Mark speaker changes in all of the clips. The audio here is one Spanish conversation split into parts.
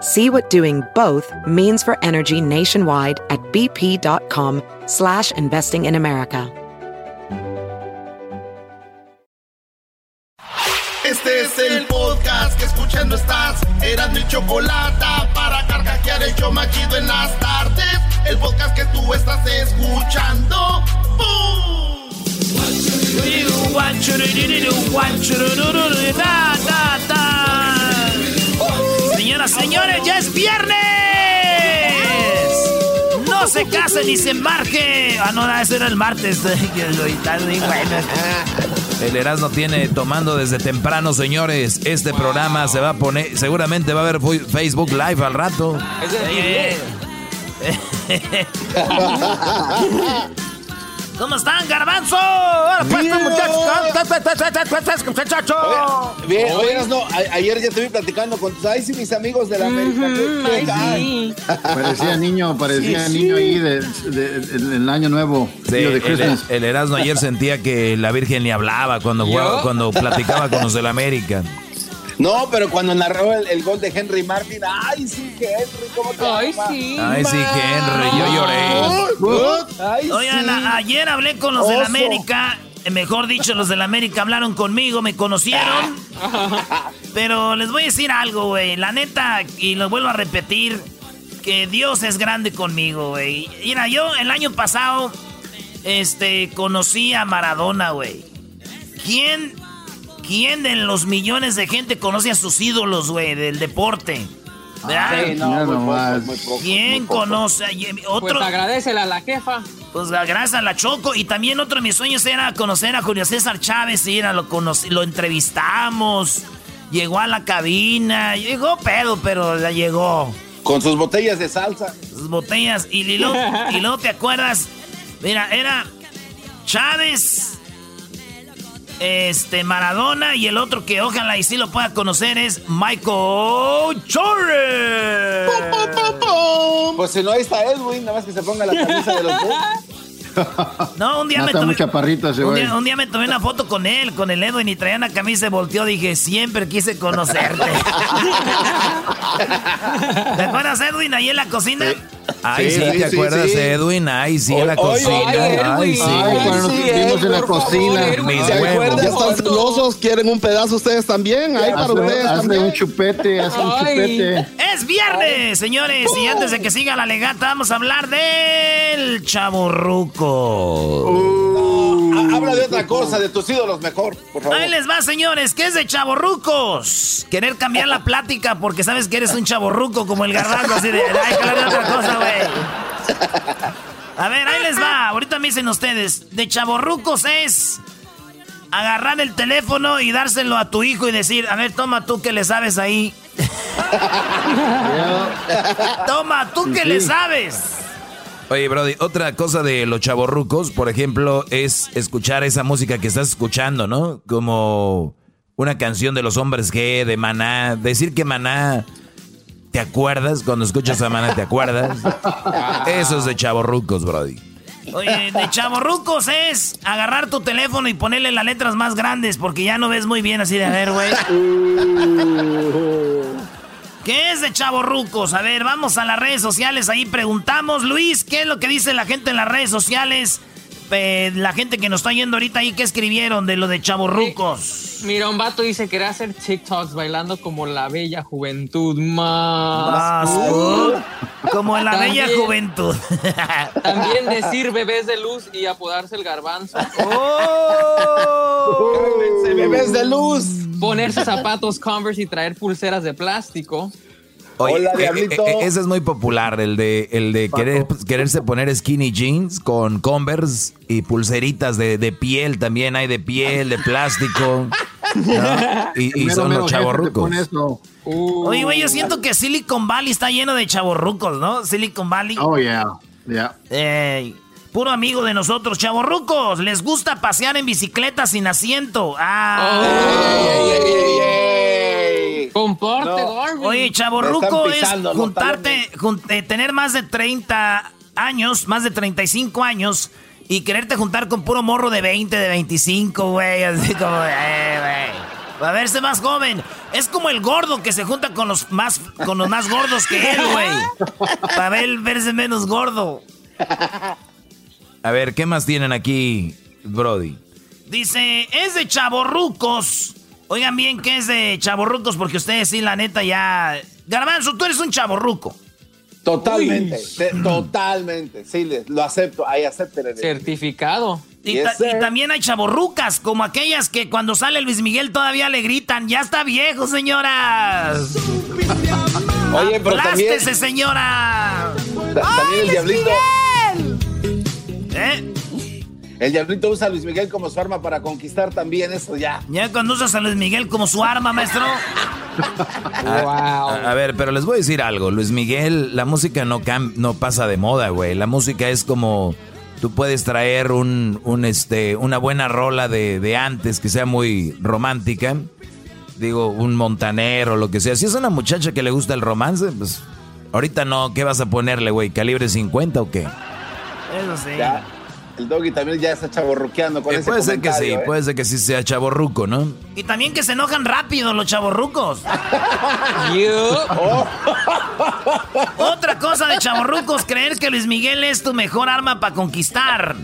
Speaker 1: See what doing both means for energy nationwide at bp.com slash investing in America.
Speaker 2: Este es el podcast que escuchando estás. Eran mi chocolate para carcajear el yo machido en las tardes. El podcast que tú estás escuchando. ¡Bum!
Speaker 3: Señoras, señores, ya es viernes. No se case ni se embarque. Ah, no, ese era el martes.
Speaker 4: El Erasmo tiene tomando desde temprano, señores. Este programa se va a poner, seguramente va a haber Facebook Live al rato.
Speaker 3: ¿Cómo están, garbanzo? Pues, muchachos. muchachos.
Speaker 5: Bien, no, ayer ya te vi platicando con tus ay, sí, mis amigos de la América.
Speaker 6: sí. Parecía niño, parecía niño ahí del año nuevo.
Speaker 4: Sí, el, el, Erasmo ayer sentía que la Virgen le hablaba cuando, jugaba, cuando platicaba con los del América.
Speaker 5: No, pero cuando narró el, gol de Henry Martin, ay sí, Henry, ¿cómo te
Speaker 3: Ay sí.
Speaker 4: Ay sí, Henry, yo
Speaker 3: lloré. Oigan, ayer hablé con los del América. Eh, mejor dicho, los del América hablaron conmigo, me conocieron. pero les voy a decir algo, güey. La neta, y lo vuelvo a repetir, que Dios es grande conmigo, güey. Mira, yo el año pasado, este, conocí a Maradona, güey. ¿Quién ¿Quién de los millones de gente conoce a sus ídolos, güey, del deporte? ¿Verdad?
Speaker 5: Sí, no, muy poco,
Speaker 3: ¿Quién conoce? Otro...
Speaker 7: Pues agradecele a la jefa.
Speaker 3: Pues gracias a la Choco. Y también otro de mis sueños era conocer a Julio César Chávez. Y era, lo, lo entrevistamos. Llegó a la cabina. Llegó pedo, pero ya llegó.
Speaker 5: Con sus botellas de salsa.
Speaker 3: Sus botellas. Y, y, luego, y luego te acuerdas. Mira, era Chávez este Maradona y el otro que ojalá y sí lo pueda conocer es Michael Jordan.
Speaker 5: Pues si no ahí está Edwin, nada más que se ponga la camisa de los dos.
Speaker 3: No, un día, me
Speaker 6: tomé,
Speaker 3: un, día, un día, me tomé una foto con él, con el Edwin, y traía una camisa y volteó. Dije, siempre quise conocerte. ¿Te acuerdas, Edwin, ahí en la cocina?
Speaker 4: Ay, sí, ¿te acuerdas, Edwin? Ay, sí, en la cocina. Ay, sí.
Speaker 6: cuando nos vimos en la cocina.
Speaker 4: Mis huevos.
Speaker 8: Ya están celosos, quieren un pedazo ustedes también. Ahí para ustedes
Speaker 6: hazle un chupete, hazle un chupete.
Speaker 3: Es viernes, señores, y antes de que siga la legata, vamos a hablar del chaburruco.
Speaker 5: Habla de otra cosa, de tus ídolos mejor, por favor.
Speaker 3: Ahí les va, señores, ¿qué es de chaborrucos? Querer cambiar la plática porque sabes que eres un chaborruco como el garbanzo, así de, ay, que de otra cosa, güey. A ver, ahí les va. Ahorita me dicen ustedes. De chaborrucos es agarrar el teléfono y dárselo a tu hijo y decir, a ver, toma tú que le sabes ahí. toma tú que le sabes.
Speaker 4: Oye, Brody, otra cosa de los chaborrucos, por ejemplo, es escuchar esa música que estás escuchando, ¿no? Como una canción de los hombres G, de Maná. Decir que Maná ¿Te acuerdas? Cuando escuchas a Maná, ¿te acuerdas? Eso es de chavorrucos, Brody.
Speaker 3: Oye, de chavorrucos es agarrar tu teléfono y ponerle las letras más grandes porque ya no ves muy bien así de a ver, güey. ¿Qué es de chavorrucos? A ver, vamos a las redes sociales, ahí preguntamos. Luis, ¿qué es lo que dice la gente en las redes sociales? la gente que nos está yendo ahorita ahí, ¿qué escribieron de lo de chavorrucos?
Speaker 7: Mira, un vato dice que quería hacer TikToks bailando como la bella juventud más.
Speaker 3: como la bella juventud.
Speaker 7: También decir bebés de luz y apodarse el garbanzo.
Speaker 3: ¡Oh!
Speaker 5: Sables de luz.
Speaker 7: Ponerse zapatos Converse y traer pulseras de plástico.
Speaker 4: Oye,
Speaker 5: Hola,
Speaker 4: eh, eh, eh, ese es muy popular, el de, el de querer, quererse poner skinny jeans con Converse y pulseritas de, de piel también, hay de piel, de plástico. ¿no? Y, y
Speaker 6: Mero,
Speaker 4: son
Speaker 6: mero
Speaker 4: los chavorrucos.
Speaker 3: Oye, güey, yo siento que Silicon Valley está lleno de chavorrucos, ¿no? Silicon Valley.
Speaker 6: Oh, yeah. Yeah.
Speaker 3: Puro amigo de nosotros, chavorrucos. Les gusta pasear en bicicleta sin asiento. Ah.
Speaker 5: Ey, ey, ey, ey.
Speaker 7: Comporte,
Speaker 5: No.
Speaker 3: Oye, chavorruco es juntarte, jun- eh, tener más de 30 años, más de 35 años y quererte juntar con puro morro de 20, de 25, güey. Así como, eh, güey. Para verse más joven. Es como el gordo que se junta con los más, con los más gordos que él, güey. Para ver, verse menos gordo.
Speaker 4: A ver, ¿qué más tienen aquí, Brody?
Speaker 3: Dice, es de chavorrucos. Oigan bien que es de chavorrucos porque ustedes sí, la neta, ya... Garbanzo, tú eres un chavorruco.
Speaker 5: Totalmente, te- totalmente. Sí, lo acepto. Ahí acepten.
Speaker 7: Certificado.
Speaker 3: Y,
Speaker 5: Yes,
Speaker 3: ta- y
Speaker 5: sir.
Speaker 3: también hay chavorrucas, como aquellas que cuando sale Luis Miguel todavía le gritan, ya está viejo, señoras.
Speaker 5: Oye, pero también,
Speaker 3: señora.
Speaker 5: ta- también el diablito,
Speaker 3: ¿Eh?
Speaker 5: el diablito usa a Luis Miguel como su arma para conquistar también eso ya.
Speaker 3: Ya cuando usas a Luis Miguel como su arma, maestro.
Speaker 7: Wow.
Speaker 4: A, a ver, pero les voy a decir algo. Luis Miguel, la música no, cam- no pasa de moda, güey. La música es como... Tú puedes traer un, un, este, una buena rola de, de antes que sea muy romántica. Digo, un montanero, lo que sea. Si es una muchacha que le gusta el romance, pues... Ahorita no, ¿qué vas a ponerle, güey? ¿Calibre 50 o qué?
Speaker 3: Eso sí.
Speaker 5: Ya, el doggy también ya está chaborruqueando con
Speaker 4: Eh,
Speaker 5: ese
Speaker 4: puede ser que sí,
Speaker 5: ¿eh?
Speaker 4: puede ser que sí sea chaborruco, ¿no?
Speaker 3: Y también que se enojan rápido los chavorrucos.
Speaker 7: You.
Speaker 3: Otra cosa de chavorrucos, creer que Luis Miguel es tu mejor arma para conquistar.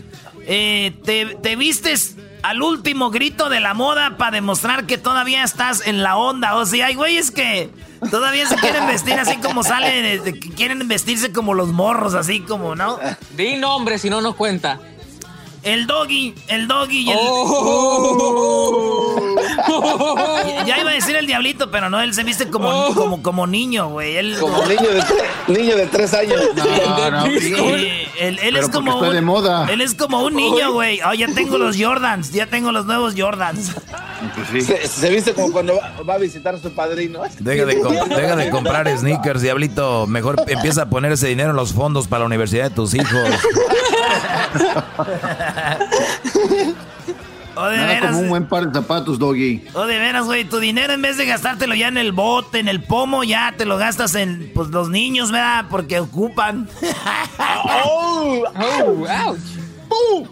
Speaker 3: Eh, te, te vistes al último grito de la moda para demostrar que todavía estás en la onda. O sea, hay güeyes que todavía se quieren vestir así como que quieren vestirse como los morros, así como, ¿no?
Speaker 7: Di nombre, si no, no cuenta.
Speaker 3: El doggy, el doggy y el...
Speaker 7: Oh.
Speaker 3: Ya iba a decir el diablito, pero no, él se viste como, como, como niño, güey. Él,
Speaker 5: Como niño de, niño de tres años.
Speaker 6: No, no,
Speaker 3: Sí, él, es como un,
Speaker 6: de moda.
Speaker 3: Él es como un niño, güey. Oh, ya tengo los Jordans, ya tengo los nuevos Jordans.
Speaker 6: Pues sí.
Speaker 5: Se, se viste como cuando va, va a visitar a su padrino.
Speaker 4: Deja de, com- deja de comprar sneakers, diablito. Mejor empieza a poner ese dinero en los fondos para la universidad de tus hijos.
Speaker 3: O de
Speaker 6: Nada
Speaker 3: veras,
Speaker 6: como un buen par de zapatos, doggy.
Speaker 3: o de veras, güey. Tu dinero en vez de gastártelo ya en el bote, en el pomo, ya te lo gastas en pues los niños, ¿verdad? Porque ocupan.
Speaker 5: ¡Oh!
Speaker 7: Oh, ouch.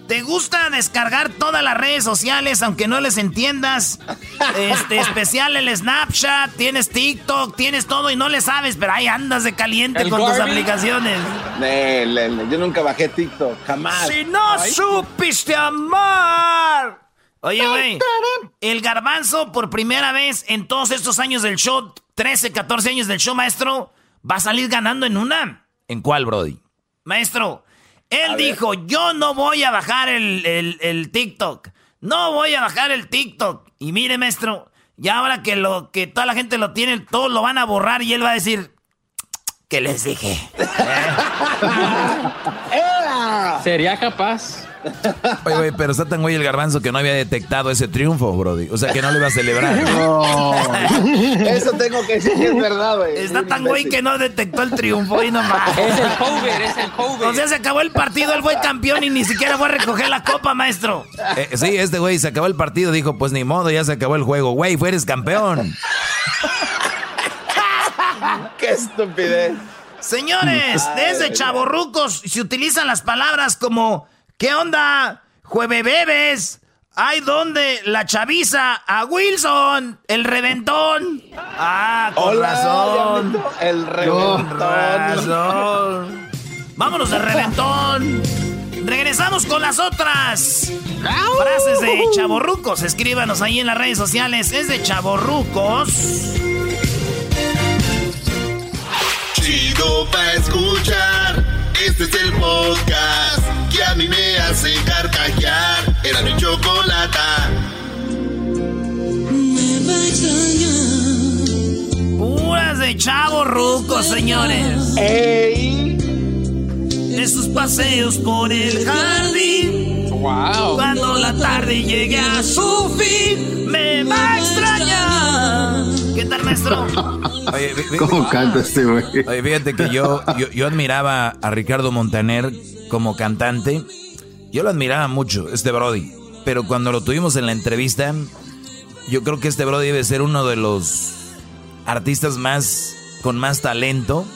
Speaker 3: ¿Te gusta descargar todas las redes sociales aunque no les entiendas? Este, especial el Snapchat, tienes TikTok, tienes todo y no le sabes, pero ahí andas de caliente
Speaker 7: El
Speaker 3: con tus aplicaciones.
Speaker 5: Le, le, le, Yo nunca bajé TikTok, jamás.
Speaker 3: Si no supiste amar. Oye, güey, el garbanzo por primera vez en todos estos años del show, 13, 14 años del show, maestro, va a salir ganando en una.
Speaker 4: ¿En cuál, Brody?
Speaker 3: Maestro, él dijo, yo no voy a bajar el, el- el TikTok. No voy a bajar el TikTok. Y mire, maestro, ya ahora que lo que toda la gente lo tiene, todos lo van a borrar y él va a decir, ¿qué les dije?
Speaker 7: Sería capaz.
Speaker 4: Oye, güey, pero está tan güey el garbanzo que no había detectado ese triunfo, Brody. O sea, que no le iba a celebrar.
Speaker 6: No.
Speaker 5: Eso tengo que decir que es verdad, güey.
Speaker 3: Está tan güey que no detectó el triunfo y nomás.
Speaker 7: Es el es el.
Speaker 3: O sea, se acabó el partido, él fue campeón y ni siquiera fue a recoger la copa, maestro.
Speaker 4: Eh, sí, este güey se acabó el partido, dijo, pues ni modo, ya se acabó el juego. Güey, fueres campeón.
Speaker 5: ¡Qué estupidez!
Speaker 3: Señores, desde chavorrucos se utilizan las palabras como ¿Qué onda? Juevebebes. Hay donde la chaviza a Wilson, el reventón. Ah, con
Speaker 5: Hola,
Speaker 3: razón.
Speaker 5: El
Speaker 3: Con
Speaker 5: reventón.
Speaker 3: razón. Vámonos de reventón. Regresamos con las otras frases de chavorrucos. Escríbanos ahí en las redes sociales. Es de chavorrucos.
Speaker 2: Chido pa' escuchar. Este es el podcast mí me hace carcajear. Era mi chocolata. Me va a extrañar.
Speaker 3: Puras de chavo ruco, señores. ¡Ey! De sus paseos por el jardín. ¡Wow! Cuando la tarde llegue a su fin, me va a extrañar. ¿Qué tal, maestro?
Speaker 6: Oye, ¿Cómo canta este güey?
Speaker 4: Oye, fíjate que yo, yo, yo admiraba a Ricardo Montaner como cantante. Yo lo admiraba mucho, este Brody. Pero cuando lo tuvimos en la entrevista, yo creo que este Brody debe ser uno de los artistas más con más talento,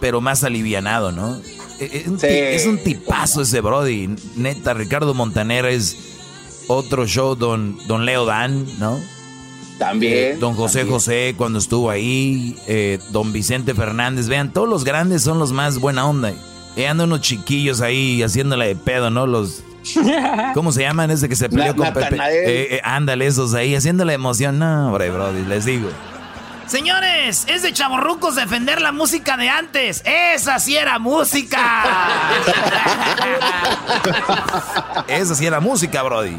Speaker 4: pero más alivianado, ¿no? E, e, es un, es un tipazo ese Brody. Neta, Ricardo Montaner es otro show, don, don Leo Dan, ¿no?
Speaker 5: También.
Speaker 4: Eh, don José José cuando estuvo ahí, eh, don Vicente Fernández, vean, todos los grandes son los más buena onda. Y andan unos chiquillos ahí haciéndole de pedo, ¿no? Los... ¿Cómo se llaman ese que se peleó con Pepe? Eh, ándale, esos ahí, haciéndole emoción. No, hombre, Brody, les digo.
Speaker 3: Señores, es de chavorrucos defender la música de antes. Esa sí era música.
Speaker 4: Esa sí era música, Brody.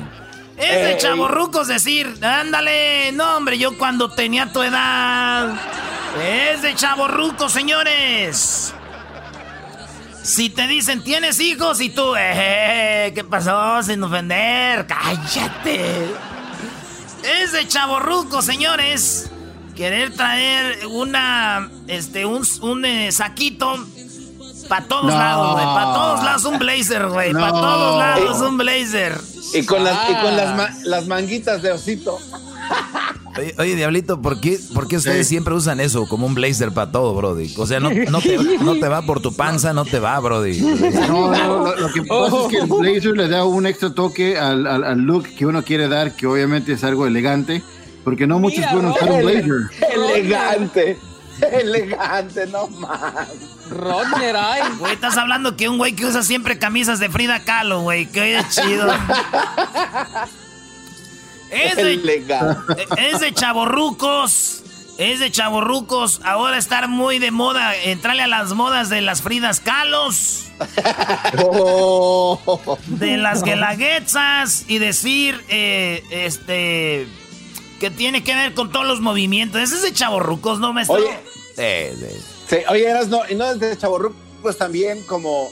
Speaker 3: Es de chavorrucos decir, ándale, no hombre, yo cuando tenía tu edad. Es de chavorrucos, señores. Si te dicen, tienes hijos y tú, eh, ¿qué pasó? Sin ofender, cállate. Es de chavorrucos, señores querer traer una, este, un, un eh, saquito para todos lados, güey. Para todos lados un blazer, güey. Para todos lados un blazer.
Speaker 5: Y con, las, y con las, las manguitas de osito.
Speaker 4: Oye, Diablito, ¿por qué, por qué ustedes siempre usan eso como un blazer para todo, Brody? O sea, no, no, te, no, te, va por tu panza, no te va, Brody.
Speaker 6: No, no, lo, que pasa es que el blazer le da un extra toque al, al, al, look que uno quiere dar, que obviamente es algo elegante. Porque no muchos pueden usar un blazer.
Speaker 5: Elegante. Elegante, no más.
Speaker 7: Rodner, ay.
Speaker 3: Güey, estás hablando que un güey que usa siempre camisas de Frida Kahlo, güey. Qué chido. es de, es de chavorrucos. Es de chavorrucos. Ahora estar muy de moda. Entrarle a las modas de las Fridas Kalos. Oh. De las guelaguetzas. Y decir, eh, este que tiene que ver con todos los movimientos. Ese es de chaborrucos, ¿no, maestro?
Speaker 5: Oye, sí, oye, eras no, y no es de chaborrucos también como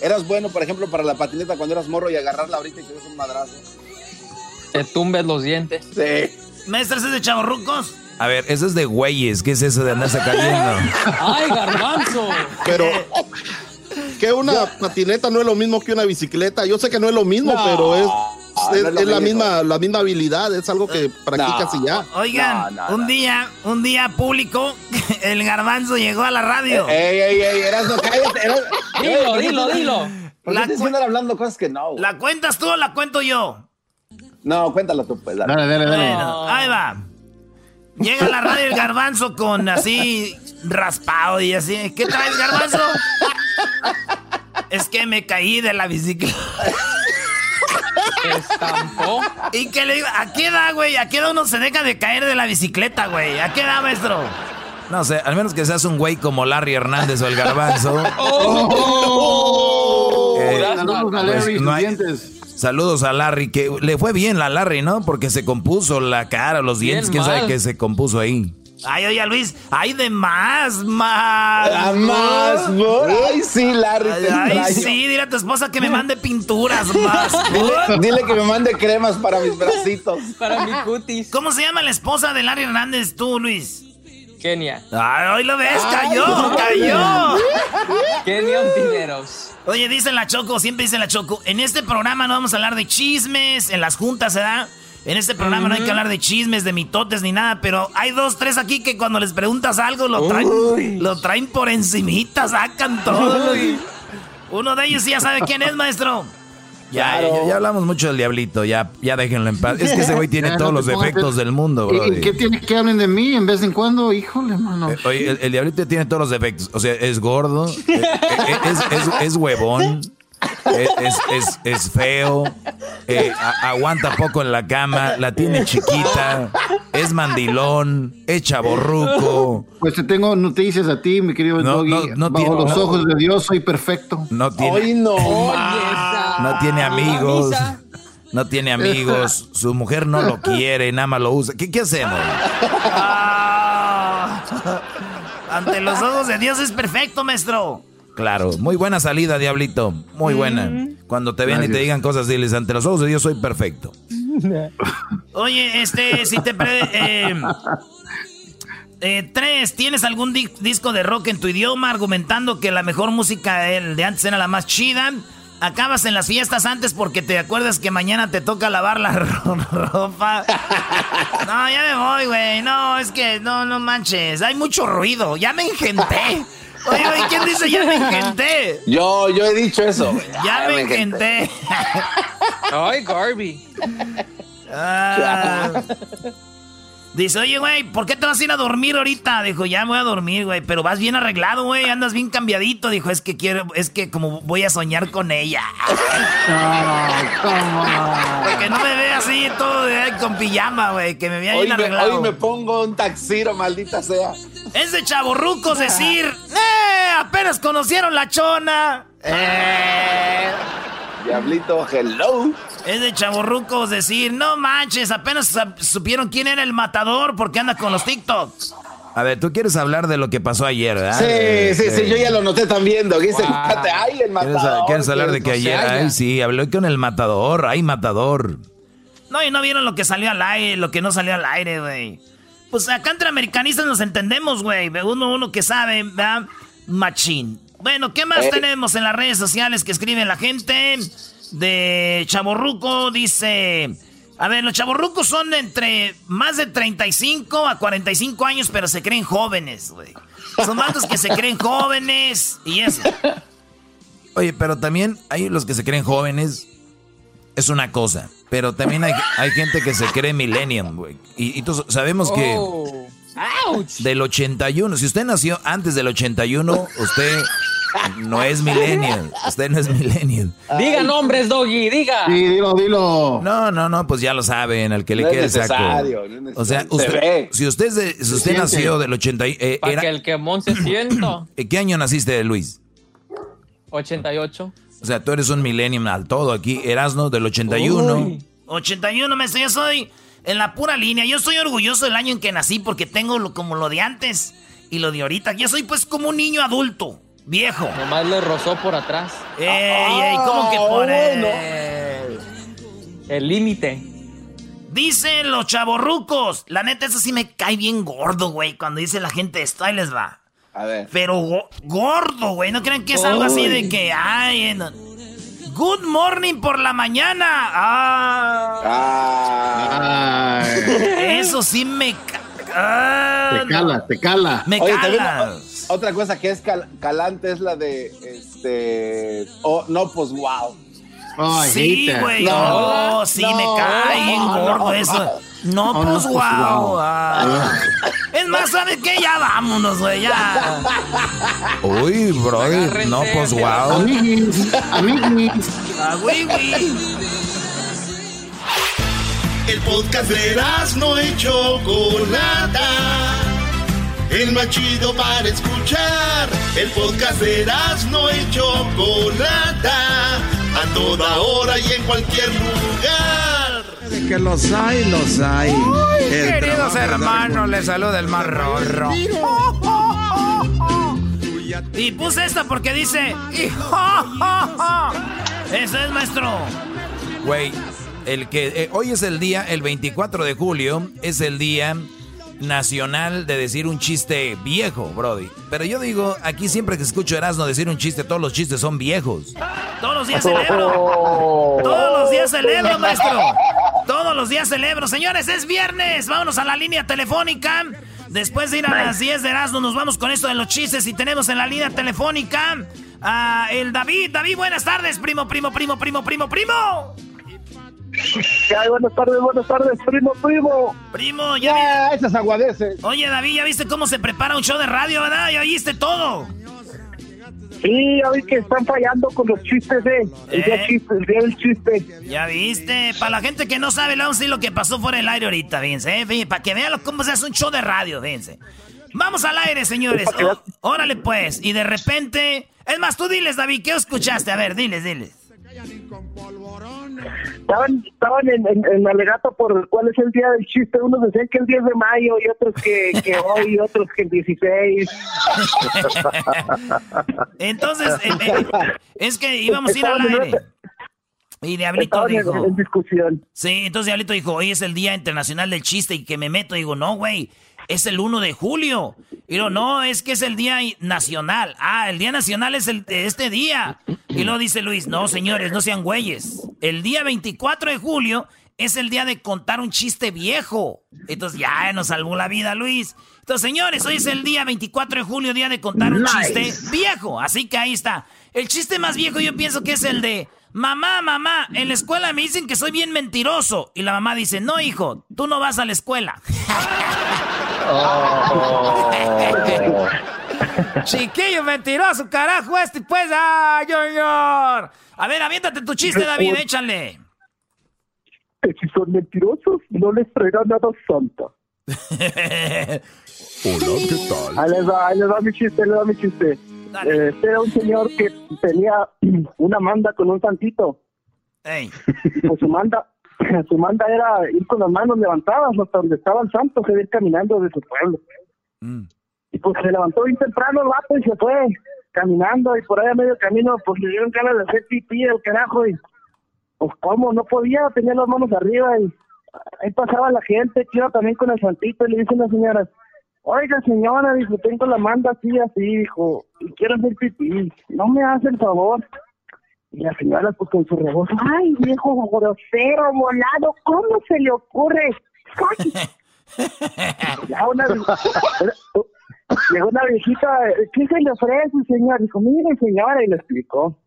Speaker 5: eras bueno, por ejemplo, para la patineta cuando eras morro y agarrarla ahorita y te des un madrazo.
Speaker 7: Te tumbes los dientes.
Speaker 5: Sí.
Speaker 3: Maestro, ¿ese es de chaborrucos?
Speaker 4: A ver, eso es de güeyes. ¿Qué es eso de andarse cayendo?
Speaker 7: ¡Ay, garbanzo!
Speaker 8: Pero que una patineta no es lo mismo que una bicicleta. Yo sé que no es lo mismo, pero es es, la misma, la misma habilidad, es algo que practicas y ya.
Speaker 3: Oigan, un día, un día público, el garbanzo llegó a la radio.
Speaker 5: Ey, ey, ey, eras no
Speaker 7: Dilo, dilo, dilo.
Speaker 5: La andar hablando cosas que no.
Speaker 3: ¿La cuentas tú o la cuento yo?
Speaker 5: No, cuéntalo tú, pues.
Speaker 6: Dale, dale, dale.
Speaker 3: ahí va. Llega a la radio el garbanzo con así raspado y así. ¿Qué traes, garbanzo? es que me caí de la bicicleta.
Speaker 7: Estampó.
Speaker 3: ¿Y qué le digo? ¿A qué edad, güey? ¿A qué edad uno se deja de caer de la bicicleta, güey? ¿A qué edad, maestro?
Speaker 4: No sé, al menos que seas un güey como Larry Hernández o el Garbanzo.
Speaker 6: Oh. Eh, saludos a Larry, pues,
Speaker 4: Saludos a Larry, que le fue bien la Larry, ¿no? Porque se compuso la cara, los dientes, quién sabe qué se compuso ahí.
Speaker 3: Ay, oye, Luis, hay de más, más.
Speaker 5: Ah, más, Ay, sí, Larry.
Speaker 3: Ay, sí, dile a tu esposa que me mande pinturas más.
Speaker 5: dile, que me mande cremas para mis bracitos.
Speaker 7: para mi cutis.
Speaker 3: ¿Cómo se llama la esposa de Larry Hernández, tú, Luis?
Speaker 7: Kenia.
Speaker 3: Ay, hoy lo ves, cayó, cayó.
Speaker 7: Kenia Ontiveros.
Speaker 3: Oye, dice la Choco, siempre dice la Choco, en este programa no vamos a hablar de chismes, en las juntas se da en este programa no hay que hablar de chismes, de mitotes ni nada, pero hay dos, tres aquí que cuando les preguntas algo lo traen, lo traen por encimita, sacan todo. Uno de ellos ya sabe quién es, maestro.
Speaker 4: Ya, ya, hablamos mucho del diablito, ya, ya déjenlo en paz. Es que ese güey tiene todos los defectos del mundo, bro.
Speaker 6: ¿Y qué tiene que hablen de mí en vez en cuando? Híjole, mano.
Speaker 4: Eh, oye, el, diablito tiene todos los defectos. O sea, es gordo, eh, eh, es, es, huevón, es, es, es, feo, eh, aguanta poco en la cama, la tiene chiquita, es mandilón, es chaborruco.
Speaker 6: Pues te tengo noticias a ti, mi querido no, Doggy. No, Bajo los ojos de Dios soy perfecto.
Speaker 4: No tiene,
Speaker 5: Hoy no,
Speaker 4: no tiene amigos. No tiene amigos, su mujer no lo quiere, nada más lo usa. ¿Qué, qué hacemos?
Speaker 3: Ante los ojos de Dios es perfecto, maestro.
Speaker 4: Claro, muy buena salida, Diablito. Muy buena. Cuando te vean y te digan cosas, diles, ante los ojos de Dios soy perfecto.
Speaker 3: Oye, este, si te... Eh, eh, tres, ¿tienes algún disco de rock en tu idioma argumentando que la mejor música de antes era la más chida? Acabas en las fiestas antes porque te acuerdas que mañana te toca lavar la ropa. No, ya me voy, güey. No, es que no, no manches. Hay mucho ruido. Ya me engenté. Oye, ¿quién dice ya me engenté?
Speaker 5: Yo, yo he dicho eso.
Speaker 3: Ya, me, engenté.
Speaker 7: Ay, Garby.
Speaker 3: Ah. Dice, oye, güey, ¿por qué te vas a ir a dormir ahorita? Dijo, ya me voy a dormir, güey, pero vas bien arreglado, güey, andas bien cambiadito. Dijo, es que quiero, es que como voy a soñar con ella. Porque no me ve así todo con pijama, güey, que me vea bien arreglado.
Speaker 5: hoy me pongo un taxiro, maldita sea.
Speaker 3: Es de chaborrucos decir, ¡eh! Apenas conocieron la chona.
Speaker 5: ¡Eh! Diablito, hello.
Speaker 3: Es de chaborrucos decir, no manches, apenas supieron quién era el matador porque anda con los TikToks.
Speaker 4: A ver, tú quieres hablar de lo que pasó ayer, ¿verdad?
Speaker 5: Sí, sí, sí, yo ya lo noté también, Dice, ay, el matador.
Speaker 4: ¿Quieres, hablar de que ayer, ay, sí, habló con el matador, ay, matador.
Speaker 3: No, y no vieron lo que salió al aire, lo que no salió al aire, güey. Pues acá entre americanistas nos entendemos, güey. Uno, uno que sabe, ¿verdad? Machín. Bueno, ¿qué más eh. tenemos en las redes sociales que escribe la gente? De Chaborruco dice... A ver, los chaborrucos son entre más de 35 a 45 años, pero se creen jóvenes, güey. Son los que se creen jóvenes y eso.
Speaker 4: Oye, pero también hay los que se creen jóvenes, es una cosa. Pero también hay, hay gente que se cree millennium, güey. Y, y sabemos que... Oh. Del 81. Si usted nació antes del 81, usted no es millennial. Usted no es millennial.
Speaker 7: Diga nombres, Doggy, diga.
Speaker 6: Sí, dilo, dilo.
Speaker 4: No, no, no, pues ya lo saben, al que le quede saco. o sea, usted, si usted, si usted nació del 81.
Speaker 7: Eh, Para que el quemón se sienta.
Speaker 4: ¿Qué año naciste, Luis?
Speaker 7: 88.
Speaker 4: O sea, tú eres un millennial al todo aquí. Erasno del 81.
Speaker 3: 81, me yo soy en la pura línea. Yo soy orgulloso del año en que nací porque tengo lo, como lo de antes y lo de ahorita. Yo soy pues como un niño adulto. Viejo.
Speaker 7: Nomás le rozó por atrás.
Speaker 3: Ey, ey, ¿cómo que por él?
Speaker 7: El límite.
Speaker 3: Dicen los chavorrucos. La neta, eso sí me cae bien gordo, güey. Cuando dice la gente esto, ahí les va.
Speaker 5: A ver.
Speaker 3: Pero gordo, güey. No crean que es algo así de que, ay, Good morning por la mañana. Ah. Eso sí me.
Speaker 6: Ah, te cala, te cala.
Speaker 3: Me cala
Speaker 5: otra cosa que es calante es la de este. Oh, no, pues wow.
Speaker 3: Sí, güey. No, sí, me cae gordo eso. No, pues, pues wow. Ah. Es más, ¿sabes qué? Ya vámonos, güey, ya.
Speaker 4: Uy, bro, no, pues.
Speaker 6: Amiguis, amiguis.
Speaker 3: Ah, güey, güey.
Speaker 2: El podcast de no hecho Chocolata el más chido para escuchar. El podcast de no y Chocolata, a toda hora y en cualquier lugar.
Speaker 4: De que los hay, los hay.
Speaker 3: queridos hermanos, les saluda el más Y puse esta porque dice... Eso es, maestro.
Speaker 4: Güey, el que eh, hoy es el día, el 24 de julio, es el día nacional de decir un chiste viejo, Brody. Pero yo digo, aquí siempre que escucho Erasmo decir un chiste, todos los chistes son viejos.
Speaker 3: Todos los días celebro. Todos los días celebro, maestro. Todos los días celebro. Señores, es viernes. Vámonos a la línea telefónica. Después de ir a las 10 de Erasmo, nos vamos con esto de los chistes y tenemos en la línea telefónica a el David. David, buenas tardes, primo, primo, primo, primo, primo, primo.
Speaker 9: Buenas tardes, buenas tardes, primo, primo.
Speaker 3: Primo, ya.
Speaker 9: ya esas aguadeces.
Speaker 3: Oye, David, ¿ya viste cómo se prepara un show de radio, verdad? ¿Ya viste todo?
Speaker 9: Sí, ya vi que están fallando con los chistes, ¿eh? El, día, ¿Eh? chiste, el día del chiste.
Speaker 3: Ya viste. Para la gente que no sabe, vamos a decir lo que pasó fuera del aire ahorita, fíjense, ¿eh? Para que vean cómo se hace un show de radio, fíjense. Vamos al aire, señores. órale, pues. Y de repente. Es más, tú diles, David, ¿qué escuchaste? A ver, diles, diles.
Speaker 9: Estaban, estaban en, en, alegato por cuál es el día del chiste. Unos decían que el 10 de mayo y otros que, que hoy y otros que el 16.
Speaker 3: Entonces, eh, eh, es que íbamos a ir al aire. Y Diablito dijo.
Speaker 9: En discusión.
Speaker 3: Sí, entonces Diablito dijo: Hoy es el Día Internacional del Chiste y que me meto. Y digo: No, güey, es el 1 de julio. Y luego, no, es que es el Día Nacional. Ah, el Día Nacional es el, este día. Y luego dice Luis: No, señores, no sean güeyes. El día 24 de julio es el día de contar un chiste viejo. Entonces ya nos salvó la vida, Luis. Entonces, señores, hoy es el día 24 de julio, día de contar un chiste viejo. Así que ahí está. El chiste más viejo yo pienso que es el de mamá, mamá, en la escuela me dicen que soy bien mentiroso. Y la mamá dice, no, hijo, tú no vas a la escuela. Oh. Chiquillo mentiroso, carajo, este pues, ¡ay, señor! A ver, aviéntate tu chiste, David, échale.
Speaker 9: Si son mentirosos, no les traerá nada santa.
Speaker 2: Hola, ¿qué tal?
Speaker 9: Ahí les va, ahí les va mi chiste, ahí les va mi chiste. Eh, este era un señor que tenía una manda con un santito. pues su manda, su manda era ir con las manos levantadas hasta donde estaba el santo, se ir caminando de su pueblo. Mm. Y pues se levantó bien temprano el vato y se fue caminando y por ahí a medio camino pues le dieron ganas de hacer pipí el carajo y pues cómo, no podía, tenía las manos arriba y ahí pasaba la gente que iba también con el santito y le dice a la señora, Oiga, señora, dijo, tengo la manda así, así, dijo, y quiero hacer pipí, no me hace el favor. Y la señora, pues con su rebozo, ay, viejo grosero, volado, ¿cómo se le ocurre? ya una, llegó una viejita, ¿qué se le ofrece, señor? Dijo, mire, señora, y le explicó,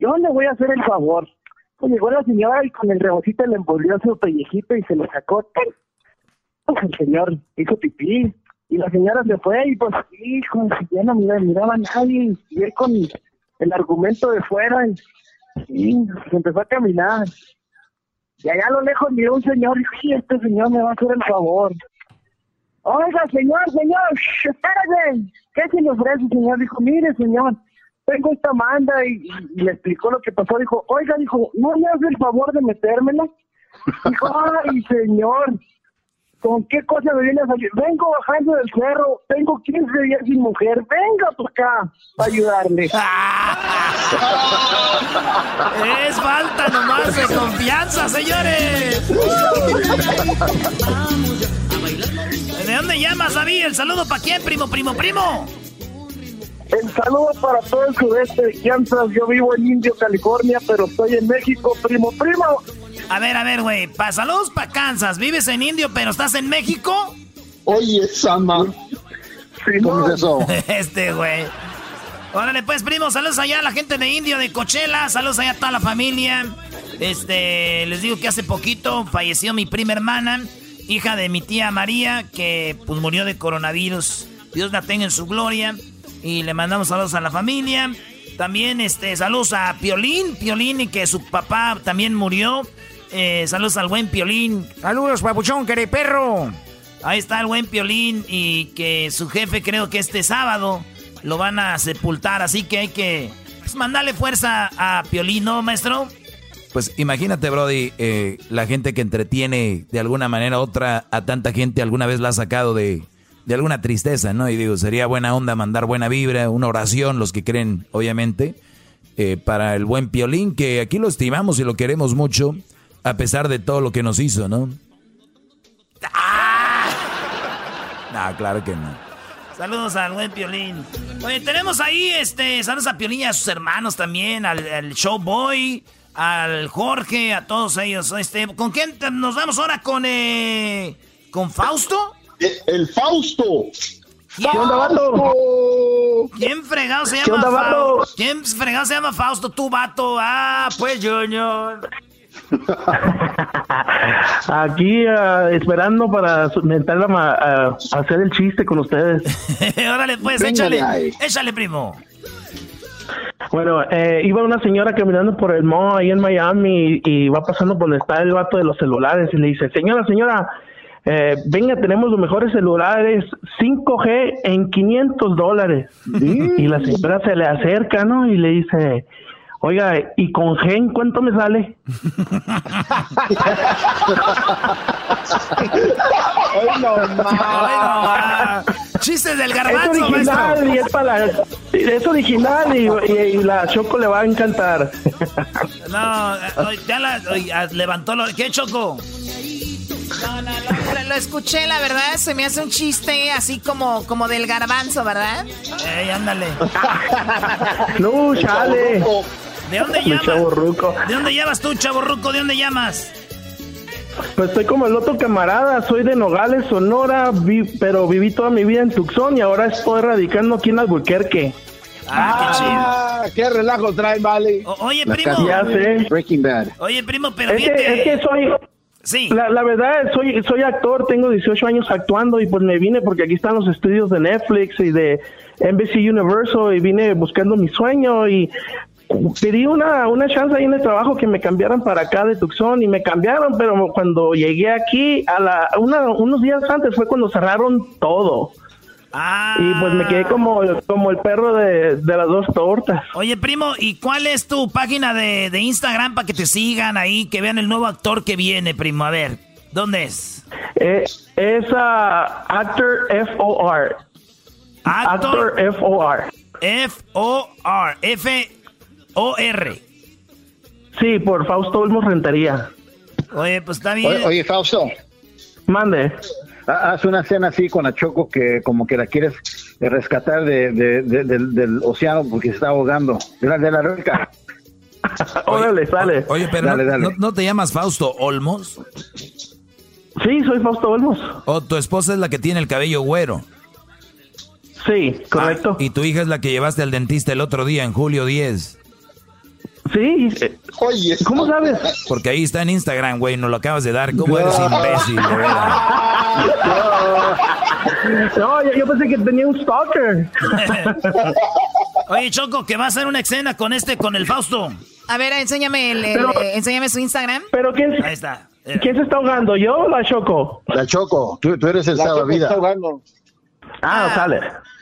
Speaker 9: yo le voy a hacer el favor. Pues llegó la señora y con el rebocito le envolvió su pellejito y se lo sacó. Pues el señor hizo pipí y la señora se fue y pues, hijo, ya no miraba, a nadie. Y él con el argumento de fuera y, se empezó a caminar. Y allá a lo lejos miró un señor y dijo, este señor me va a hacer el favor. Oiga, señor, señor, espérate. ¿Qué se le ofrece, señor? Dijo, mire, señor, tengo esta manda y, le explicó lo que pasó. Dijo, oiga, dijo, ¿no me hace el favor de metérmela? Dijo, ay, señor, ¿Con qué cosa me vienes a decir? Vengo bajando del cerro, tengo 15 días sin mujer, venga por acá para ayudarle.
Speaker 3: es falta nomás de confianza, señores. ¿De dónde llamas, David? ¿El saludo para quién, primo, primo, primo?
Speaker 9: El saludo para todo el sudeste de Kansas. Yo vivo en Indio, California, pero estoy en México, primo, primo.
Speaker 3: A ver, a ver, güey. Pa saludos para Kansas. ¿Vives en Indio, pero estás en México?
Speaker 9: Oye, Sama.
Speaker 6: Sí, ¿Cómo es eso?
Speaker 3: este, güey. Órale, pues, primo, saludos allá a la gente de Indio, de Cochela. Saludos allá a toda la familia. Este, les digo que hace poquito falleció mi prima hermana, hija de mi tía María, que pues murió de coronavirus. Dios la tenga en su gloria. Y le mandamos saludos a la familia. También este, saludos a Piolín, Piolín y que su papá también murió. Eh, saludos al buen Piolín. Saludos, papuchón, queré perro. Ahí está el buen Piolín y que su jefe creo que este sábado lo van a sepultar, así que hay que pues, mandarle fuerza a Piolín, ¿no, maestro?
Speaker 4: Pues imagínate, Brody, eh, la gente que entretiene de alguna manera u otra a tanta gente alguna vez la ha sacado de, de alguna tristeza, ¿no? Y digo, sería buena onda mandar buena vibra, una oración, los que creen, obviamente, eh, para el buen Piolín, que aquí lo estimamos y lo queremos mucho a pesar de todo lo que nos hizo, ¿no? ¡Ah! No, claro que no.
Speaker 3: Saludos al buen Piolín. Oye, tenemos ahí, este, saludos a Piolín y a sus hermanos también, al, Showboy, al Jorge, a todos ellos. Este, ¿con quién nos vamos ahora? ¿Con, eh, con Fausto?
Speaker 9: El, Fausto.
Speaker 3: ¿Quién, ¿Qué onda, ¿Quién fregado se llama Fausto? ¿Quién fregado se llama Fausto? Tu vato. Ah, pues Junior.
Speaker 9: Aquí uh, esperando para entrar a, hacer el chiste con ustedes.
Speaker 3: Órale, pues, échale, échale, primo.
Speaker 9: Bueno, eh, iba una señora caminando por el mall ahí en Miami y, va pasando por donde está el vato de los celulares y le dice, señora, señora, eh, venga, tenemos los mejores celulares 5G en 500 dólares. Y la señora se le acerca, ¿no? Y le dice,
Speaker 10: Oiga, ¿y con gen cuánto me sale?
Speaker 3: Ay, no, ma. Chistes del garbanzo,
Speaker 10: es original
Speaker 3: maestro.
Speaker 10: y es para la- es original y, y- y la Choco le va a encantar.
Speaker 3: No, ya la, levantó lo... ¿Qué, Choco?
Speaker 11: No, no, no, lo, lo escuché, la verdad, se me hace un chiste así como, como del garbanzo, ¿verdad?
Speaker 3: Ey, ándale.
Speaker 10: no, chale.
Speaker 3: ¿De dónde llamas?
Speaker 10: chavorruco.
Speaker 3: ¿De dónde llamas tú, chaborruco? ¿De dónde llamas?
Speaker 10: Pues estoy como el otro camarada, soy de Nogales, Sonora, vi- pero viví toda mi vida en Tucson y ahora estoy radicando aquí en Albuquerque.
Speaker 5: Ah, qué relajo trae, vale.
Speaker 3: oye,
Speaker 6: La
Speaker 3: primo.
Speaker 10: Ya sé.
Speaker 6: Breaking Bad.
Speaker 3: Oye, primo, pero
Speaker 10: Es que, es que soy...
Speaker 3: Sí.
Speaker 10: La, la verdad, soy, soy actor, tengo 18 años actuando y pues me vine porque aquí están los estudios de Netflix y de NBC Universal y vine buscando mi sueño y pedí una, una chance ahí en el trabajo que me cambiaran para acá de Tucson y me cambiaron, pero cuando llegué aquí, a la, una- unos días antes fue cuando cerraron todo. Y pues me quedé como, como el perro de, de las dos tortas.
Speaker 3: Oye, primo, ¿y cuál es tu página de, de Instagram para que te sigan ahí, que vean el nuevo actor que viene, primo? A ver, ¿dónde es?
Speaker 10: Eh, es ah, Actor F-O-R.
Speaker 3: Actor
Speaker 10: F-O-R.
Speaker 3: F-O-R. F-O-R.
Speaker 10: Sí, por Fausto Olmos Rentería.
Speaker 3: Oye, pues está bien.
Speaker 6: Oye, oye, Fausto.
Speaker 10: Mande.
Speaker 6: ha- Haz una escena así con la Choco que como que la quieres rescatar de, de- de- del, del océano porque se está ahogando. De la, de la alberca.
Speaker 10: Órale, sale.
Speaker 4: Oye, pero
Speaker 6: Dale,
Speaker 4: no,
Speaker 6: dale.
Speaker 4: no- no te llamas Fausto Olmos?
Speaker 10: Sí, soy Fausto Olmos.
Speaker 4: ¿O tu esposa es la que tiene el cabello güero?
Speaker 10: Sí, correcto.
Speaker 4: y tu hija es la que llevaste al dentista el otro día, en julio 10.
Speaker 10: Sí.
Speaker 8: Oye.
Speaker 10: ¿Cómo sabes?
Speaker 4: Porque ahí está en Instagram, güey, nos lo acabas de dar. ¿Cómo eres imbécil, de veras?
Speaker 10: No, yo, yo pensé que tenía un stalker.
Speaker 3: Oye, Choco, que va a hacer una escena con este, con el Fausto.
Speaker 11: A ver, enséñame, el, el-
Speaker 10: Pero-
Speaker 11: eh, enséñame su Instagram.
Speaker 10: Pero ¿quién,
Speaker 3: Ahí está.
Speaker 10: ¿quién se está ahogando? ¿Yo o la Choco?
Speaker 6: La Choco, tú, tú eres el
Speaker 5: La Choco
Speaker 6: salvavidas.
Speaker 5: está ahogando.
Speaker 10: Ah, sale.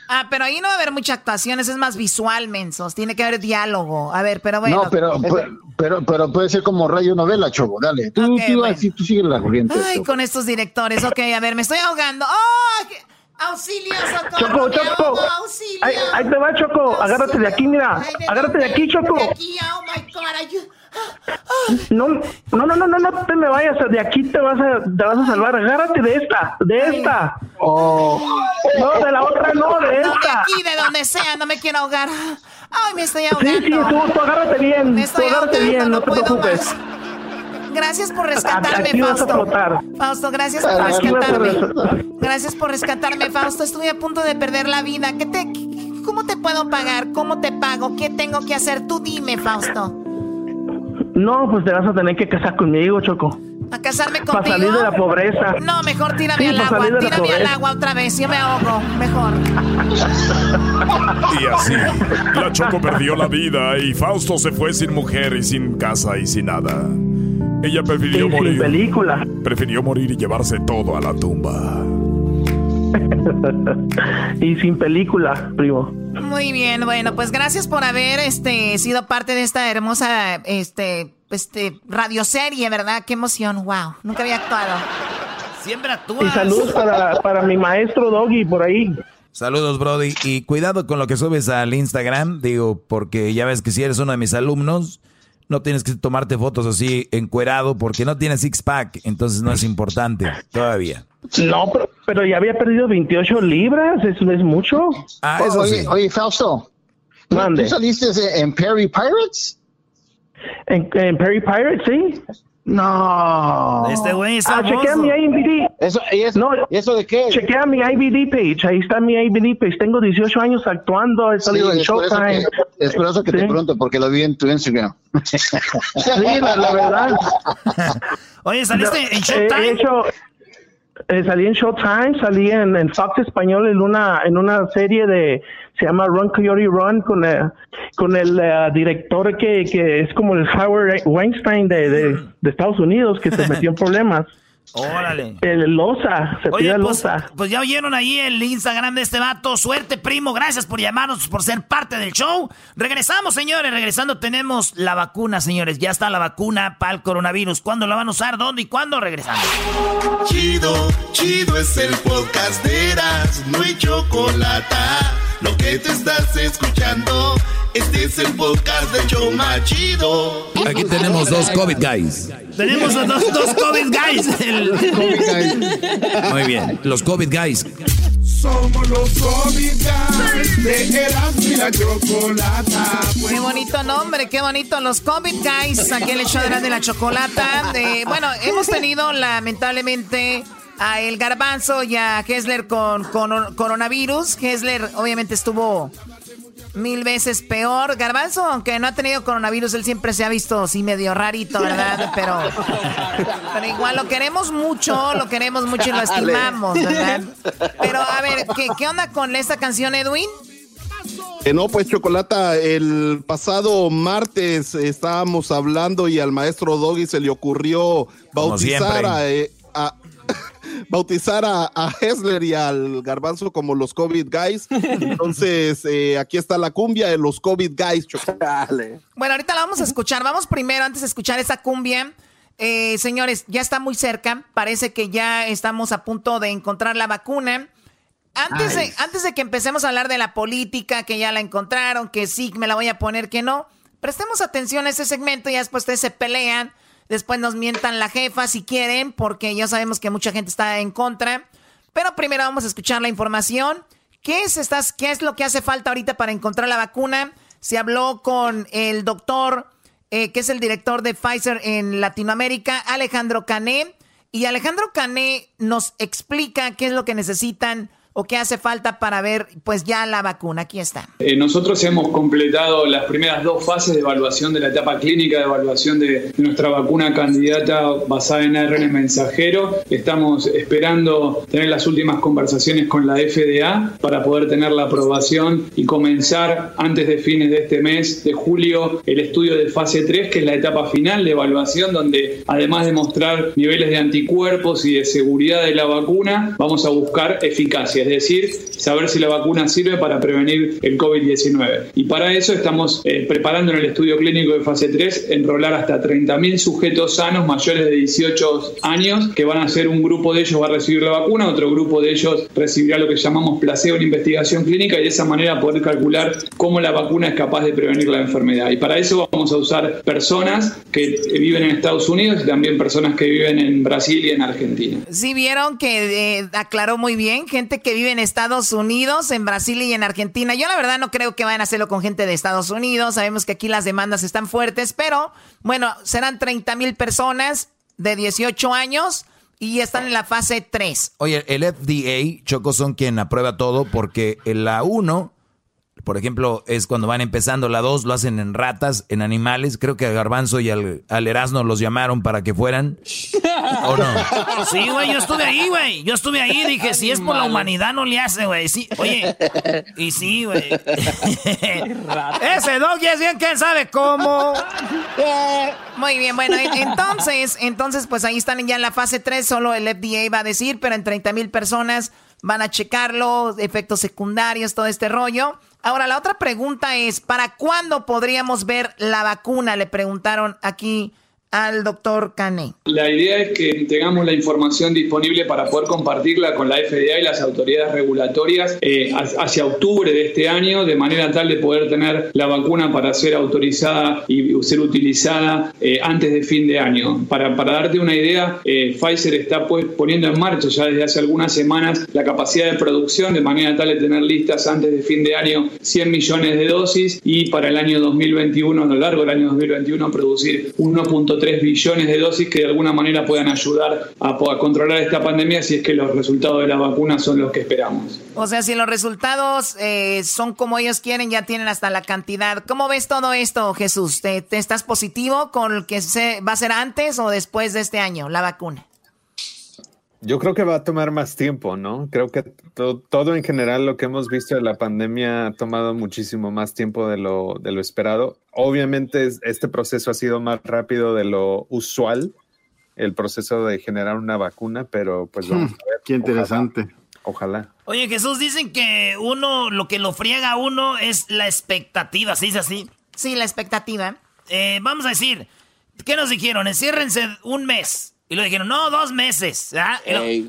Speaker 11: Ah, pero ahí no va a haber mucha actuación, eso es más visual, mensos. Tiene que haber diálogo. A ver, pero bueno.
Speaker 6: No, pero, pero, pero, pero puede ser como radio novela, Choco. Dale. Tú,
Speaker 11: Ok,
Speaker 6: tú,
Speaker 11: bueno.
Speaker 6: así, tú sigue la corriente.
Speaker 11: Ay,
Speaker 6: Choco.
Speaker 11: con estos directores. Ok, a ver, me estoy ahogando. ¡Oh! qué- ¡Auxilio, socorro!
Speaker 10: Choco,
Speaker 11: me
Speaker 10: Choco.
Speaker 11: ahogo, ¡Auxilio!
Speaker 10: Ahí, ahí te va, Choco. Agárrate de aquí, mira.
Speaker 11: Ay, ¿de
Speaker 10: Agárrate de aquí, Choco.
Speaker 11: De aquí, oh my God,
Speaker 10: No, no, no, no, no, te me vayas. De aquí te vas a, te vas a salvar. Agárrate de esta, de esta.
Speaker 6: Oh,
Speaker 10: No, de la otra no, de
Speaker 11: No, de
Speaker 10: esta.
Speaker 11: aquí, de donde sea, no me quiero ahogar. Ay, me estoy
Speaker 10: Sí,
Speaker 11: ahogando.
Speaker 10: sí, tú, tú agárrate bien.
Speaker 11: Me
Speaker 10: Tú
Speaker 11: estoy
Speaker 10: agárrate
Speaker 11: ahogando,
Speaker 10: bien, no
Speaker 11: no
Speaker 10: te
Speaker 11: puedo
Speaker 10: preocupes.
Speaker 11: más. Gracias por rescatarme,
Speaker 10: Aquí vas a
Speaker 11: Fausto.
Speaker 10: flotar.
Speaker 11: Fausto, gracias por rescatarme.
Speaker 10: res-
Speaker 11: Gracias por rescatarme, Fausto. Estuve a punto de perder la vida. ¿Qué te, ¿Cómo te puedo pagar? ¿Cómo te pago? ¿Qué tengo que hacer? Tú dime, Fausto.
Speaker 10: No, pues te vas a tener que casar conmigo, Choco.
Speaker 11: ¿A casarme
Speaker 10: Para
Speaker 11: contigo?
Speaker 10: salir de la pobreza.
Speaker 11: No, mejor tírame
Speaker 10: Sí,
Speaker 11: al
Speaker 10: para
Speaker 11: agua. Tírame al agua otra vez. Yo me ahogo. Mejor.
Speaker 12: Y así, la Choco perdió la vida y Fausto se fue sin mujer y sin casa y sin nada. Ella prefirió
Speaker 10: Y sin
Speaker 12: morir.
Speaker 10: película.
Speaker 12: Prefirió morir y llevarse todo a la tumba.
Speaker 10: y sin película, primo.
Speaker 11: Muy bien, bueno, pues gracias por haber este sido parte de esta hermosa este este radioserie, ¿verdad? Qué emoción, wow. Nunca había actuado.
Speaker 3: Siempre actúas.
Speaker 10: Y saludos para, para mi maestro Doggy por ahí.
Speaker 4: Saludos, Brody. Y cuidado con lo que subes al Instagram, digo, porque ya ves que si eres uno de mis alumnos, no tienes que tomarte fotos así encuerado porque no tienes six pack, entonces no es importante todavía.
Speaker 10: No, pero, pero ya había perdido 28 libras, eso es mucho.
Speaker 4: Ah,
Speaker 6: Oh, oye, oye, Fausto. ¿tú-. ¿Tú saliste en Perry Pirates?
Speaker 10: En, en Perry Pirates, sí.
Speaker 6: No.
Speaker 3: Este güey es
Speaker 10: Ah, chequea mi IMDb.
Speaker 5: Eso, ¿y eso,
Speaker 10: No,
Speaker 5: ¿y eso de qué?
Speaker 10: Chequea mi IBD page, ahí está mi IBD page. Tengo 18 años actuando, he
Speaker 6: Sí,
Speaker 10: salido en
Speaker 6: es, por eso
Speaker 10: Showtime.
Speaker 6: que, es por eso que te
Speaker 10: Sí.
Speaker 6: pregunto, porque lo vi en tu Instagram.
Speaker 10: Sí, la, la verdad.
Speaker 3: Oye, ¿saliste en
Speaker 10: Eh, He
Speaker 3: Showtime?
Speaker 10: hecho, eh, salí en Showtime, salí en, en Fox Español en una en una serie de se llama Run Coyote Run con el, con el eh, director que, que es como el Howard Weinstein de, de, de Estados Unidos que se metió en problemas.
Speaker 3: Órale.
Speaker 10: El Loza, se
Speaker 3: Oye,
Speaker 10: pide
Speaker 3: pues,
Speaker 10: Loza.
Speaker 3: pues ya oyeron ahí el Instagram de este vato. Suerte, primo. Gracias por llamarnos, por ser parte del show. Regresamos, señores. Regresando tenemos la vacuna, señores. Ya está la vacuna para el coronavirus. ¿Cuándo la van a usar? ¿Dónde y cuándo? Regresamos.
Speaker 2: Chido, chido es el podcast de Eras, no hay chocolate. Lo que te estás escuchando, este es el podcast de Choma Chido.
Speaker 4: Aquí tenemos dos COVID guys.
Speaker 3: Tenemos a dos, dos COVID guys. El-
Speaker 4: Muy bien, los COVID guys.
Speaker 2: Somos los COVID Guys de y la chocolata.
Speaker 11: Qué bonito nombre, qué bonito. Los COVID Guys, aquí en el show de la, de la chocolata. Eh, bueno, hemos tenido lamentablemente a El Garbanzo y a Hessler con, con coronavirus. Hessler obviamente estuvo mil veces peor. Garbanzo, aunque no ha tenido coronavirus, él siempre se ha visto así medio rarito, ¿verdad? Pero, pero igual lo queremos mucho, lo queremos mucho y lo estimamos, ¿verdad? Pero a ver, ¿qué, qué onda con esta canción, Edwin?
Speaker 8: Eh, no, pues Chocolata, el pasado martes estábamos hablando y al maestro Doggy se le ocurrió bautizar a, eh, a- bautizar a, a Hessler y al Garbanzo como los COVID Guys. Entonces, eh, aquí está la cumbia de los COVID Guys, Chocolata.
Speaker 11: Bueno, ahorita la vamos a escuchar. Vamos primero, antes de escuchar esa cumbia. Eh, señores, ya está muy cerca. Parece que ya estamos a punto de encontrar la vacuna. Antes de, antes de que empecemos a hablar de la política, que ya la encontraron, que sí, me la voy a poner, que no, prestemos atención a ese segmento y ya después ustedes se pelean. Después nos mientan la jefa si quieren, porque ya sabemos que mucha gente está en contra. Pero primero vamos a escuchar la información. ¿Qué es, estas, ¿Qué es lo que hace falta ahorita para encontrar la vacuna? Se habló con el doctor, eh, que es el director de Pfizer en Latinoamérica, Alejandro Cané. Y Alejandro Cané nos explica qué es lo que necesitan o qué hace falta para ver pues ya la vacuna. Aquí está.
Speaker 13: Eh, nosotros hemos completado las primeras dos fases de evaluación de la etapa clínica de evaluación de nuestra vacuna candidata basada en ARN mensajero. Estamos esperando tener las últimas conversaciones con la FDA para poder tener la aprobación y comenzar antes de fines de este mes de julio el estudio de fase 3, que es la etapa final de evaluación, donde además de mostrar niveles de anticuerpos y de seguridad de la vacuna, vamos a buscar eficacia, es decir, saber si la vacuna sirve para prevenir el COVID-19. Y para eso estamos eh, preparando en el estudio clínico de fase 3 enrolar hasta 30.000 sujetos sanos mayores de 18 años, que van a ser un grupo de ellos va a recibir la vacuna, otro grupo de ellos recibirá lo que llamamos placebo en investigación clínica y de esa manera poder calcular cómo la vacuna es capaz de prevenir la enfermedad. Y para eso vamos a usar personas que viven en Estados Unidos y también personas que viven en Brasil y en Argentina.
Speaker 11: Sí, vieron que eh, aclaró muy bien, gente que vive en Estados Unidos, en Brasil y en Argentina. Yo la verdad no creo que vayan a hacerlo con gente de Estados Unidos. Sabemos que aquí las demandas están fuertes, pero bueno, serán 30 mil personas de 18 años y están en la fase 3.
Speaker 4: Oye, el FDA, Choco, son quien aprueba todo porque en la 1, por ejemplo, es cuando van empezando, la 2 lo hacen en ratas, en animales. Creo que a Garbanzo y al, al Erasmo los llamaron para que fueran. ¿O no?
Speaker 3: Sí, güey, yo estuve ahí, güey. Yo estuve ahí, dije, si es por la humanidad, no le hace, güey. Sí, oye, y sí, güey. Ese dog ya es bien, quién sabe cómo.
Speaker 11: Muy bien, bueno, en- entonces, entonces, pues ahí están ya en la fase 3, solo el FDA va a decir, pero en 30 mil personas van a checarlo, efectos secundarios, todo este rollo. Ahora, la otra pregunta es, ¿para cuándo podríamos ver la vacuna? Le preguntaron aquí al doctor Cané.
Speaker 13: La idea es que tengamos la información disponible para poder compartirla con la FDA y las autoridades regulatorias eh, ha- hacia octubre de este año, de manera tal de poder tener la vacuna para ser autorizada y ser utilizada eh, antes de fin de año. Para, para darte una idea, eh, Pfizer está pues, poniendo en marcha ya desde hace algunas semanas la capacidad de producción, de manera tal de tener listas antes de fin de año 100 millones de dosis y para el año 2021, a lo largo del año 2021, producir 1.3 billones de dosis que de alguna manera puedan ayudar a, controlar esta pandemia si es que los resultados de la vacuna son los que esperamos.
Speaker 11: O sea, si los resultados eh, son como ellos quieren, ya tienen hasta la cantidad. ¿Cómo ves todo esto, Jesús? ¿Te, te estás positivo con el que se, va a ser antes o después de este año, la vacuna?
Speaker 14: Yo creo que va a tomar más tiempo, ¿no? Creo que to- todo en general lo que hemos visto de la pandemia ha tomado muchísimo más tiempo de lo, de lo esperado. Obviamente es- este proceso ha sido más rápido de lo usual, el proceso de generar una vacuna, pero pues vamos
Speaker 6: a ver. Qué interesante.
Speaker 14: Ojalá.
Speaker 3: Oye, Jesús, dicen que uno, lo que lo friega a uno es la expectativa, ¿se dice así?
Speaker 11: Sí, la expectativa.
Speaker 3: Eh, vamos a decir, ¿qué nos dijeron? Enciérrense un mes. Y lo dijeron, no, dos meses.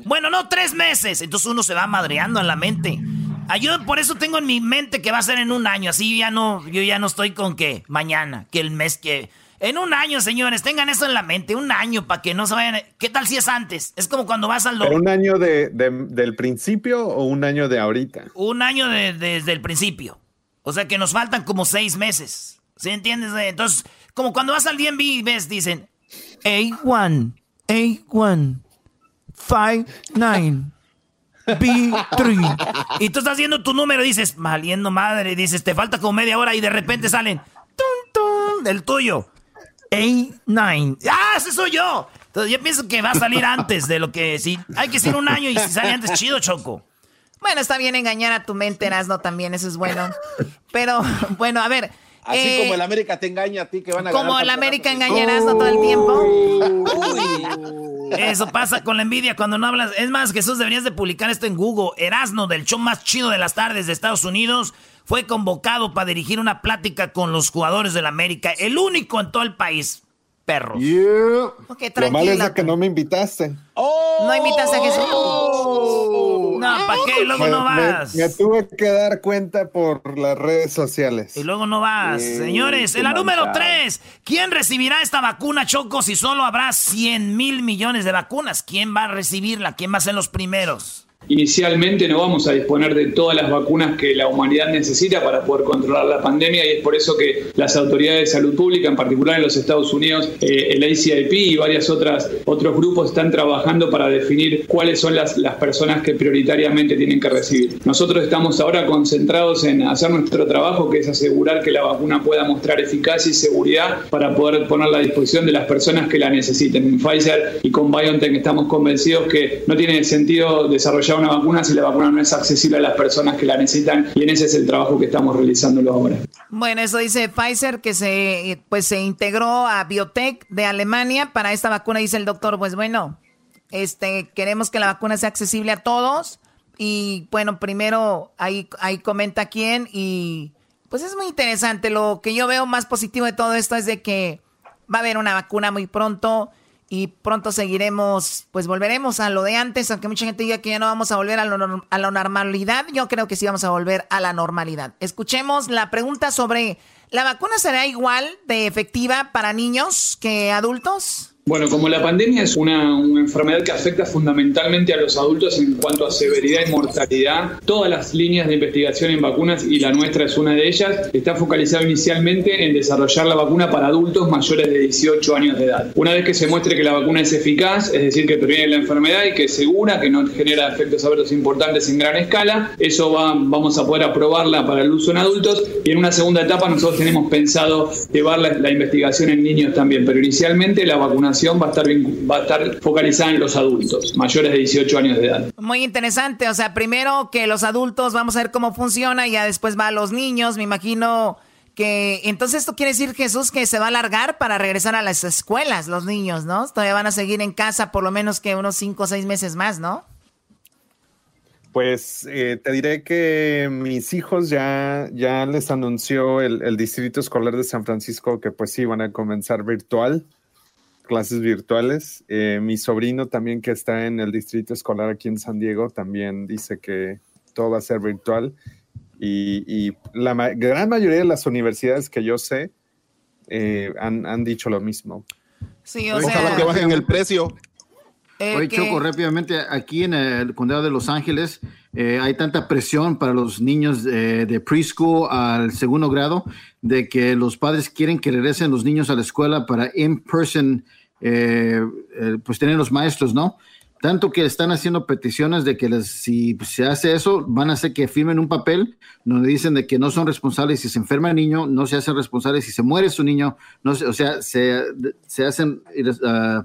Speaker 3: bueno, no, tres meses. Entonces uno se va madreando en la mente. Ah, yo por eso tengo en mi mente que va a ser en un año. Así ya no, yo ya no estoy con que mañana, que el mes que. En un año, señores, tengan eso en la mente, un año para que no se vayan. ¿Qué tal si es antes? Es como cuando vas al
Speaker 14: ¿Un año de, del principio o un año de ahorita?
Speaker 3: Un año desde el principio. O sea que nos faltan como seis meses. ¿Sí entiendes? Entonces, como cuando vas al DMV y ves, dicen A1, A1, 59, B3. Y tú estás haciendo tu número dices, maliendo madre, dices, te falta como media hora y de repente salen, tum, tum, del tuyo. A9. ¡Ah, ese soy yo! Entonces yo pienso que va a salir antes de lo que... Si hay que ser un año y si sale antes, chido, Choco.
Speaker 11: Bueno, está bien engañar a tu mente, Erasno, también, eso es bueno. Pero, bueno, a ver...
Speaker 5: Así eh, como el América te engaña a ti que van a
Speaker 11: Como el América engaña a Erasno todo el
Speaker 3: tiempo. Eso pasa con la envidia cuando no hablas. Es más, Jesús, deberías de publicar esto en Google. Erasno, del show más chido de las tardes de Estados Unidos, fue convocado para dirigir una plática con los jugadores del América, el único en todo el país. Perros.
Speaker 14: Lo malo es que no me invitaste.
Speaker 11: ¿No invitaste a Jesús?
Speaker 3: No, ¿para qué? Luego no vas.
Speaker 14: Me, tuve que dar cuenta por las redes sociales.
Speaker 3: Y luego no vas. Señores, en la número 3. ¿Quién recibirá esta vacuna, Choco, si solo habrá 100 mil millones de vacunas? ¿Quién va a recibirla? ¿Quién va a ser los primeros?
Speaker 13: Inicialmente no vamos a disponer de todas las vacunas que la humanidad necesita para poder controlar la pandemia y es por eso que las autoridades de salud pública, en particular en los Estados Unidos, eh, el ACIP y varios otras, otros grupos están trabajando para definir cuáles son las, las personas que prioritariamente tienen que recibir. Nosotros estamos ahora concentrados en hacer nuestro trabajo, que es asegurar que la vacuna pueda mostrar eficacia y seguridad para poder ponerla a disposición de las personas que la necesiten. En Pfizer y con BioNTech estamos convencidos que no tiene sentido desarrollar una vacuna si la vacuna no es accesible a las personas que la necesitan y en ese es el trabajo que estamos realizando ahora.
Speaker 11: Bueno, eso dice Pfizer que se pues se integró a Biotech de Alemania para esta vacuna dice el doctor, pues bueno, este queremos que la vacuna sea accesible a todos y bueno, primero ahí ahí comenta quién y pues es muy interesante. Lo que yo veo más positivo de todo esto es de que va a haber una vacuna muy pronto y pronto seguiremos, pues volveremos a lo de antes, aunque mucha gente diga que ya no vamos a volver a, a la normalidad, yo creo que sí vamos a volver a la normalidad. Escuchemos la pregunta sobre, ¿la vacuna será igual de efectiva para niños que adultos?
Speaker 13: Bueno, como la pandemia es una, enfermedad que afecta fundamentalmente a los adultos en cuanto a severidad y mortalidad, todas las líneas de investigación en vacunas, y la nuestra es una de ellas, está focalizado inicialmente en desarrollar la vacuna para adultos mayores de 18 años de edad. Una vez que se muestre que la vacuna es eficaz, es decir, que previene la enfermedad y que es segura, que no genera efectos adversos importantes en gran escala, eso va, vamos a poder aprobarla para el uso en adultos y en una segunda etapa nosotros tenemos pensado llevar la, la investigación en niños también, pero inicialmente la vacunación va a estar, va a estar focalizada en los adultos, mayores de 18 años de edad.
Speaker 11: Muy interesante, o sea, primero que los adultos vamos a ver cómo funciona y ya después va a los niños, me imagino que entonces esto quiere decir Jesús que se va a alargar para regresar a las escuelas los niños, ¿no? Todavía van a seguir en casa por lo menos que unos 5 o 6 meses más, ¿no?
Speaker 14: Pues eh, te diré que mis hijos ya, ya les anunció el, el, Distrito Escolar de San Francisco que pues sí van a comenzar virtual clases virtuales. Eh, mi sobrino también que está en el distrito escolar aquí en San Diego también dice que todo va a ser virtual y, la gran mayoría de las universidades que yo sé eh, han, dicho lo mismo.
Speaker 11: Sí, o sea,
Speaker 8: que bajen el precio.
Speaker 6: Eh, Oye, Choco, rápidamente, aquí en el condado de Los Ángeles hay tanta presión para los niños de preschool al segundo grado de que los padres quieren que regresen los niños a la escuela para in-person eh, eh, pues tienen los maestros, ¿no? Tanto que están haciendo peticiones de que les, si se hace eso, van a hacer que firmen un papel donde dicen de que no son responsables si se enferma el niño, no se hacen responsables si se muere su niño, no o sea, se, se hacen, uh,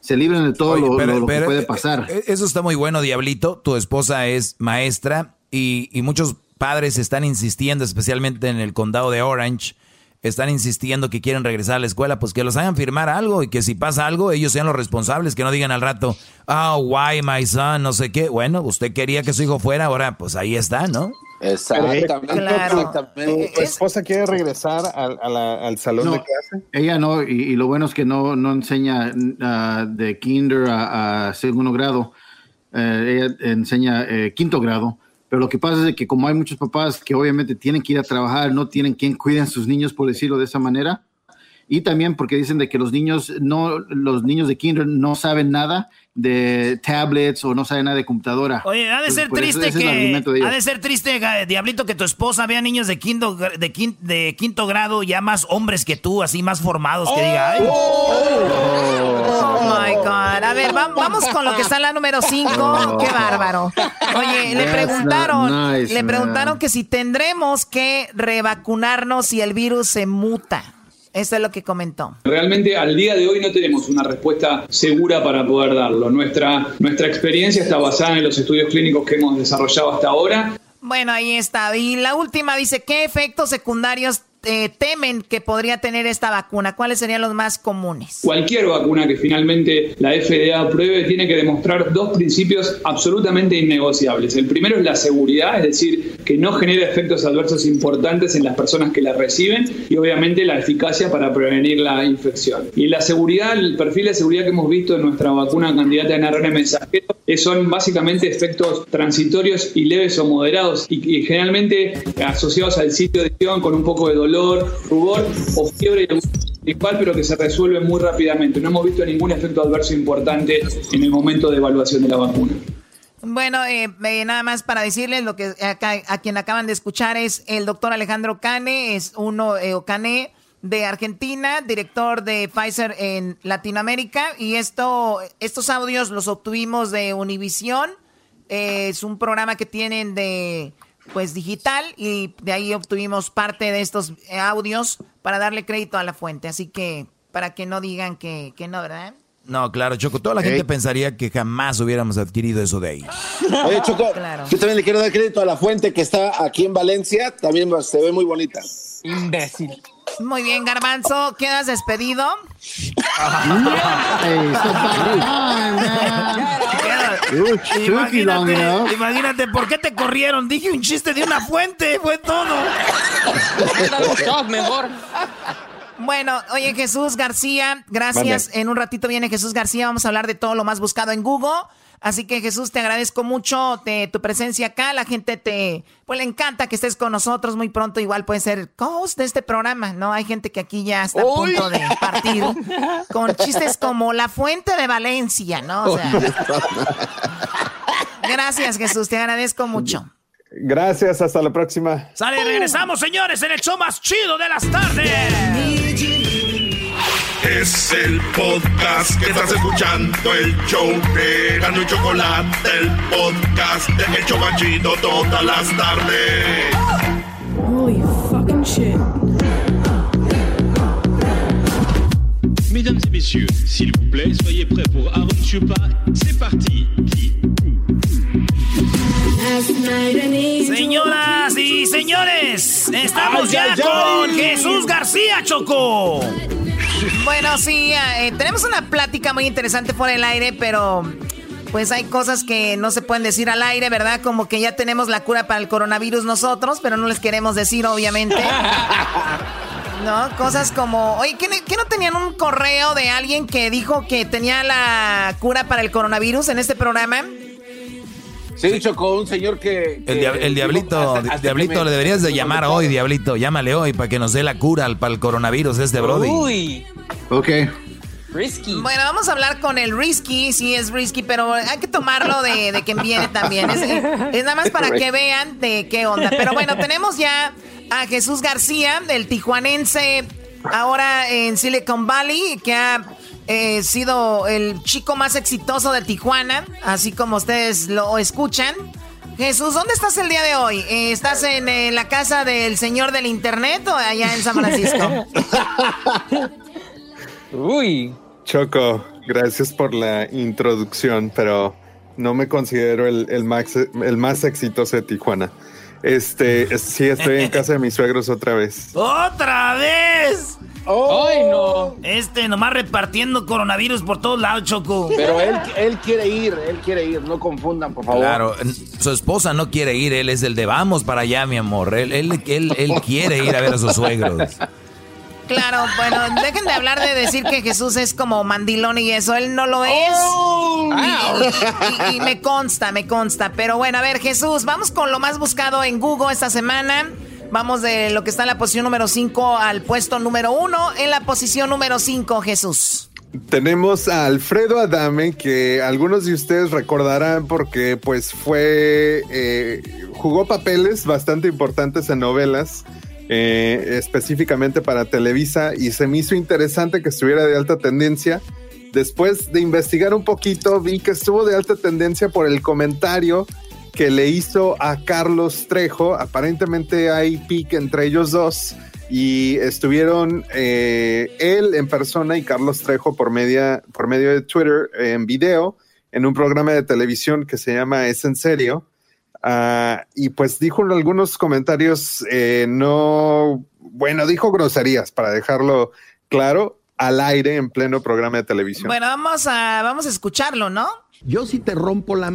Speaker 6: se libran de todo lo, que puede pasar.
Speaker 4: Eh, eso está muy bueno, Diablito. Tu esposa es maestra y, y muchos padres están insistiendo, especialmente en el condado de Orange, están insistiendo que quieren regresar a la escuela, pues que los hagan firmar algo y que si pasa algo, ellos sean los responsables, que no digan al rato, oh, why my son, no sé qué. Bueno, usted quería que su hijo fuera, ahora pues ahí está, ¿no?
Speaker 5: Exactamente. Claro.
Speaker 14: ¿Tu esposa quiere regresar al, salón de clase?
Speaker 6: Ella no, y, lo bueno es que no, no enseña uh, de kinder a, segundo grado, eh, ella enseña eh, quinto grado. Pero lo que pasa es que como hay muchos papás que obviamente tienen que ir a trabajar, no tienen quien cuiden a sus niños, por decirlo de esa manera, y también porque dicen de que los niños no los niños de kinder no saben nada de tablets o no saben nada de computadora.
Speaker 3: Oye, ha de ser triste que ha de ser triste diablito que tu esposa vea niños de quinto de quinto, de quinto grado ya más hombres que tú, así más formados que diga, Ay.
Speaker 11: Oh, my god. A ver, vamos con lo que está en la número 5. Qué bárbaro. Oye, le preguntaron, le preguntaron que si tendremos que revacunarnos si el virus se muta. Eso es lo que comentó.
Speaker 13: Realmente al día de hoy no tenemos una respuesta segura para poder darlo. Nuestra, nuestra experiencia está basada en los estudios clínicos que hemos desarrollado hasta ahora.
Speaker 11: Bueno, ahí está. Y la última dice, ¿qué efectos secundarios temen que podría tener esta vacuna? ¿Cuáles serían los más comunes?
Speaker 13: Cualquier vacuna que finalmente la FDA apruebe tiene que demostrar dos principios absolutamente innegociables. El primero es la seguridad, es decir, que no genera efectos adversos importantes en las personas que la reciben y obviamente la eficacia para prevenir la infección. Y la seguridad, el perfil de seguridad que hemos visto en nuestra vacuna candidata en ARN mensajero son básicamente efectos transitorios y leves o moderados y, y generalmente asociados al sitio de acción con un poco de dolor dolor, rubor o fiebre igual, pero que se resuelve muy rápidamente. No hemos visto ningún efecto adverso importante en el momento de evaluación de la vacuna.
Speaker 11: Bueno, eh, eh, nada más para decirles lo que a quien acaban de escuchar es el doctor Alejandro Cane, es uno eh, Cane de Argentina, director de Pfizer en Latinoamérica y esto, estos audios los obtuvimos de Univision, es un programa que tienen de pues digital y de ahí obtuvimos parte de estos audios para darle crédito a la fuente. Así que para que no digan que, que no, ¿verdad?
Speaker 4: No, claro, Choco. Toda la gente pensaría que jamás hubiéramos adquirido eso de ahí.
Speaker 5: Oye, Choco, yo también le quiero dar crédito a la fuente que está aquí en Valencia. También se ve muy bonita.
Speaker 7: Imbécil.
Speaker 11: Muy bien, Garbanzo, quedas despedido.
Speaker 3: imagínate, imagínate, ¿por qué te corrieron? Dije un chiste de una fuente, fue todo.
Speaker 7: mejor.
Speaker 11: Bueno, oye Jesús García, gracias. En un ratito viene Jesús García, vamos a hablar de todo lo más buscado en Google. Así que Jesús, te agradezco mucho de tu presencia acá. La gente te, pues le encanta que estés con nosotros. Muy pronto igual puede ser host de este programa, ¿no? Hay gente que aquí ya está a punto de partir con chistes como la fuente de Valencia, ¿no? O sea, gracias Jesús, te agradezco mucho.
Speaker 14: Gracias, hasta la próxima.
Speaker 3: Sale, regresamos, señores, en el show más chido de las tardes.
Speaker 2: Es el podcast que estás escuchando, el show de Gano y Chocolate, el podcast de El Chocachito todas las tardes. Holy fucking shit.
Speaker 15: Mesdames et messieurs, s'il vous plaît, soyez prêts pour Aaron Chupa. C'est parti.
Speaker 3: Señoras y señores, estamos ya con Jesús García Choco.
Speaker 11: Bueno, sí, eh, tenemos una plática muy interesante por el aire, pero pues hay cosas que no se pueden decir al aire, ¿verdad? Como que ya tenemos la cura para el coronavirus nosotros, pero no les queremos decir, obviamente. ¿No? Cosas como, oye, ¿qué, ¿qué, no tenían un correo de alguien que dijo que tenía la cura para el coronavirus en este programa?
Speaker 5: Sí, dicho con un señor que...
Speaker 4: el, diablito, diablito, le deberías de llamar hoy, diablito. Llámale hoy para que nos dé la cura al, para el coronavirus este Brody.
Speaker 7: Uy.
Speaker 6: Ok.
Speaker 7: Risky.
Speaker 11: Bueno, vamos a hablar con el risky, sí es risky, pero hay que tomarlo de, de quien viene también. Es, es, nada más para que vean de qué onda. Pero bueno, tenemos ya a Jesús García, el tijuanense, ahora en Silicon Valley, que ha He sido el chico más exitoso de Tijuana, así como ustedes lo escuchan. Jesús, ¿dónde estás el día de hoy? Eh, ¿Estás en eh, la casa del señor del internet o allá en San Francisco?
Speaker 14: Uy. Choco, gracias por la introducción, pero no me considero el, más, el más exitoso de Tijuana. Este, sí, estoy en casa de mis suegros otra vez.
Speaker 3: ¡Otra vez!
Speaker 7: Oh. ¡Ay, no!
Speaker 3: Este, nomás repartiendo coronavirus por todos lados, Choco.
Speaker 5: Pero él, él quiere ir, él quiere ir, no confundan, por favor.
Speaker 4: Claro, su esposa no quiere ir, él es el de vamos para allá, mi amor. Él, él, él, él quiere ir a ver a sus suegros.
Speaker 11: Claro, bueno, dejen de hablar de decir que Jesús es como mandilón y eso, él no lo es.
Speaker 5: Oh.
Speaker 11: Y, y, me consta, me consta. Pero bueno, a ver, Jesús, vamos con lo más buscado en Google esta semana. Vamos de lo que está en la posición número 5 al puesto número 1. En la posición número 5, Jesús.
Speaker 14: Tenemos a Alfredo Adame, que algunos de ustedes recordarán porque pues fue, eh, jugó papeles bastante importantes en novelas, eh, específicamente para Televisa, y se me hizo interesante que estuviera de alta tendencia. Después de investigar un poquito, vi que estuvo de alta tendencia por el comentario que le hizo a Carlos Trejo. Aparentemente hay pique entre ellos dos y estuvieron eh, él en persona y Carlos Trejo por, media, por medio de Twitter en video en un programa de televisión que se llama Es en serio. Uh, y pues dijo algunos comentarios, eh, no, bueno, dijo groserías para dejarlo claro al aire en pleno programa de televisión.
Speaker 11: Bueno, vamos a, vamos a escucharlo, ¿no?
Speaker 16: Yo sí te rompo la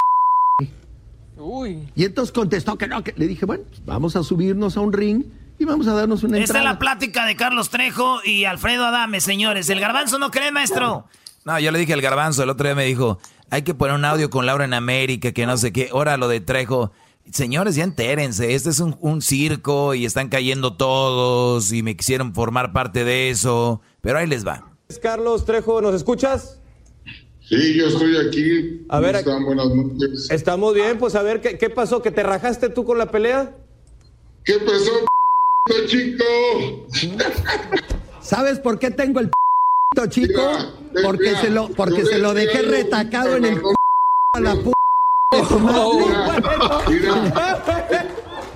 Speaker 16: Uy. Y entonces contestó que no, que le dije, bueno, vamos a subirnos a un ring y vamos a darnos una
Speaker 3: Esta es la plática de Carlos Trejo y Alfredo Adame, señores. ¿El garbanzo no cree, maestro?
Speaker 4: No, yo le dije al garbanzo, el otro día me dijo, hay que poner un audio con Laura en América, que no sé qué. Ahora lo de Trejo. Señores, ya entérense, este es un, un circo y están cayendo todos y me quisieron formar parte de eso, pero ahí les va.
Speaker 17: Carlos Trejo, ¿nos escuchas?
Speaker 18: Sí, yo estoy aquí.
Speaker 17: A ver,
Speaker 18: están? Buenas noches.
Speaker 17: Estamos bien, pues a ver, ¿qué, ¿qué, pasó? ¿Que te rajaste tú con la pelea?
Speaker 18: ¿Qué pasó, chico?
Speaker 16: ¿Sabes por qué tengo el chico? Mira, porque mira, se lo, porque se lo dejé retacado en el a la p de tu madre.
Speaker 18: Mira,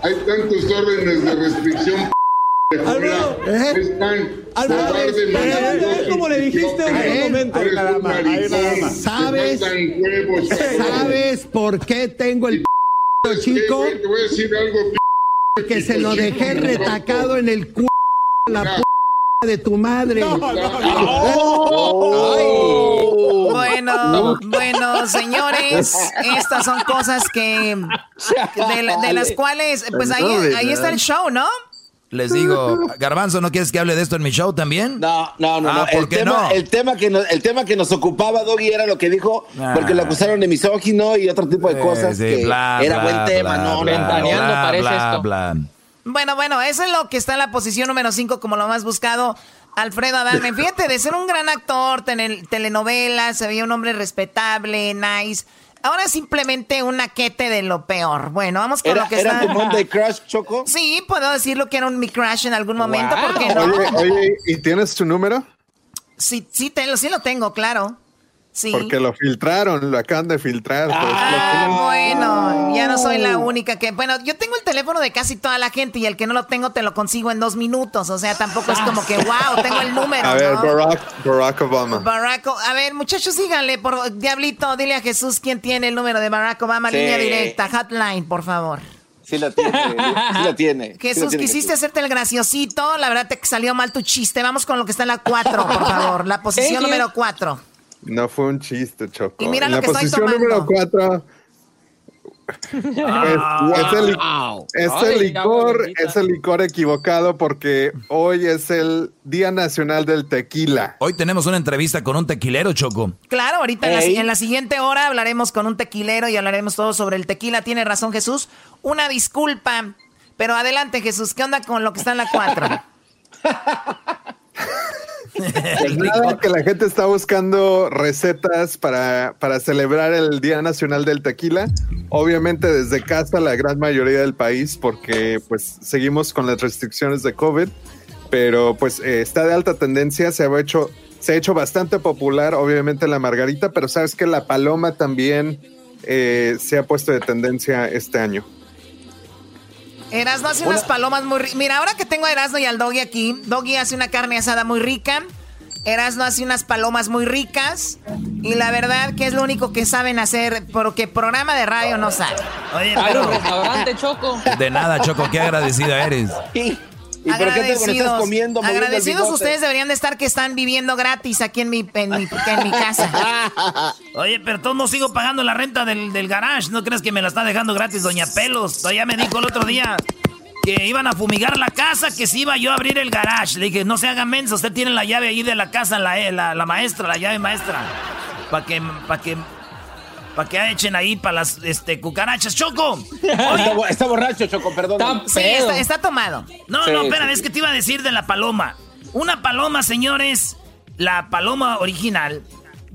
Speaker 18: hay tantos órdenes de restricción
Speaker 17: Alfredo,
Speaker 18: ¿eh?
Speaker 17: Alfredo, como le dijiste en un momento.
Speaker 16: ¿Sabes? ¿Sabes por qué tengo el chico?
Speaker 18: Te voy a decir algo,
Speaker 16: que se lo dejé retacado en el cu la p de tu madre.
Speaker 11: No, no, no. Bueno, bueno, señores, estas son cosas que de, de las cuales, pues ahí, ahí está el show, ¿no?
Speaker 4: Les digo, Garbanzo, ¿no quieres que hable de esto en mi show también?
Speaker 5: No, no, no.
Speaker 4: Ah,
Speaker 5: no.
Speaker 4: ¿por
Speaker 5: el,
Speaker 4: qué
Speaker 5: tema,
Speaker 4: no?
Speaker 5: el, tema que nos, el tema que nos ocupaba, Doggy, era lo que dijo,
Speaker 4: Ah.
Speaker 5: porque lo acusaron de misógino y otro tipo de cosas
Speaker 4: Sí,
Speaker 5: que
Speaker 4: bla,
Speaker 5: era
Speaker 4: bla,
Speaker 5: buen tema,
Speaker 4: bla,
Speaker 5: ¿no?
Speaker 4: bla,
Speaker 11: Ventaneando
Speaker 4: bla,
Speaker 11: parece
Speaker 4: bla,
Speaker 11: esto. Bueno, bueno, eso es lo que está en la posición número 5 como lo más buscado. Alfredo Adame, fíjate, de ser un gran actor, tener telenovelas, se veía un hombre respetable, nice. Ahora simplemente un naquete de lo peor. Bueno, vamos con
Speaker 5: ¿Era,
Speaker 11: lo que
Speaker 5: ¿Era
Speaker 11: está.
Speaker 5: tu Monday Crush, Choco?
Speaker 11: Sí, puedo decirlo que era un mi crush en algún momento, ¿por qué no?
Speaker 14: Oye, oye, ¿y tienes tu número?
Speaker 11: Sí, sí, te- sí lo tengo, claro. Sí.
Speaker 14: Porque lo filtraron, lo acaban de filtrar. pues,
Speaker 11: Ah, bueno, ya no soy la única que. Bueno, yo tengo el teléfono de casi toda la gente y el que no lo tengo te lo consigo en dos minutos. O sea, tampoco es como que, wow, tengo el número.
Speaker 14: A ver,
Speaker 11: ¿no?
Speaker 14: Barack, Barack Obama.
Speaker 11: Barack, a ver, muchachos, díganle, por Diablito, dile a Jesús quién tiene el número de Barack Obama,
Speaker 5: Sí.
Speaker 11: línea directa, hotline, por favor.
Speaker 5: Sí la tiene, sí la tiene. sí la
Speaker 11: Jesús,
Speaker 5: tiene,
Speaker 11: quisiste hacerte el graciosito, la verdad te salió mal tu chiste. Vamos con lo que está en la 4, por favor, la posición número 4.
Speaker 14: No fue un chiste, Choco.
Speaker 11: Y mira
Speaker 14: en
Speaker 11: lo
Speaker 14: la
Speaker 11: que estoy
Speaker 14: posición
Speaker 11: tomando.
Speaker 14: número 4
Speaker 11: Ah,
Speaker 14: es, el, es el
Speaker 11: Ay,
Speaker 14: licor, es el licor equivocado porque hoy es el Día Nacional del Tequila.
Speaker 4: Hoy tenemos una entrevista con un tequilero, Choco.
Speaker 11: Claro, ahorita en la, en la siguiente hora hablaremos con un tequilero y hablaremos todo sobre el tequila. Tiene razón Jesús. Una disculpa, pero adelante Jesús, ¿qué onda con lo que está en la 4?
Speaker 14: Pues nada, que la gente está buscando recetas para, para celebrar el Día Nacional del Tequila. Obviamente desde casa la gran mayoría del país porque pues seguimos con las restricciones de COVID, pero pues eh, está de alta tendencia, se ha hecho se ha hecho bastante popular obviamente la margarita, pero sabes que la paloma también eh, se ha puesto de tendencia este año.
Speaker 11: Erasno hace unas palomas muy ricas. Mira, ahora que tengo a Erasno y al Doggy aquí, Doggy hace una carne asada muy rica. Erasno hace unas palomas muy ricas. Y la verdad que es lo único que saben hacer, porque programa de radio no sabe.
Speaker 7: Oye, pero... restaurante, Choco.
Speaker 4: De nada, Choco, qué agradecida eres.
Speaker 5: ¿Y por qué te estás comiendo?
Speaker 11: Agradecidos ustedes deberían de estar que están viviendo gratis aquí en mi, en mi, en mi casa.
Speaker 3: Oye, pero todos no sigo pagando la renta del, del garage. ¿No crees que me la está dejando gratis, doña Pelos? Todavía me dijo el otro día que iban a fumigar la casa, que si iba yo a abrir el garage. Le dije, no se haga mensa, usted tiene la llave ahí de la casa, la, eh, la, la maestra, la llave maestra. Para que, para que, para que echen ahí para las este, cucarachas. ¡Choco!
Speaker 5: Está, bo- está borracho, Choco, perdón.
Speaker 11: Sí, está, está tomado.
Speaker 3: No,
Speaker 5: Sí,
Speaker 3: no, espera,
Speaker 5: sí,
Speaker 3: es que te iba a decir de la paloma. Una paloma, señores, la paloma original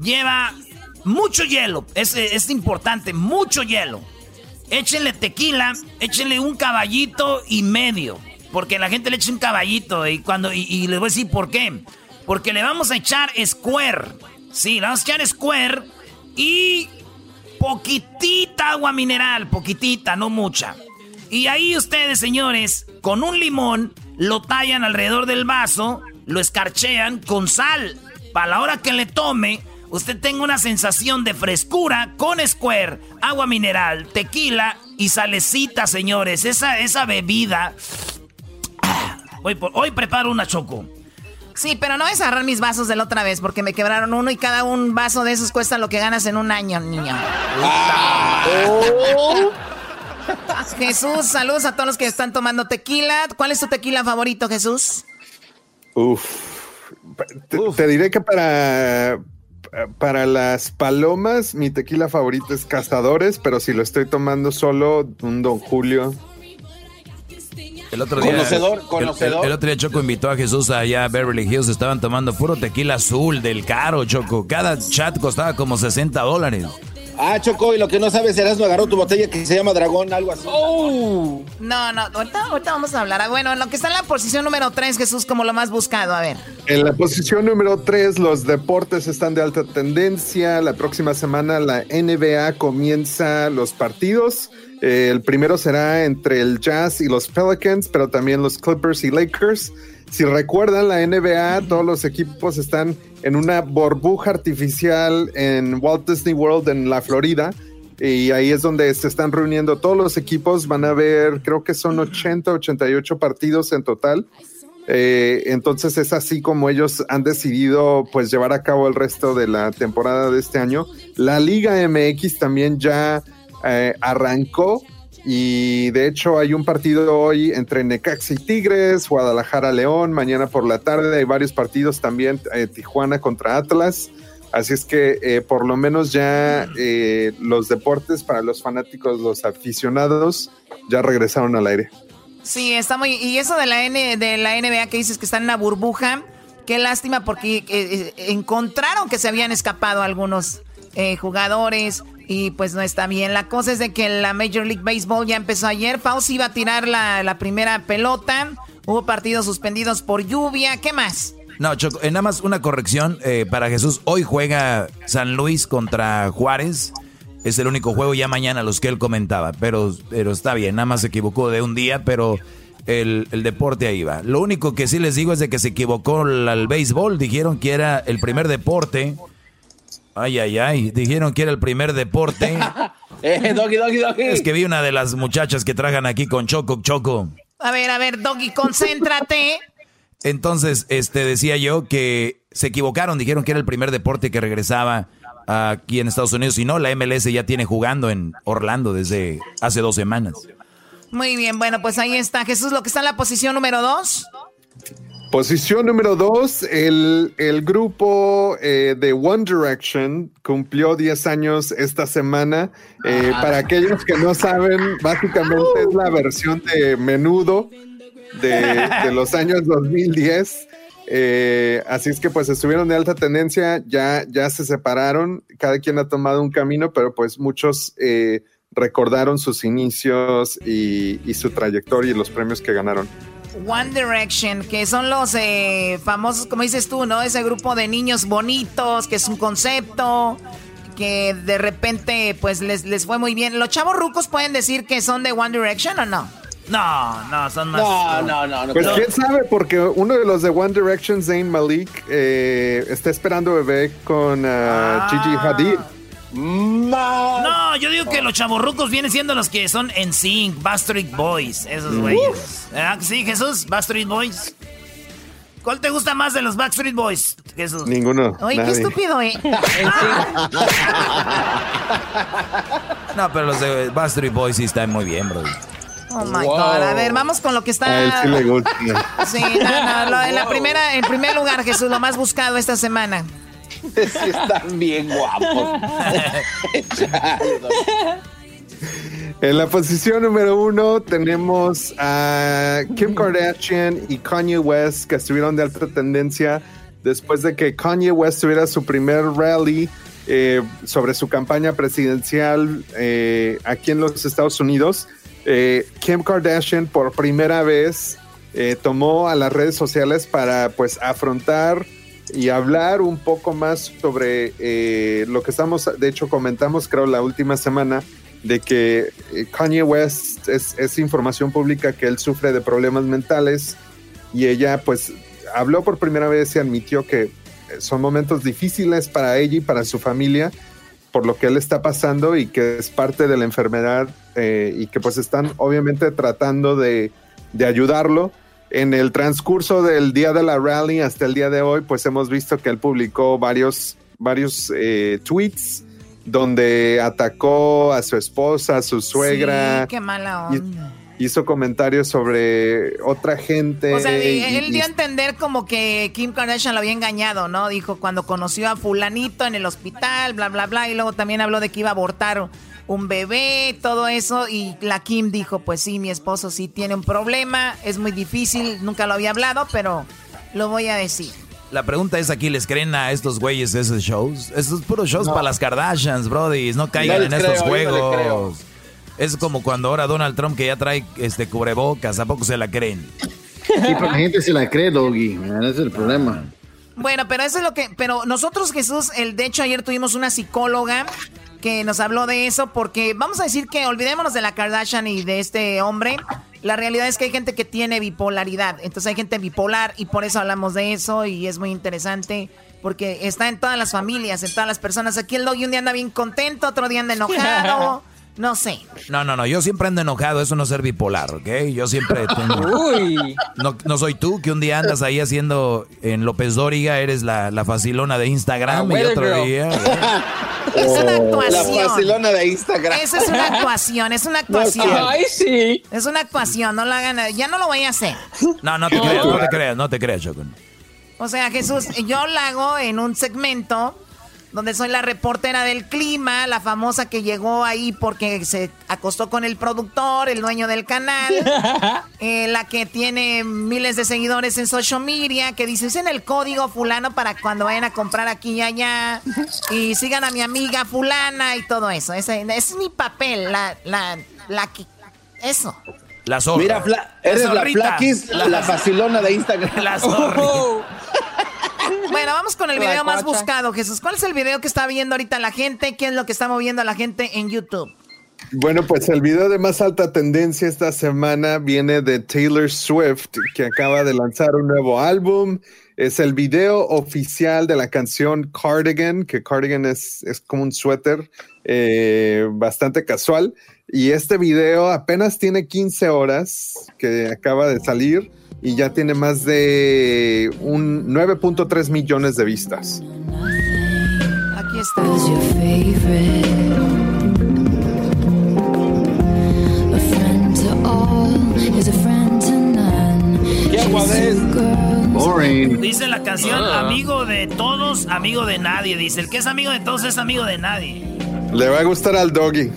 Speaker 3: lleva mucho hielo. Es, es importante, mucho hielo. Échenle tequila, échenle un caballito y medio. Porque la gente le echa un caballito y cuando y, y les voy a decir por qué. Porque le vamos a echar square. Sí, le vamos a echar square y poquitita agua mineral, poquitita, no mucha. Y ahí ustedes, señores, con un limón, lo tallan alrededor del vaso, lo escarchean con sal. Para la hora que le tome, usted tenga una sensación de frescura con square, agua mineral, tequila y salecita, señores. Esa, esa bebida. Hoy, hoy preparo una choco.
Speaker 11: Sí, pero no es agarrar mis vasos de la otra vez porque me quebraron uno y cada un vaso de esos cuesta lo que ganas en un año, niño. Jesús, saludos a todos los que están tomando tequila. ¿Cuál es tu tequila favorito, Jesús?
Speaker 14: Uf. Te, te diré que para, para las palomas, mi tequila favorito es Cazadores, pero si lo estoy tomando solo, un Don Julio.
Speaker 4: El otro día,
Speaker 5: Conocedor,
Speaker 4: el-
Speaker 5: conocedor.
Speaker 4: El, el otro día Choco invitó a Jesús allá a Beverly Hills. Estaban tomando puro tequila azul del caro, Choco. Cada chat costaba como 60 dólares.
Speaker 5: Ah, Choco, y lo que no sabes, Erasmo agarró tu botella que se llama Dragón, algo así.
Speaker 11: No, no, ahorita, ahorita vamos a hablar. Ah, Bueno, en lo que está en la posición número 3, Jesús, como lo más buscado. A ver.
Speaker 14: En la posición número 3, los deportes están de alta tendencia. La próxima semana la NBA comienza los partidos. Eh, el primero será entre el Jazz y los Pelicans, pero también los Clippers y Lakers. Si recuerdan, la NBA, todos los equipos están en una burbuja artificial en Walt Disney World en la Florida. Y ahí es donde se están reuniendo todos los equipos. Van a ver, creo que son 80, 88 partidos en total. Eh, entonces es así como ellos han decidido pues llevar a cabo el resto de la temporada de este año. La Liga MX también ya eh, arrancó y de hecho hay un partido hoy entre Necaxa y Tigres, Guadalajara León, mañana por la tarde hay varios partidos también, eh, Tijuana contra Atlas. Así es que eh, por lo menos ya eh, los deportes para los fanáticos, los aficionados, ya regresaron al aire.
Speaker 11: Sí, está. Y eso de la, N, de la NBA que dices que está en una burbuja, qué lástima porque encontraron que se habían escapado algunos jugadores y pues no está bien. La cosa es de que la Major League Baseball ya empezó ayer. Fauci iba a tirar la, la primera pelota. Hubo partidos suspendidos por lluvia. ¿Qué más?
Speaker 4: No, Choco, eh, nada más una corrección eh, para Jesús. Hoy juega San Luis contra Juárez. Es el único juego ya mañana los que él comentaba. Pero, pero está bien, nada más se equivocó de un día, pero el, el deporte ahí va. Lo único que sí les digo es de que se equivocó al, béisbol. Dijeron que era el primer deporte. Ay, ay, ay. Dijeron que era el primer deporte.
Speaker 5: eh, doggy, doggy, doggy.
Speaker 4: Es que vi una de las muchachas que trajan aquí con Choco, Choco.
Speaker 11: A ver, a ver, Doggy, concéntrate.
Speaker 4: Entonces, este decía yo que se equivocaron, dijeron que era el primer deporte que regresaba aquí en Estados Unidos y no, la MLS ya tiene jugando en Orlando desde hace dos semanas.
Speaker 11: Muy bien, bueno, pues ahí está. Jesús, lo que está en la posición número dos.
Speaker 14: Posición número dos, el, el grupo eh, de One Direction cumplió 10 años esta semana. Eh,
Speaker 19: Ah.
Speaker 14: Para aquellos que no saben, básicamente es la versión de menudo de, de los años 2010. Eh, así es que pues estuvieron de alta tendencia, ya, ya se separaron, cada quien ha tomado un camino, pero pues muchos eh, recordaron sus inicios y, y su trayectoria y los premios que ganaron.
Speaker 11: One Direction, que son los eh, famosos, como dices tú, ¿no? Ese grupo de niños bonitos, que es un concepto, que de repente, pues les, les fue muy bien. ¿Los chavos rucos pueden decir que son de One Direction o no?
Speaker 3: No, no, son más.
Speaker 5: No, no, no. no
Speaker 14: Pues quién sabe, porque uno de los de One Direction, Zayn Malik, eh, está esperando bebé con ah, Gigi Hadid.
Speaker 3: No, yo digo que los chavorrucos vienen siendo los que son en Sync, Backstreet Boys, esos güeyes. ¿Verdad que sí, Jesús? Backstreet Boys. ¿Cuál te gusta más de los Backstreet Boys, Jesús?
Speaker 14: Ninguno.
Speaker 11: Oye, qué
Speaker 14: nadie.
Speaker 11: estúpido, ¿eh?
Speaker 4: No, pero los de Backstreet Boys sí están muy bien, bro.
Speaker 11: Oh my God. A ver, vamos con lo que está.
Speaker 14: A él sí le gusta.
Speaker 11: Sí, no, no, lo- en la primera, en primer lugar, Jesús, lo más buscado esta semana.
Speaker 5: Están bien guapos.
Speaker 14: En la posición número uno tenemos a Kim Kardashian y Kanye West, que estuvieron de alta tendencia después de que Kanye West tuviera su primer rally eh, sobre su campaña presidencial eh, aquí en los Estados Unidos. Eh, Kim Kardashian por primera vez tomó a las redes sociales para pues afrontar y hablar un poco más sobre eh, lo que estamos, de hecho comentamos creo la última semana, de que eh, Kanye West es, información pública que él sufre de problemas mentales y ella pues habló por primera vez y admitió que eh, son momentos difíciles para ella y para su familia por lo que él está pasando y que es parte de la enfermedad y que pues están obviamente tratando de, de ayudarlo. En el transcurso del día de la rally hasta el día de hoy, pues hemos visto que él publicó varios, varios eh, tweets donde atacó a su esposa, a su suegra,
Speaker 11: Sí, qué mala onda.
Speaker 14: hizo comentarios sobre otra gente.
Speaker 11: O sea, él
Speaker 14: y-
Speaker 11: dio a entender como que Kim Kardashian lo había engañado, ¿no? Dijo cuando conoció a fulanito en el hospital, bla, bla, bla, y luego también habló de que iba a abortar un bebé, todo eso, y la Kim dijo, pues sí, mi esposo sí tiene un problema, es muy difícil, nunca lo había hablado, pero lo voy a decir.
Speaker 4: La pregunta es aquí, ¿les creen a estos güeyes esos shows? Esos puros shows
Speaker 5: No.
Speaker 4: para las Kardashians, brody. No caigan
Speaker 5: No
Speaker 4: en estos
Speaker 5: no
Speaker 4: juegos. es como cuando ahora Donald Trump que ya trae este cubrebocas, ¿a poco se la creen?
Speaker 6: Sí, pero la gente se la cree, Doggy. Ese es el problema.
Speaker 11: Bueno, pero eso es lo que, pero nosotros Jesús, el de hecho ayer tuvimos una psicóloga que nos habló de eso porque vamos a decir que olvidémonos de la Kardashian y de este hombre. La realidad es que hay gente que tiene bipolaridad, entonces hay gente bipolar y por eso hablamos de eso y es muy interesante porque está en todas las familias, en todas las personas. Aquí el doggy un día anda bien contento, otro día anda enojado, no sé.
Speaker 4: No, no, no, yo siempre ando enojado, eso no es ser bipolar, ¿ok? Yo siempre tengo...
Speaker 7: Uy.
Speaker 4: No, no soy tú, que un día andas ahí haciendo en López Dóriga, eres la, la facilona de Instagram
Speaker 7: Ah,
Speaker 4: y otro
Speaker 7: girl.
Speaker 4: día...
Speaker 11: Es una
Speaker 5: La
Speaker 11: actuación.
Speaker 5: facilona de Instagram.
Speaker 11: Esa es una actuación, es una actuación.
Speaker 7: Ay, sí.
Speaker 11: Es una actuación, no la hagan, ya no lo voy a hacer.
Speaker 4: No, no te creas, no te creas, no te creas, Choco.
Speaker 11: O sea, Jesús, yo la hago en un segmento donde soy la reportera del clima, la famosa que llegó ahí porque se acostó con el productor, el dueño del canal, eh, la que tiene miles de seguidores en social media, que dice, usen el código fulano para cuando vayan a comprar aquí y allá, y sigan a mi amiga fulana y todo eso. Ese, ese es mi papel, la, la, la que... Eso.
Speaker 4: La zorra.
Speaker 5: Mira, Fla- eres la flaquis, la, facilona de Instagram.
Speaker 4: La zorra.
Speaker 11: Bueno, vamos con el video más buscado, Jesús. ¿Cuál es el video que está viendo ahorita la gente? ¿Qué es lo que está moviendo a la gente en YouTube?
Speaker 14: Bueno, pues el video de más alta tendencia esta semana viene de Taylor Swift, que acaba de lanzar un nuevo álbum. Es el video oficial de la canción Cardigan, que Cardigan es, es como un suéter eh, bastante casual. Y este video apenas tiene 15 horas que acaba de salir y ya tiene más de un 9.3 millones de vistas.
Speaker 11: Aquí está.
Speaker 6: Boring.
Speaker 3: Dice la canción,
Speaker 7: Ah.
Speaker 3: amigo de todos, amigo de nadie. Dice, el que es amigo de todos es amigo de nadie.
Speaker 14: Le va a gustar al doggy.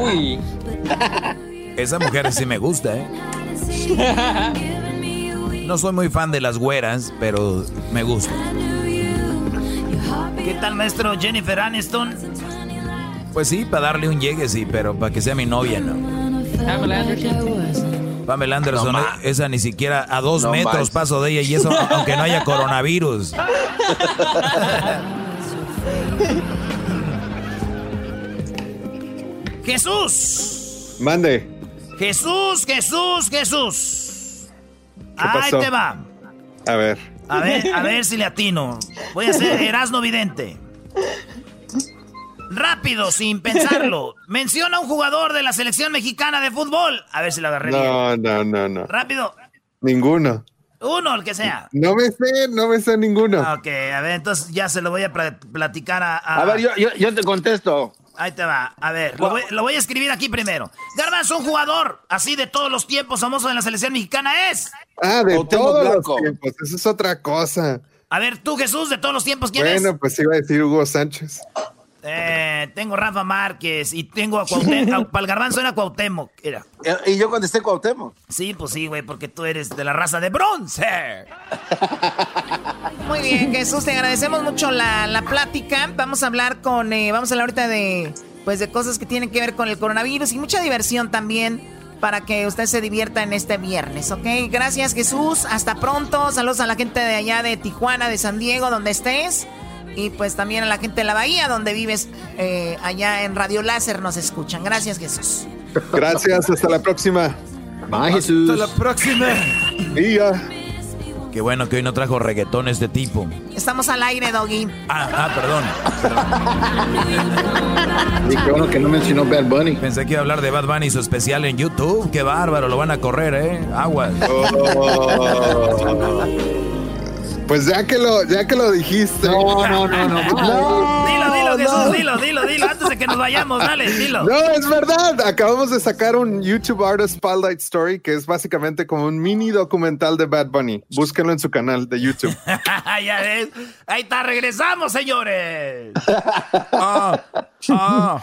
Speaker 7: Uy.
Speaker 4: Esa mujer sí me gusta, ¿eh? No soy muy fan de las güeras, pero me gusta.
Speaker 3: ¿Qué tal, maestro Jennifer Aniston?
Speaker 4: Pues sí, para darle un llegue, sí, pero para que sea mi novia, no.
Speaker 7: Pamela Anderson.
Speaker 4: Pamela Anderson,
Speaker 5: No
Speaker 4: eh, esa ni siquiera a dos
Speaker 5: No
Speaker 4: metros
Speaker 5: más.
Speaker 4: paso de ella y eso aunque no haya coronavirus.
Speaker 3: Jesús.
Speaker 14: Mande.
Speaker 3: Jesús, Jesús, Jesús.
Speaker 14: ¿Qué
Speaker 3: Ahí
Speaker 14: pasó?
Speaker 3: te va.
Speaker 14: A ver.
Speaker 3: A ver, a ver si le atino. Voy a ser Erasmo Vidente. Rápido, sin pensarlo. Menciona un jugador de la selección mexicana de fútbol. A ver si lo agarré bien.
Speaker 14: No, no, no, no.
Speaker 3: Rápido.
Speaker 14: Ninguno.
Speaker 3: Uno, el que sea.
Speaker 14: No me sé, no me sé ninguno.
Speaker 3: Ok, a ver, entonces ya se lo voy a pla- platicar a...
Speaker 5: A ver, yo, yo, yo te contesto.
Speaker 3: Ahí te va. A ver, lo voy, lo voy a escribir aquí primero. Garbanzo, un jugador así de todos los tiempos famoso de la selección mexicana es.
Speaker 14: Ah, de
Speaker 5: Cuauhtémoc
Speaker 14: todos
Speaker 5: Blanco.
Speaker 14: los tiempos. Eso es otra cosa.
Speaker 3: A ver, tú, Jesús, de todos los tiempos, ¿quién es?
Speaker 14: Bueno, pues iba a decir Hugo Sánchez.
Speaker 3: Eh, tengo Rafa Márquez y tengo a Cuauhtémoc. Para el garbanzo era Cuauhtémoc. Era.
Speaker 5: Y yo contesté Cuauhtémoc.
Speaker 3: Sí, pues sí, güey, porque tú eres de la raza de bronce.
Speaker 11: Muy bien, Jesús, te agradecemos mucho la, la plática. Vamos a hablar con, eh, vamos a hablar ahorita de, pues, de cosas que tienen que ver con el coronavirus y mucha diversión también para que usted se divierta en este viernes, ¿ok? Gracias, Jesús. Hasta pronto. Saludos a la gente de allá de Tijuana, de San Diego, donde estés. Y pues también a la gente de la Bahía, donde vives, eh, allá en Radio Láser nos escuchan. Gracias, Jesús.
Speaker 14: Gracias, hasta la próxima.
Speaker 6: Bye, Jesús.
Speaker 4: Hasta la próxima.
Speaker 14: Ya.
Speaker 4: Qué bueno que hoy no trajo reggaetón este tipo.
Speaker 11: Estamos al aire, Doggy.
Speaker 4: Ah, ah, perdón.
Speaker 6: Y qué bueno que no mencionó Bad Bunny.
Speaker 4: Pensé que iba a hablar de Bad Bunny y su especial en YouTube. Qué bárbaro, lo van a correr, ¿eh? Aguas.
Speaker 14: Oh. Pues ya que lo, ya que lo dijiste.
Speaker 6: No, no, no, no.
Speaker 3: Dilo, dilo, Jesús, dilo, dilo, dilo, antes de que nos vayamos, dale, dilo.
Speaker 14: No, es verdad. Acabamos de sacar un YouTube Artist Spotlight Story que es básicamente como un mini documental de Bad Bunny. Búsquenlo en su canal de YouTube.
Speaker 3: ya ves. Ahí está, regresamos, señores.
Speaker 4: Ah, ah,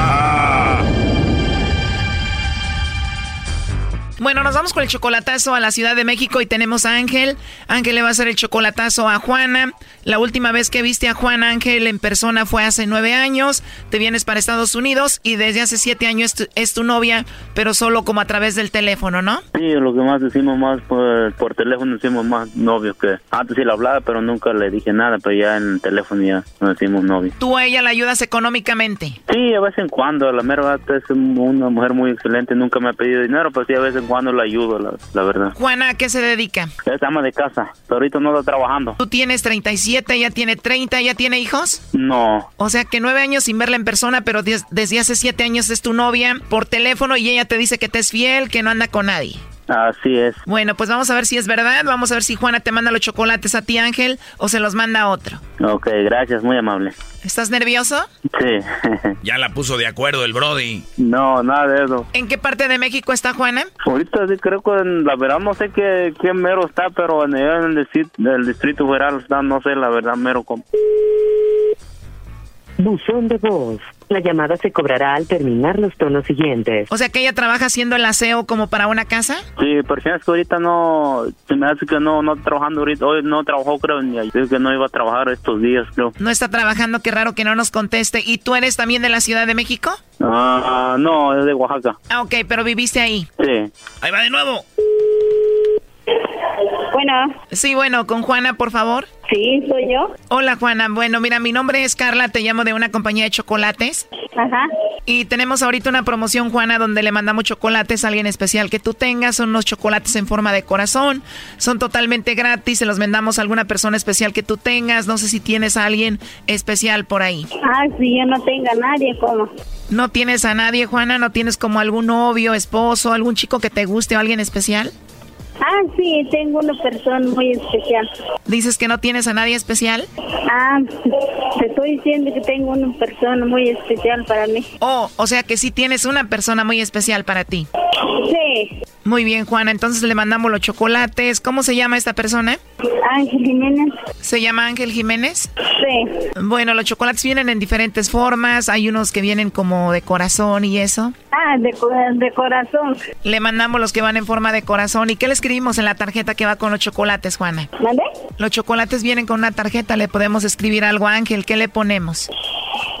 Speaker 11: Bueno, nos vamos con el chocolatazo a la Ciudad de México y tenemos a Ángel. Ángel le va a hacer el chocolatazo a Juana. La última vez que viste a Juan Ángel en persona fue hace nueve años. Te vienes para Estados Unidos y desde hace siete años es tu, es tu novia, pero solo como a través del teléfono, ¿no?
Speaker 20: Sí, lo que más decimos más por, por teléfono decimos más novios que antes sí le hablaba, pero nunca le dije nada, pero ya en el teléfono ya nos decimos novios.
Speaker 11: Tú a ella la ayudas económicamente.
Speaker 20: Sí, a vez en cuando, la mera es una mujer muy excelente, nunca me ha pedido dinero, pero sí a vez en cuando la ayudo, la, la verdad.
Speaker 11: Juana, ¿a qué se dedica?
Speaker 20: Es ama de casa, pero ahorita no está trabajando.
Speaker 11: Tú tienes 37, ella tiene 30, ¿ella tiene hijos?
Speaker 20: No,
Speaker 11: O sea que nueve años sin verla en persona, pero des- desde hace siete años es tu novia por teléfono y ella te dice que te es fiel, que no anda con nadie.
Speaker 20: Así es.
Speaker 11: Bueno, pues vamos a ver si es verdad. Vamos a ver si Juana te manda los chocolates a ti, Ángel, o se los manda a otro.
Speaker 20: Ok, gracias, muy amable.
Speaker 11: ¿Estás nervioso?
Speaker 20: Sí.
Speaker 4: Ya la puso de acuerdo el Brody.
Speaker 20: no, nada de eso.
Speaker 11: ¿En qué parte de México está Juana?
Speaker 20: Ahorita sí creo que en la verdad no sé qué, qué mero está, pero en el, en el distrito, del distrito federal está, no sé la verdad mero cómo.
Speaker 21: Buzón de voz. La llamada se cobrará al terminar los tonos siguientes.
Speaker 11: O sea que ella trabaja haciendo el aseo como para una casa.
Speaker 20: Sí, pero si es que ahorita no, se me hace que no, no trabajando ahorita, hoy no trabajó creo, ni ayer, que no iba a trabajar estos días creo.
Speaker 11: No está trabajando, qué raro que no nos conteste. ¿Y tú eres también de la Ciudad de México?
Speaker 20: Ah, no, es de Oaxaca.
Speaker 11: Ah, ok, pero viviste ahí.
Speaker 20: Sí.
Speaker 3: Ahí va de nuevo.
Speaker 21: Bueno.
Speaker 11: Sí, bueno, con Juana, por favor.
Speaker 21: Sí, soy yo.
Speaker 11: Hola, Juana. Bueno, mira, mi nombre es Carla, te llamo de una compañía de chocolates.
Speaker 21: Ajá.
Speaker 11: Y tenemos ahorita una promoción, Juana, donde le mandamos chocolates a alguien especial que tú tengas. Son unos chocolates en forma de corazón. Son totalmente gratis. Se los vendamos a alguna persona especial que tú tengas. No sé si tienes a alguien especial por ahí.
Speaker 21: Ah, sí, yo no tengo a nadie, ¿cómo?
Speaker 11: ¿No tienes a nadie, Juana? ¿No tienes como algún novio, esposo, algún chico que te guste o alguien especial?
Speaker 21: Ah, sí, tengo una persona muy especial.
Speaker 11: ¿Dices que no tienes a nadie especial?
Speaker 21: Ah, te estoy diciendo que tengo una persona muy especial para mí.
Speaker 11: Oh, o sea que sí tienes una persona muy especial para ti.
Speaker 21: Sí.
Speaker 11: Muy bien, Juana. Entonces le mandamos los chocolates. ¿Cómo se llama esta persona?
Speaker 22: Ángel Jiménez.
Speaker 11: ¿Se llama Ángel Jiménez? Bueno, los chocolates vienen en diferentes formas. Hay unos que vienen como de corazón y eso.
Speaker 22: Ah, de, de corazón.
Speaker 11: Le mandamos los que van en forma de corazón. ¿Y qué le escribimos en la tarjeta que va con los chocolates, Juana?
Speaker 22: ¿Vale?
Speaker 11: Los chocolates vienen con una tarjeta. Le podemos escribir algo a Ángel. ¿Qué le ponemos?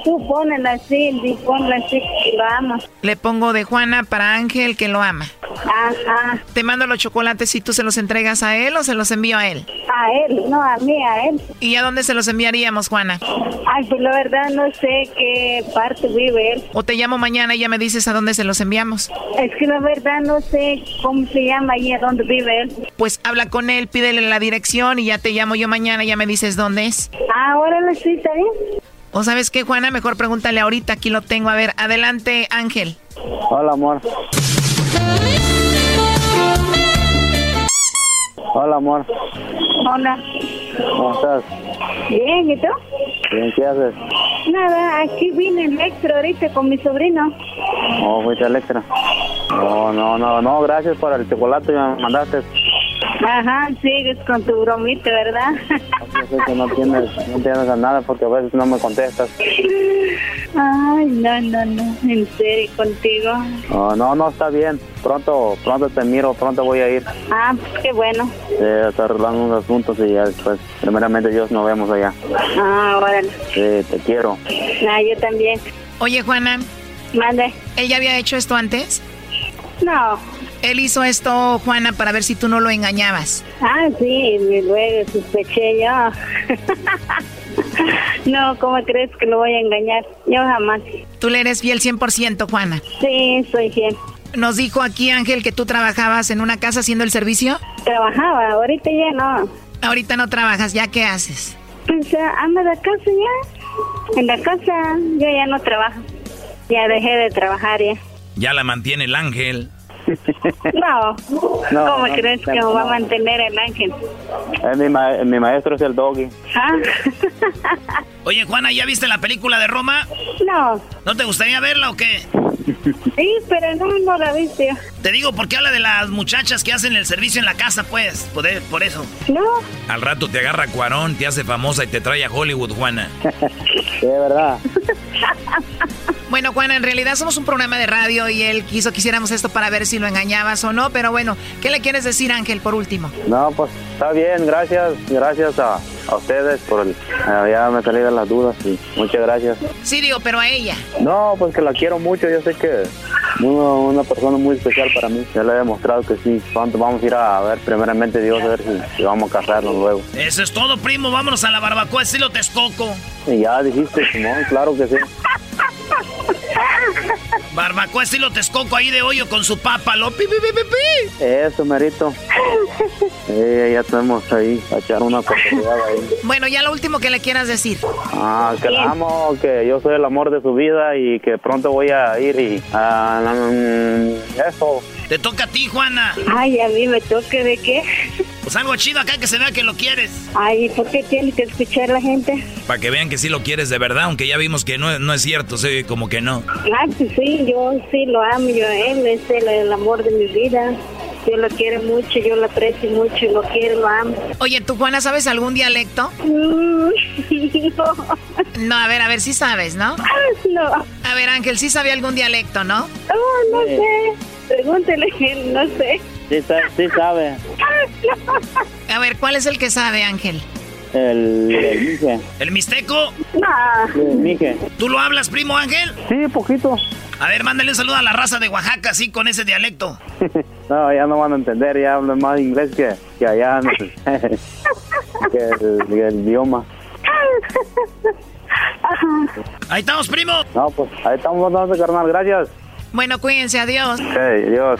Speaker 22: Tú ponela así, ponla así, que lo.
Speaker 11: Le pongo de Juana para Ángel, que lo ama.
Speaker 22: Ajá.
Speaker 11: Te mando los chocolates y tú se los entregas a él o se los envío a él.
Speaker 22: A él, no a mí, a él.
Speaker 11: ¿Y a dónde se los enviaríamos, Juana?
Speaker 22: Ay, pues la verdad no sé qué parte vive él.
Speaker 11: O te llamo mañana y ya me dices a dónde se los enviamos.
Speaker 22: Es que la verdad no sé cómo se llama y a dónde vive él.
Speaker 11: Pues habla con él, pídele la dirección y ya te llamo yo mañana y ya me dices dónde es.
Speaker 22: Ah, órale, sí, está bien.
Speaker 11: O sabes qué, Juana, mejor pregúntale ahorita, aquí lo tengo. A ver, adelante, Ángel.
Speaker 20: Hola, amor. Hola, amor.
Speaker 22: Hola.
Speaker 20: ¿Cómo estás?
Speaker 22: Bien, ¿y tú?
Speaker 20: Bien, ¿qué haces?
Speaker 22: Nada, aquí vine el extra ahorita con mi sobrino.
Speaker 20: Oh, fuiste Electra. No, no, no, no, gracias por el chocolate que me mandaste.
Speaker 22: Ajá, sigues con tu bromita, ¿verdad?
Speaker 20: Yo sé que no tienes, no tienes nada porque a veces no me contestas.
Speaker 22: Ay, no, no, no, en serio, contigo.
Speaker 20: No, no, no, está bien. Pronto, pronto te miro, pronto voy a ir.
Speaker 22: Ah, pues qué bueno.
Speaker 20: Sí, está arreglando unos asuntos y ya después, primeramente Dios, nos vemos allá.
Speaker 22: Ah, órale.
Speaker 20: Sí, te quiero.
Speaker 22: Ah, yo también.
Speaker 11: Oye, Juana.
Speaker 22: Mande.
Speaker 11: ¿Él ya había hecho esto antes?
Speaker 22: No.
Speaker 11: Él hizo esto, Juana, para ver si tú no lo engañabas.
Speaker 22: Ah, sí, luego sospeché yo. no, ¿cómo crees que lo voy a engañar? Yo jamás.
Speaker 11: ¿Tú le eres fiel 100%, Juana?
Speaker 22: Sí, soy fiel.
Speaker 11: Nos dijo aquí Ángel que tú trabajabas en una casa haciendo el servicio.
Speaker 22: Trabajaba, ahorita ya no.
Speaker 11: Ahorita no trabajas, ¿ya qué haces?
Speaker 22: Pues anda de casa ya. En la casa yo ya no trabajo. Ya dejé de trabajar ya.
Speaker 4: Ya la mantiene el ángel.
Speaker 22: No, ¿cómo crees que me va a mantener el ángel?
Speaker 20: mi, mi maestro es el doggy.
Speaker 22: ¿Ah?
Speaker 3: Oye, Juana, ¿ya viste la película de Roma?
Speaker 22: No.
Speaker 3: ¿No te gustaría verla o qué?
Speaker 22: Sí, pero no, no la viste.
Speaker 3: Te digo porque habla de las muchachas que hacen el servicio en la casa, pues, por, por eso.
Speaker 22: No.
Speaker 4: Al rato te agarra Cuarón, te hace famosa y te trae a Hollywood, Juana.
Speaker 20: sí, verdad.
Speaker 11: Bueno, Juana, en realidad somos un programa de radio y él quiso que hiciéramos esto para ver si lo engañabas o no, pero bueno, ¿qué le quieres decir, Ángel, por último?
Speaker 20: No, pues está bien, gracias, gracias a, a ustedes por el... ya me de las dudas y muchas gracias.
Speaker 11: Sí, digo, pero a ella.
Speaker 20: No, pues que la quiero mucho, yo sé que una, una persona muy especial para mí. Ya le he demostrado que sí. Pronto vamos a ir a ver primeramente Dios, a ver si, si vamos a casarnos luego.
Speaker 3: Eso es todo, primo. Vámonos a la barbacoa estilo Texcoco.
Speaker 20: Y ya dijiste, Simón, claro que sí.
Speaker 3: Barbacoa estilo Texcoco ahí de hoyo con su papa, lo pi, pi, pi, pi.
Speaker 20: Eso, merito. Eh, ya tenemos ahí a echar una oportunidad ahí.
Speaker 11: Bueno, ya lo último que le quieras decir.
Speaker 20: Ah, que la amo, que yo soy el amor de su vida y que pronto voy a ir y ah, eso.
Speaker 3: Te toca a ti, Juana.
Speaker 22: Ay, a mí me toca de qué.
Speaker 3: Pues algo chido acá que se vea que lo quieres.
Speaker 22: Ay, ¿por qué tiene que escuchar la gente?
Speaker 4: Para que vean que sí lo quieres de verdad, aunque ya vimos que no, no es cierto, sí, como que no.
Speaker 22: Ah, pues sí, yo sí lo amo, yo a él, es el, el amor de mi vida. Yo lo quiero mucho, yo lo aprecio mucho, lo quiero, lo amo.
Speaker 11: Oye, ¿tú, Juana, sabes algún dialecto?
Speaker 22: Mm, no.
Speaker 11: No, a ver, a ver, sí sabes, ¿no?
Speaker 22: No.
Speaker 11: A ver, Ángel, ¿sí sabe algún dialecto, no?
Speaker 22: Oh, no sé. Pregúntele, no sé.
Speaker 20: Sí, sí sabe.
Speaker 11: A ver, ¿cuál es el que sabe, Ángel?
Speaker 20: El, el mije.
Speaker 3: ¿El mixteco?
Speaker 22: No.
Speaker 20: El mije.
Speaker 3: ¿Tú lo hablas, primo Ángel?
Speaker 20: Sí, poquito.
Speaker 3: A ver, mándale un saludo a la raza de Oaxaca, así, con ese dialecto.
Speaker 20: no, ya no van a entender, ya hablan más inglés que, que allá, no sé, que el, que el idioma.
Speaker 3: Ahí estamos, primo.
Speaker 20: No, pues ahí estamos, dando carnal, gracias.
Speaker 11: Bueno, cuídense, adiós.
Speaker 20: Ok, adiós.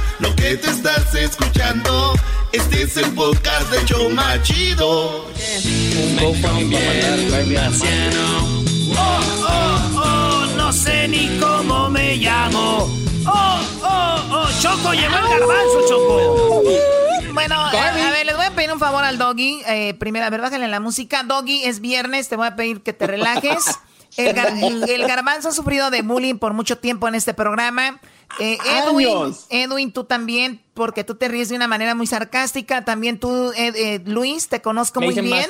Speaker 2: lo que te estás escuchando, este es el podcast de Choma Chido.
Speaker 3: Oh, oh, oh, no sé ni cómo me llamo. Oh, oh, oh, Choco, llegó el garbanzo, Choco.
Speaker 11: Bueno, a, a ver, les voy a pedir un favor al Doggy. Eh, primero, a ver, bájale la música. Doggy, es viernes, te voy a pedir que te relajes. El, gar- el garbanzo ha sufrido de bullying por mucho tiempo en este programa. Eh, Edwin. Edwin, tú también, porque tú te ríes de una manera muy sarcástica. También tú, Ed- eh, Luis, te conozco
Speaker 7: Me
Speaker 11: muy bien.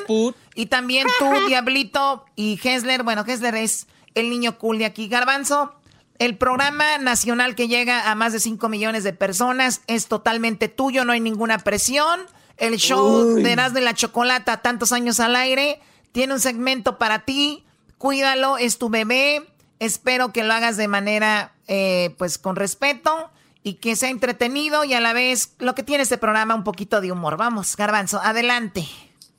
Speaker 11: Y también tú, Diablito y Hesler. Bueno, Hesler es el niño cool de aquí. Garbanzo, el programa nacional que llega a más de 5 millones de personas es totalmente tuyo, no hay ninguna presión. El show
Speaker 5: Uy.
Speaker 11: de Erasmo de la Chocolata, tantos años al aire, tiene un segmento para ti. Cuídalo, es tu bebé. Espero que lo hagas de manera, eh, pues, con respeto y que sea entretenido y a la vez lo que tiene este programa, un poquito de humor. Vamos, Garbanzo, adelante.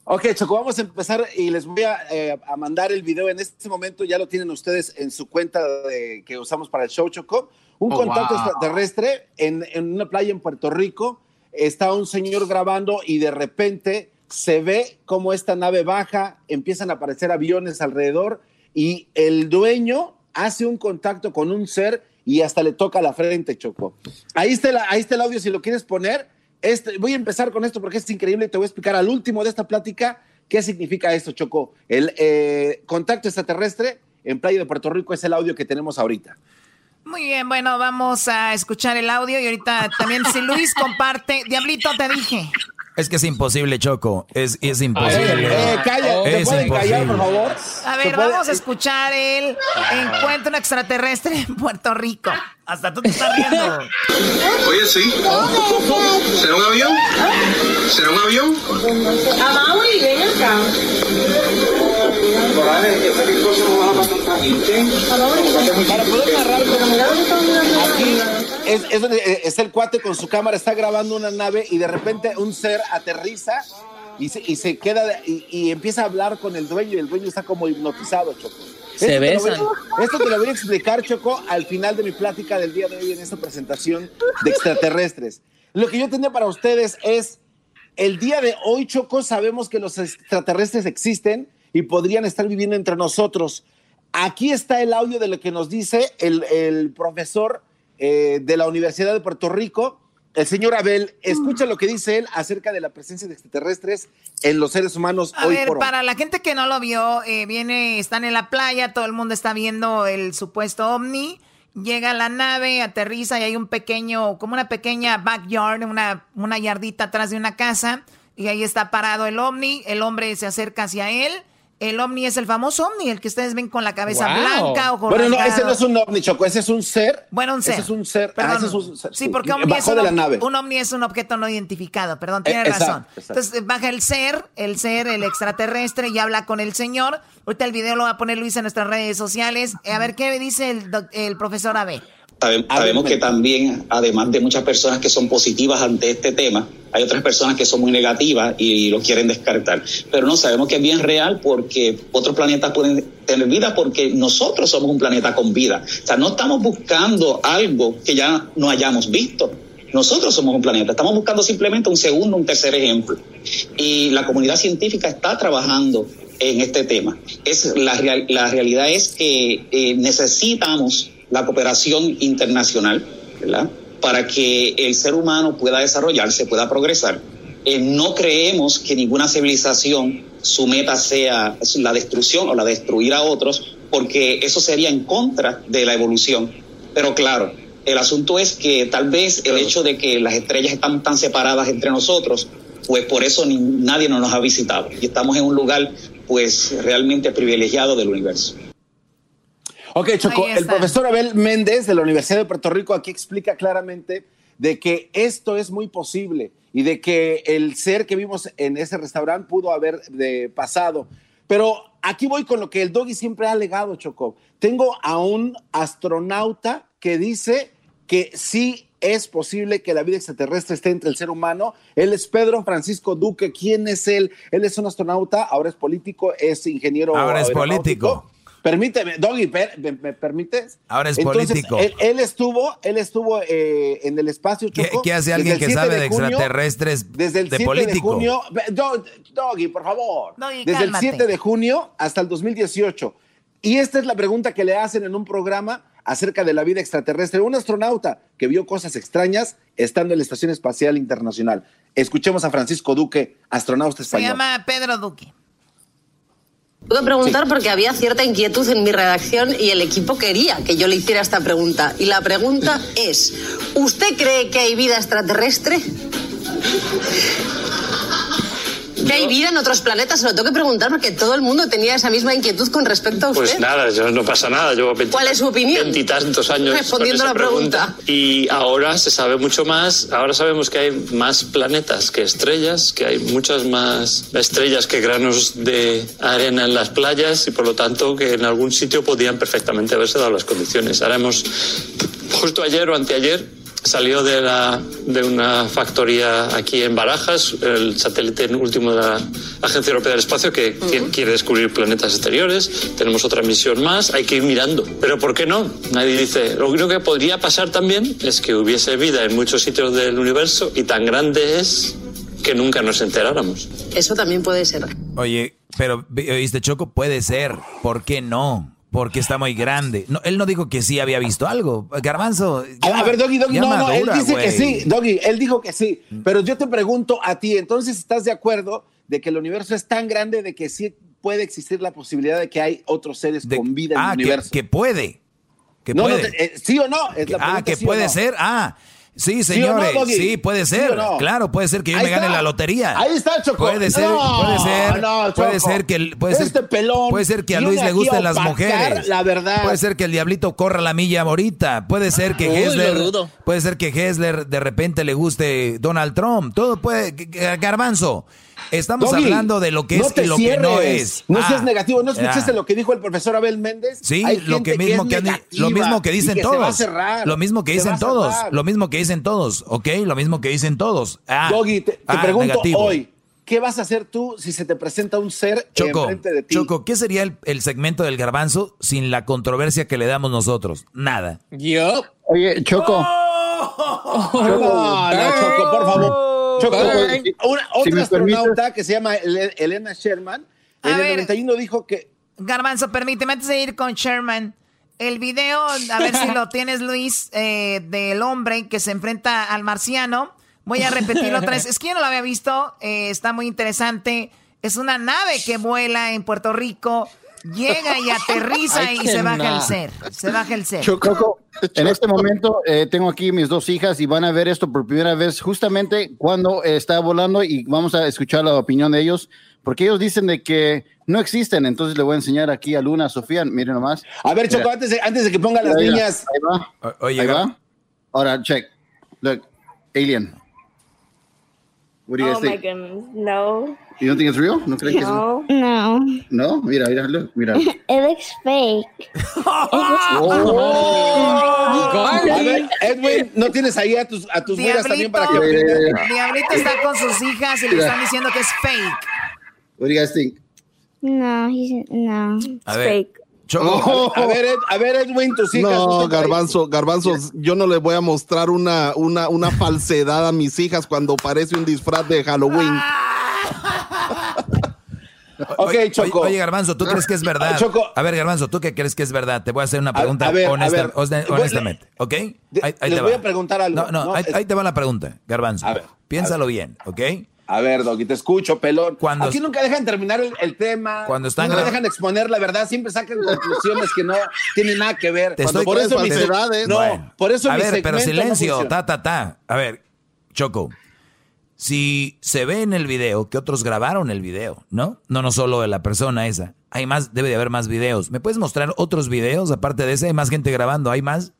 Speaker 5: Ok, Choco, vamos a empezar y les voy a, eh, a mandar el video en este momento. Ya lo tienen ustedes en su cuenta de- que usamos para el show, Choco. Un
Speaker 6: Oh,
Speaker 5: contacto
Speaker 6: wow.
Speaker 5: extraterrestre en, en una playa en Puerto Rico. Está un señor grabando y de repente se ve como esta nave baja, empiezan a aparecer aviones alrededor y el dueño hace un contacto con un ser y hasta le toca la frente, Choco. Ahí está, ahí está el audio si lo quieres poner. Este, voy a empezar con esto porque es increíble. Te voy a explicar al último de esta plática qué significa esto, Choco. El eh, contacto extraterrestre en Playa de Puerto Rico es el audio que tenemos ahorita.
Speaker 11: Muy bien, bueno, vamos a escuchar el audio y ahorita también si Luis comparte, Diablito te dije.
Speaker 4: Es que es imposible, Choco. Es, es imposible.
Speaker 5: Eh, calla, ¿te
Speaker 4: es
Speaker 5: pueden callar, por
Speaker 4: imposible.
Speaker 5: favor?
Speaker 11: A
Speaker 5: ¿Se
Speaker 11: ver,
Speaker 5: puede?
Speaker 11: vamos a escuchar el encuentro extraterrestre en Puerto Rico.
Speaker 3: Hasta tú te estás riendo.
Speaker 23: Oye, sí. ¿Será un avión? ¿Será un avión?
Speaker 24: Amaury, ven acá.
Speaker 5: Para poder narrar, aquí es, es donde, eh, es el cuate con su cámara, está grabando una nave y de repente un ser aterriza y se, y se queda y, y empieza a hablar con el dueño y el dueño está como hipnotizado, Choco.
Speaker 7: Se
Speaker 5: Esto te lo voy a-
Speaker 7: besan.
Speaker 5: esto te lo voy a explicar, Choco, al final de mi plática del día de hoy en esta presentación de extraterrestres. Lo que yo tenía para ustedes es, el día de hoy, Choco, sabemos que los extraterrestres existen y podrían estar viviendo entre nosotros. Aquí está el audio de lo que nos dice el, el profesor eh, de la Universidad de Puerto Rico, el señor Abel. Escucha lo que dice él acerca de la presencia de extraterrestres en los seres humanos
Speaker 11: A
Speaker 5: hoy
Speaker 11: ver,
Speaker 5: por hoy.
Speaker 11: para la gente que no lo vio, eh, viene, están en la playa, todo el mundo está viendo el supuesto ovni. Llega la nave, aterriza y hay un pequeño, como una pequeña backyard, una, una yardita atrás de una casa. Y ahí está parado el ovni. El hombre se acerca hacia él. El ovni es el famoso ovni, el que ustedes ven con la cabeza
Speaker 5: Wow.
Speaker 11: blanca o con
Speaker 5: Bueno, no, ese no es un ovni, Choco, ese es un ser.
Speaker 11: Bueno, un ser.
Speaker 5: Ese es un ser. ah,
Speaker 11: Perdón.
Speaker 5: ese es un ser,
Speaker 11: sí, porque ovni es un,
Speaker 5: de la nave.
Speaker 11: un ovni es un objeto no identificado. Perdón, tiene
Speaker 5: Eh, exacto,
Speaker 11: razón.
Speaker 5: exacto.
Speaker 11: Entonces baja el ser, el ser, el extraterrestre y habla con el señor. Ahorita el video lo va a poner Luis en nuestras redes sociales. Eh, A ver qué dice el, el profesor Abe.
Speaker 25: Sabe- Sabemos que también, además de muchas personas que son positivas ante este tema, hay otras personas que son muy negativas y lo quieren descartar. Pero no sabemos que es bien real porque otros planetas pueden tener vida porque nosotros somos un planeta con vida. O sea, no estamos buscando algo que ya no hayamos visto. Nosotros somos un planeta, estamos buscando simplemente un segundo, un tercer ejemplo. Y la comunidad científica está trabajando en este tema. Es, la, real- la realidad es que eh, necesitamos la cooperación internacional, ¿verdad? Para que el ser humano pueda desarrollarse, pueda progresar. Eh, no creemos que ninguna civilización su meta sea la destrucción o la destruir a otros, porque eso sería en contra de la evolución. Pero claro, el asunto es que tal vez el hecho de que las estrellas están tan separadas entre nosotros, pues por eso ni- nadie no nos ha visitado y estamos en un lugar pues realmente privilegiado del universo.
Speaker 5: Ok, Choco, el profesor Abel Méndez de la Universidad de Puerto Rico aquí explica claramente de que esto es muy posible y de que el ser que vimos en ese restaurante pudo haber de pasado. Pero aquí voy con lo que el doggy siempre ha alegado, Choco. Tengo a un astronauta que dice que sí es posible que la vida extraterrestre esté entre el ser humano. Él es Pedro Francisco Duque. ¿Quién es él? Él es un astronauta, ahora es político, es ingeniero.
Speaker 4: Ahora es político.
Speaker 5: Permíteme, Doggy, ¿me, permites?
Speaker 4: Ahora es político.
Speaker 5: Él, estuvo, él estuvo eh, en el espacio Choco.
Speaker 4: ¿Qué, hace alguien que sabe de, extraterrestres
Speaker 5: desde el
Speaker 4: de
Speaker 5: 7
Speaker 4: político?
Speaker 5: de junio, Doggy, por favor. desde el 7 de junio hasta el 2018. Y esta es la pregunta que le hacen en un programa acerca de la vida extraterrestre. Un astronauta que vio cosas extrañas estando en la Estación Espacial Internacional. Escuchemos a Francisco Duque, astronauta español.
Speaker 11: Se llama Pedro Duque.
Speaker 26: Puedo preguntar porque había cierta inquietud en mi redacción y el equipo quería que yo le hiciera esta pregunta. Y la pregunta es, ¿usted cree que hay vida extraterrestre? ¿Que hay vida en otros planetas? Se lo tengo que preguntar porque todo el mundo tenía esa misma inquietud con respecto a usted.
Speaker 27: Pues nada, no pasa nada.
Speaker 26: ¿Cuál es su opinión?
Speaker 27: Veintitantos años
Speaker 26: respondiendo la pregunta.
Speaker 27: Y ahora se sabe mucho más. Ahora sabemos que hay más planetas que estrellas, que hay muchas más estrellas que granos de arena en las playas y por lo tanto que en algún sitio podían perfectamente haberse dado las condiciones. Ahora hemos, justo ayer o anteayer, salió de, la, de una factoría aquí en Barajas, el satélite último de la Agencia Europea del Espacio que quiere descubrir planetas exteriores. Tenemos otra misión más, hay que ir mirando. Pero ¿por qué no? Nadie dice. Lo único que podría pasar también es que hubiese vida en muchos sitios del universo y tan grande es que nunca nos enteráramos.
Speaker 26: Eso también puede ser.
Speaker 4: Oye, pero oíste Choco, puede ser. ¿Por qué no? Porque está muy grande. No, él no dijo que sí había visto algo. Garbanzo.
Speaker 5: a ver, Doggy, Doggy, no, no, él dice que sí, Doggy, él dijo que sí. Pero yo te pregunto a ti, entonces, ¿estás de acuerdo de que el universo es tan grande de que sí puede existir la posibilidad de que hay otros seres con vida en el
Speaker 4: ah,
Speaker 5: universo?
Speaker 4: Que, que puede. Que puede.
Speaker 5: Eh, ¿Sí o no?
Speaker 4: ah, que puede ser. Ah. Sí, señores, sí, puede ser. Claro, puede ser que yo me gane la lotería.
Speaker 5: Ahí está, Choco.
Speaker 4: Puede ser, puede ser, puede ser que puede ser,
Speaker 5: este pelón
Speaker 4: puede ser que a Luis le gusten las mujeres.
Speaker 5: La verdad.
Speaker 4: Puede ser que el diablito corra la milla ahorita. Puede ser que Hessler, puede ser que Hessler de repente le guste Donald Trump. Todo puede, Garbanzo. Estamos hablando de lo que es y lo que no es.
Speaker 5: No seas ah, negativo. ¿No escuchaste lo que dijo el profesor Abel Méndez?
Speaker 4: Sí, lo que mismo que, lo mismo que dicen todos. lo mismo que dicen todos. Lo mismo que dicen todos. ¿Ok? Lo mismo que dicen todos. Ah,
Speaker 5: Doggy, te, ah, pregunto hoy. ¿Qué vas a hacer tú si se te presenta un ser
Speaker 4: Choco,
Speaker 5: enfrente de ti?
Speaker 4: Choco, ¿qué sería el, segmento del garbanzo sin la controversia que le damos nosotros? Nada.
Speaker 7: Yo.
Speaker 6: Oye, Choco.
Speaker 5: Choco, no, Choco, por favor. Una, otra astronauta que se llama Elena Sherman, en el 91 dijo que...
Speaker 11: Garbanzo, permíteme antes de ir con Sherman. El video, a ver si lo tienes, Luis, eh, del hombre que se enfrenta al marciano. Voy a repetirlo otra vez. Es que yo no lo había visto. Eh, está muy interesante. Es una nave que vuela en Puerto Rico llega y aterriza y se baja el ser. Se baja el ser.
Speaker 6: Choco, en este momento eh, tengo aquí mis dos hijas y van a ver esto por primera vez justamente cuando está volando y vamos a escuchar la opinión de ellos porque ellos dicen de que no existen. Entonces le voy a enseñar aquí a Luna, a Sofía, miren nomás.
Speaker 5: A ver, Choco, antes de, antes de que pongan las niñas.
Speaker 6: Ahí va. Oye, ahí va. Ahora, check. Look, alien.
Speaker 22: What do you oh my goodness, no.
Speaker 6: You don't think it's real? ¿No crees
Speaker 22: no. que es No.
Speaker 6: No, mira, mira, look, mira.
Speaker 22: It looks fake.
Speaker 5: oh. Ver, Edwin, ¿no tienes ahí a tus, a tus nueras también para que
Speaker 11: aprendan? Diablito está con sus hijas y le están diciendo que es fake.
Speaker 6: What do you guys think?
Speaker 22: No, he's, no, it's fake.
Speaker 5: Oh. A, ver, a ver, Edwin, tus hijas.
Speaker 28: No, Garbanzo, Garbanzo, yo no le voy a mostrar una, una, una falsedad a mis hijas cuando parece un disfraz de Halloween.
Speaker 4: Ok, Choco. Oye, Garbanzo, ¿tú crees que es verdad? Choco. A ver, Garbanzo, ¿tú qué crees que es verdad? Te voy a hacer una pregunta honestamente, ¿ok?
Speaker 5: Ahí, te voy a preguntar algo.
Speaker 4: No, no, ahí, te va la pregunta, Garbanzo. A ver, Piénsalo bien, ¿ok?
Speaker 5: A ver, Doggy, te escucho, pelón. Cuando, Aquí nunca dejan terminar el, tema.
Speaker 4: Cuando están
Speaker 5: nunca dejan exponer la verdad, siempre sacan conclusiones que no tienen nada que ver.
Speaker 4: Te estoy
Speaker 5: por eso mis edades. No, por eso
Speaker 4: A ver, pero silencio, ta, ta, ta. A ver, Choco. Si se ve en el video que otros grabaron el video, ¿no? No, no solo de la persona esa. Hay más, debe de haber más videos. ¿Me puedes mostrar otros videos aparte de ese? Hay más gente grabando, ¿hay más?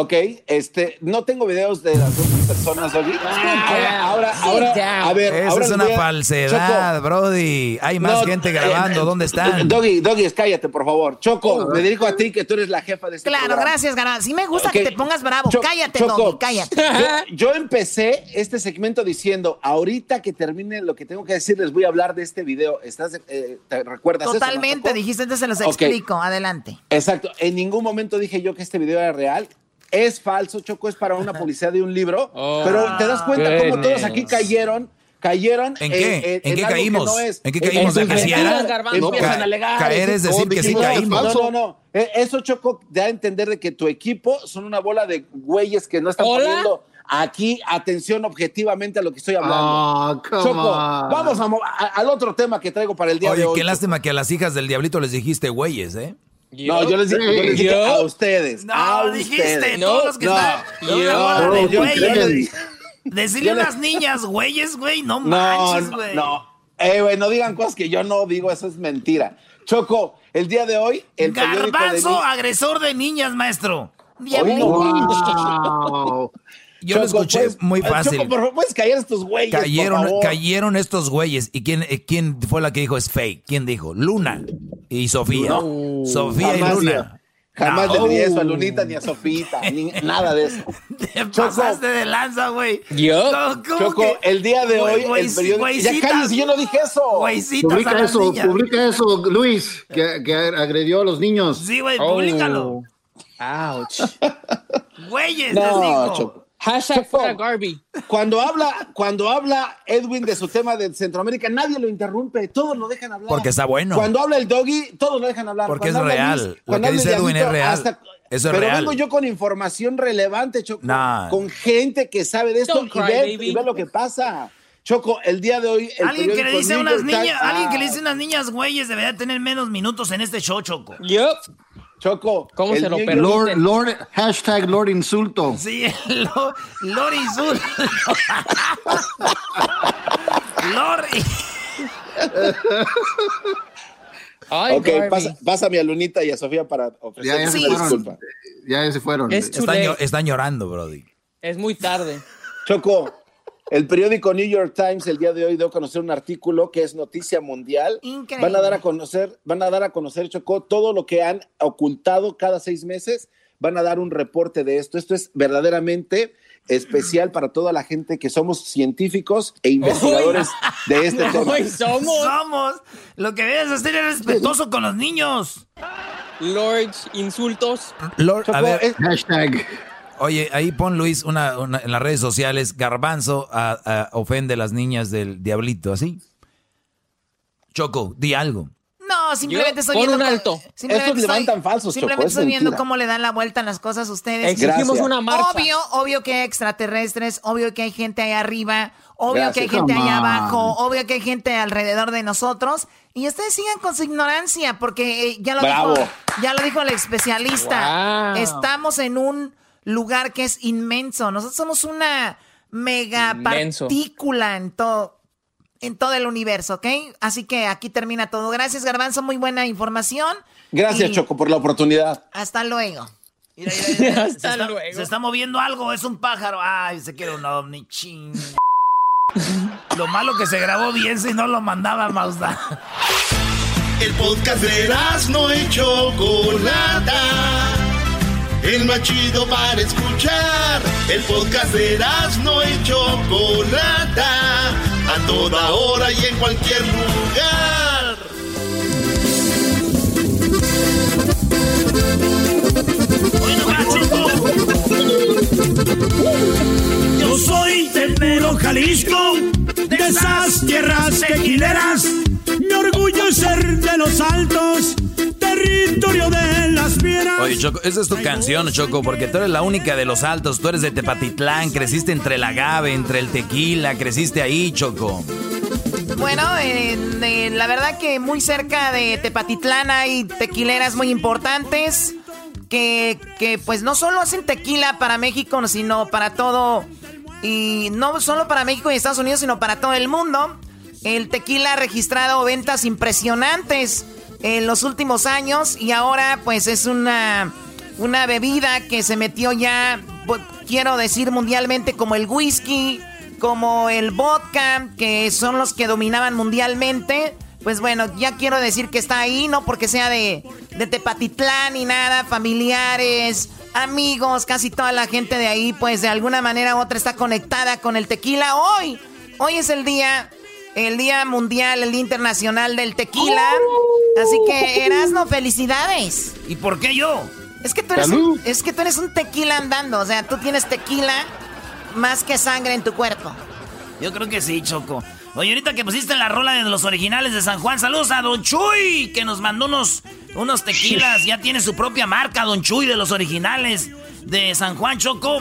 Speaker 5: Ok, este, no tengo videos de las dos personas, Doggy. Ahora, ahora, ahora, a ver,
Speaker 4: Esa
Speaker 5: ahora
Speaker 4: es una
Speaker 5: a-
Speaker 4: falsedad,
Speaker 5: Choco,
Speaker 4: Brody. Hay más
Speaker 5: No,
Speaker 4: gente
Speaker 5: eh,
Speaker 4: grabando.
Speaker 5: eh,
Speaker 4: ¿Dónde están?
Speaker 5: Doggy, Doggy, cállate, por favor. Choco, me dirijo a ti que tú eres la jefa de este
Speaker 11: Claro,
Speaker 5: programa.
Speaker 11: gracias, Garbanzo. Sí me gusta que te pongas bravo.
Speaker 5: Cho-
Speaker 11: cállate,
Speaker 5: Choco,
Speaker 11: Doggy, cállate.
Speaker 5: Yo, yo empecé este segmento diciendo, ahorita que termine lo que tengo que decir, les voy a hablar de este video. ¿Estás, eh, ¿Te recuerdas eso, no,
Speaker 11: Totalmente, dijiste, entonces se los explico. Adelante.
Speaker 5: Exacto. En ningún momento dije yo que este video era real. Es falso, Choco, es para una publicidad de un libro.
Speaker 4: Oh,
Speaker 5: pero te das cuenta cómo
Speaker 4: goodness.
Speaker 5: todos aquí cayeron. Cayeron
Speaker 4: ¿En qué? ¿En qué
Speaker 5: que
Speaker 4: caímos?
Speaker 5: no es.
Speaker 4: ¿En qué caímos? ¿De que si era? No,
Speaker 5: Empiezan
Speaker 4: ca-
Speaker 5: a alegar.
Speaker 4: caer es decir
Speaker 5: "Oh,
Speaker 4: que sí caímos".
Speaker 5: No, no, no. Eh, Eso, Choco, da a entender de que tu equipo son una bola de güeyes que no están
Speaker 6: ¿Hola?
Speaker 5: poniendo aquí atención objetivamente a lo que estoy hablando.
Speaker 6: Oh, come
Speaker 5: Choco,
Speaker 6: on.
Speaker 5: vamos a al otro tema que traigo para el día
Speaker 4: Oye,
Speaker 5: de hoy.
Speaker 4: qué lástima que a las hijas del diablito les dijiste güeyes, ¿eh?
Speaker 5: No, yo les, di- yo les dije a ustedes.
Speaker 3: No,
Speaker 5: a
Speaker 3: dijiste,
Speaker 5: ustedes.
Speaker 3: todos los que están-
Speaker 5: yo-
Speaker 3: de
Speaker 5: yo-
Speaker 3: güeyes.
Speaker 5: yo dije-
Speaker 3: Decirle
Speaker 5: Yo
Speaker 3: a las niñas, güeyes, güey, no,
Speaker 5: No,
Speaker 3: manches,
Speaker 5: no,
Speaker 3: güey.
Speaker 5: no. Eh, güey, no digan cosas que yo no digo, eso es mentira. Choco, el día de hoy, el de
Speaker 3: Garbanzo,
Speaker 5: Ni-
Speaker 3: agresor de niñas, maestro.
Speaker 5: Wow.
Speaker 4: Yo lo
Speaker 5: Choco,
Speaker 4: escuché
Speaker 5: pues,
Speaker 4: muy fácil.
Speaker 5: Choco, por favor, puedes a estos güeyes, por
Speaker 4: Cayeron,
Speaker 5: favor.
Speaker 4: cayeron estos güeyes. ¿Y quién, eh, quién fue la que dijo es fake? ¿Quién dijo? Luna y Sofía.
Speaker 5: No.
Speaker 4: Sofía y Luna.
Speaker 5: Jamás
Speaker 4: No.
Speaker 5: le diría eso a Lunita ni a Sofita, ni nada de eso.
Speaker 3: Te pasaste de lanza, güey.
Speaker 5: Yo,
Speaker 3: No, ¿cómo
Speaker 5: Choco,
Speaker 3: que?
Speaker 5: el día de hoy,
Speaker 3: güey,
Speaker 5: el periódico. Ya yo no dije eso.
Speaker 6: Publica eso,
Speaker 3: niñas.
Speaker 6: publica eso, Luis, que, que agredió a los niños.
Speaker 3: Sí, güey,
Speaker 5: Oh.
Speaker 3: públicalo.
Speaker 7: Ouch.
Speaker 3: Güeyes,
Speaker 5: No,
Speaker 3: les digo.
Speaker 7: Hashtag fuera Garby.
Speaker 5: Cuando habla, cuando habla Edwin de su tema de Centroamérica, nadie lo interrumpe, todos lo dejan hablar.
Speaker 4: Porque está bueno.
Speaker 5: Cuando habla el doggy, todos lo dejan hablar.
Speaker 4: Porque es
Speaker 5: Cuando habla
Speaker 4: real.
Speaker 5: Luis,
Speaker 4: Lo
Speaker 5: cuando
Speaker 4: que dice Edwin es real. Eso es
Speaker 5: pero
Speaker 4: real.
Speaker 5: vengo yo con información relevante, Choco.
Speaker 4: Nah.
Speaker 5: Con gente que sabe de esto y ve,
Speaker 7: baby.
Speaker 5: y ve lo que pasa. Choco, el día de hoy. El
Speaker 3: Alguien que le dice a unas niñas, alguien que le
Speaker 5: Ah,
Speaker 3: dice a unas niñas güeyes debería tener menos minutos en este show, Choco.
Speaker 7: Yup.
Speaker 5: Choco.
Speaker 7: ¿Cómo se lo?
Speaker 6: Lord, Lord, hashtag Lord Insulto.
Speaker 3: Sí, lo, Lori Zul. Lori.
Speaker 7: Ay,
Speaker 5: Ok, pasa, pásame a Lunita y a Sofía para ofrecer
Speaker 6: Ya, ya se
Speaker 5: una
Speaker 6: fueron.
Speaker 5: disculpa.
Speaker 6: Ya se fueron.
Speaker 7: Es
Speaker 4: están llorando, Brody.
Speaker 7: Es muy tarde.
Speaker 5: Choco, el periódico New York Times el día de hoy dio a conocer un artículo que es noticia mundial.
Speaker 11: Increíble.
Speaker 5: Van a dar a conocer, van a dar a conocer, Choco, todo lo que han ocultado cada seis meses. Van a dar un reporte de esto. Esto es verdaderamente especial para toda la gente que somos científicos e investigadores de este tema.
Speaker 7: Somos
Speaker 3: Somos. Lo que debes hacer es respetuoso con los niños.
Speaker 7: Lords insultos.
Speaker 4: Lord, a ver,
Speaker 5: es-
Speaker 6: Hashtag.
Speaker 4: Oye, ahí pon Luis una, una- en las redes sociales, Garbanzo a- a- ofende a las niñas del diablito, así. Choco, di algo.
Speaker 11: No, simplemente
Speaker 7: Yo,
Speaker 11: estoy
Speaker 7: pon
Speaker 11: viendo.
Speaker 7: un alto.
Speaker 11: simplemente
Speaker 5: Estos levantan falsos, Choco,
Speaker 11: Simplemente
Speaker 5: es
Speaker 11: estoy viendo
Speaker 5: mentira.
Speaker 11: cómo le dan la vuelta a las cosas a ustedes.
Speaker 7: Exigimos una marcha.
Speaker 11: Obvio, obvio que hay extraterrestres, obvio que hay gente ahí arriba, obvio
Speaker 5: Gracias.
Speaker 11: que hay gente allá abajo, obvio que hay gente alrededor de nosotros. Y ustedes sigan con su ignorancia, porque eh, ya lo
Speaker 5: Bravo.
Speaker 11: dijo, ya lo dijo el especialista.
Speaker 7: Wow.
Speaker 11: Estamos en un lugar que es inmenso. Nosotros somos una mega
Speaker 7: Inmenso.
Speaker 11: partícula en todo. En todo el universo, ¿ok? Así que aquí termina todo. Gracias, Garbanzo. Muy buena información.
Speaker 5: Gracias,
Speaker 11: Y
Speaker 5: Choco, por la oportunidad.
Speaker 11: Hasta luego.
Speaker 3: Mira, mira, mira, se,
Speaker 7: Hasta
Speaker 3: está,
Speaker 7: luego.
Speaker 3: se está moviendo algo, es un pájaro. Ay, se quiere un ovni, ching. Lo malo que se grabó bien si no lo mandaba a Mazda.
Speaker 2: El podcast de no y Chocolata. El más chido para escuchar. El podcast de no y Chocolata. A toda hora y en cualquier lugar.
Speaker 29: Yo soy de Mero, Jalisco, de esas tierras tequileras. Mi orgullo es ser de los altos, territorio de las.
Speaker 4: Oye, Choco, esa es tu canción, Choco, porque tú eres la única de los altos. Tú eres de Tepatitlán, creciste entre el agave, entre el tequila, creciste ahí, Choco.
Speaker 11: Bueno, eh, la verdad que muy cerca de Tepatitlán hay tequileras muy importantes que, que pues no solo hacen tequila para México, sino para todo, y no solo para México y Estados Unidos, sino para todo el mundo. El tequila ha registrado ventas impresionantes en los últimos años y ahora pues es una una bebida que se metió ya, quiero decir mundialmente, como el whisky, como el vodka, que son los que dominaban mundialmente. Pues bueno, ya quiero decir que está ahí, no porque sea de, de Tepatitlán ni nada, familiares, amigos, casi toda la gente de ahí, pues de alguna manera u otra está conectada con el tequila. Hoy, hoy es el día, el día mundial, el día internacional del tequila. Así que, Erasno, felicidades.
Speaker 3: ¿Y por qué yo?
Speaker 11: Es que, tú eres un, es que tú eres un tequila andando, o sea, tú tienes tequila más que sangre en tu cuerpo.
Speaker 3: Yo creo que sí, Choco. Oye, ahorita que pusiste la rola de los originales de San Juan, saludos a Don Chuy, que nos mandó unos, unos tequilas. Ya tiene su propia marca, Don Chuy, de los originales de San Juan, Choco.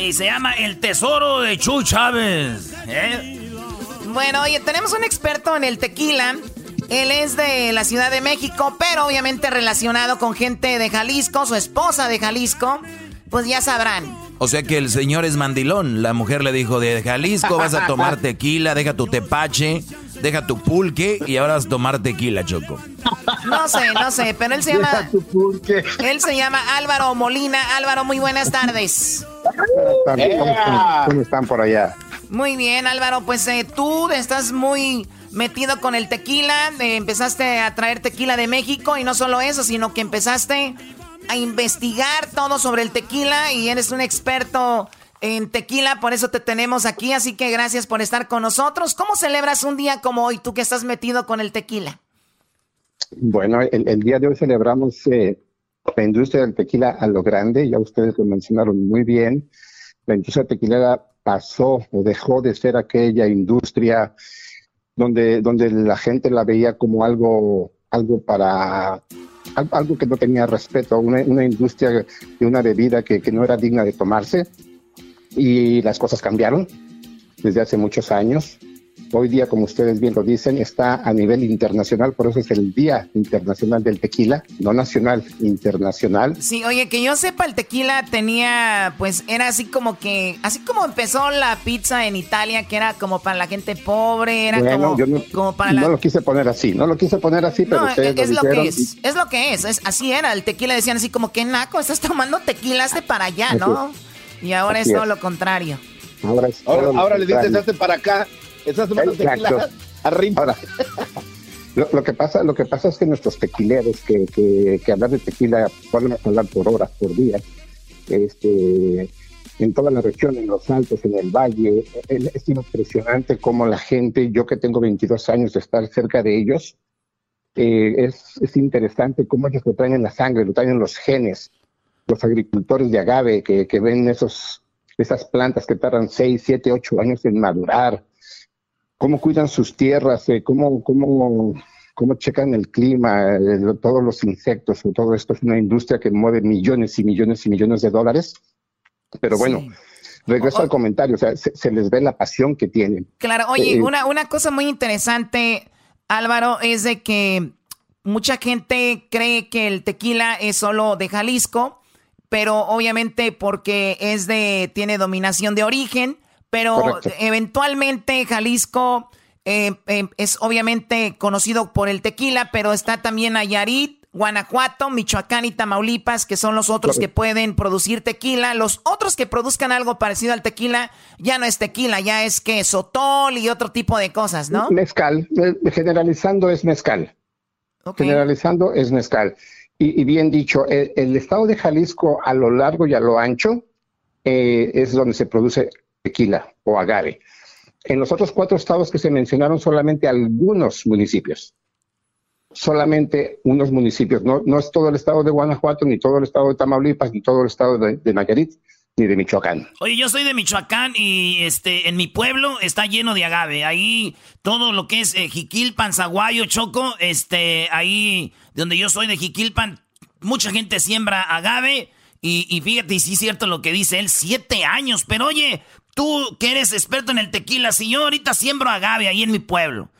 Speaker 3: Y se llama El Tesoro de Chuy Chávez. ¿eh?
Speaker 11: Bueno, oye, tenemos un experto en el tequila. Él es de la Ciudad de México, pero obviamente relacionado con gente de Jalisco, su esposa de Jalisco. Pues ya sabrán.
Speaker 4: O sea que el señor es mandilón. La mujer le dijo, de Jalisco vas a tomar tequila, deja tu tepache, deja tu pulque y ahora vas a tomar tequila, Choco.
Speaker 11: No sé, no sé, pero él se llama... Él se llama Álvaro Molina. Álvaro, muy buenas tardes.
Speaker 30: ¿Cómo, están por allá?
Speaker 11: Muy bien, Álvaro. Pues eh, tú estás muy metido con el tequila. Eh, empezaste a traer tequila de México y no solo eso, sino que empezaste a investigar todo sobre el tequila y eres un experto en tequila, por eso te tenemos aquí, así que gracias por estar con nosotros. ¿Cómo celebras un día como hoy, tú que estás metido con el tequila?
Speaker 30: Bueno, el, día de hoy celebramos eh, la industria del tequila a lo grande, ya ustedes lo mencionaron muy bien. La industria tequilera pasó o dejó de ser aquella industria donde, donde la gente la veía como algo, algo para algo que no tenía respeto, una, una industria de una bebida que, que no era digna de tomarse y las cosas cambiaron desde hace muchos años. Hoy día, como ustedes bien lo dicen, está a nivel internacional, por eso es el Día Internacional del Tequila, no nacional, internacional.
Speaker 11: Sí, oye, que yo sepa, el tequila tenía, pues era así como que, así como empezó la pizza en Italia, que era como para la gente pobre, era como,
Speaker 30: no,
Speaker 11: como para
Speaker 30: no lo quise poner así, no lo quise poner así, pero ustedes
Speaker 11: es
Speaker 30: lo,
Speaker 11: que es, es lo que es, es, así era, el tequila decían así como que naco, estás tomando tequila, hazte para allá, ¿no? Y ahora es todo lo contrario.
Speaker 30: Ahora,
Speaker 5: ahora, le dices, hazte para acá. Estás tomando tequila arriba.
Speaker 30: lo, que pasa, lo que pasa es que nuestros tequileros que, que, que hablar de tequila pueden hablar por horas, por días, este, en toda la región, en los altos, en el valle, es impresionante cómo la gente, yo que tengo 22 años de estar cerca de ellos, eh, es, es, interesante cómo ellos lo traen en la sangre, lo traen en los genes. Los agricultores de agave que, que ven esos, esas plantas que tardan 6, 7, 8 años en madurar, cómo cuidan sus tierras, eh, cómo, cómo, cómo checan el clima, eh, todos los insectos, todo esto es una industria que mueve millones y millones y millones de dólares. Pero bueno, regreso al comentario, o sea, se, les ve la pasión que tienen.
Speaker 11: Claro, oye, eh, una, una cosa muy interesante, Álvaro, es de que mucha gente cree que el tequila es solo de Jalisco, pero obviamente porque es de, tiene dominación de origen, pero eventualmente Jalisco eh, eh, es obviamente conocido por el tequila, pero está también Nayarit, Guanajuato, Michoacán y Tamaulipas, que son los otros que pueden producir tequila. Los otros que produzcan algo parecido al tequila ya no es tequila, ya es que sotol y otro tipo de cosas, ¿no?
Speaker 30: Mezcal, eh, generalizando es mezcal. Generalizando es mezcal. Y, bien dicho, el, estado de Jalisco a lo largo y a lo ancho es donde se produce tequila o agave. En los otros cuatro estados que se mencionaron, solamente algunos municipios. Solamente unos municipios. No, no es todo el estado de Guanajuato, ni todo el estado de Tamaulipas, ni todo el estado de, de ni de Michoacán.
Speaker 3: Oye, yo soy de Michoacán y este en mi pueblo está lleno de agave. Ahí todo lo que es eh, Jiquilpan, Zaguayo, Choco, este, ahí donde yo soy de Jiquilpan, mucha gente siembra agave. Y, y fíjate, y sí es cierto lo que dice él, siete años. Pero oye, Tú que eres experto en el tequila, si yo ahorita siembro agave ahí en mi pueblo,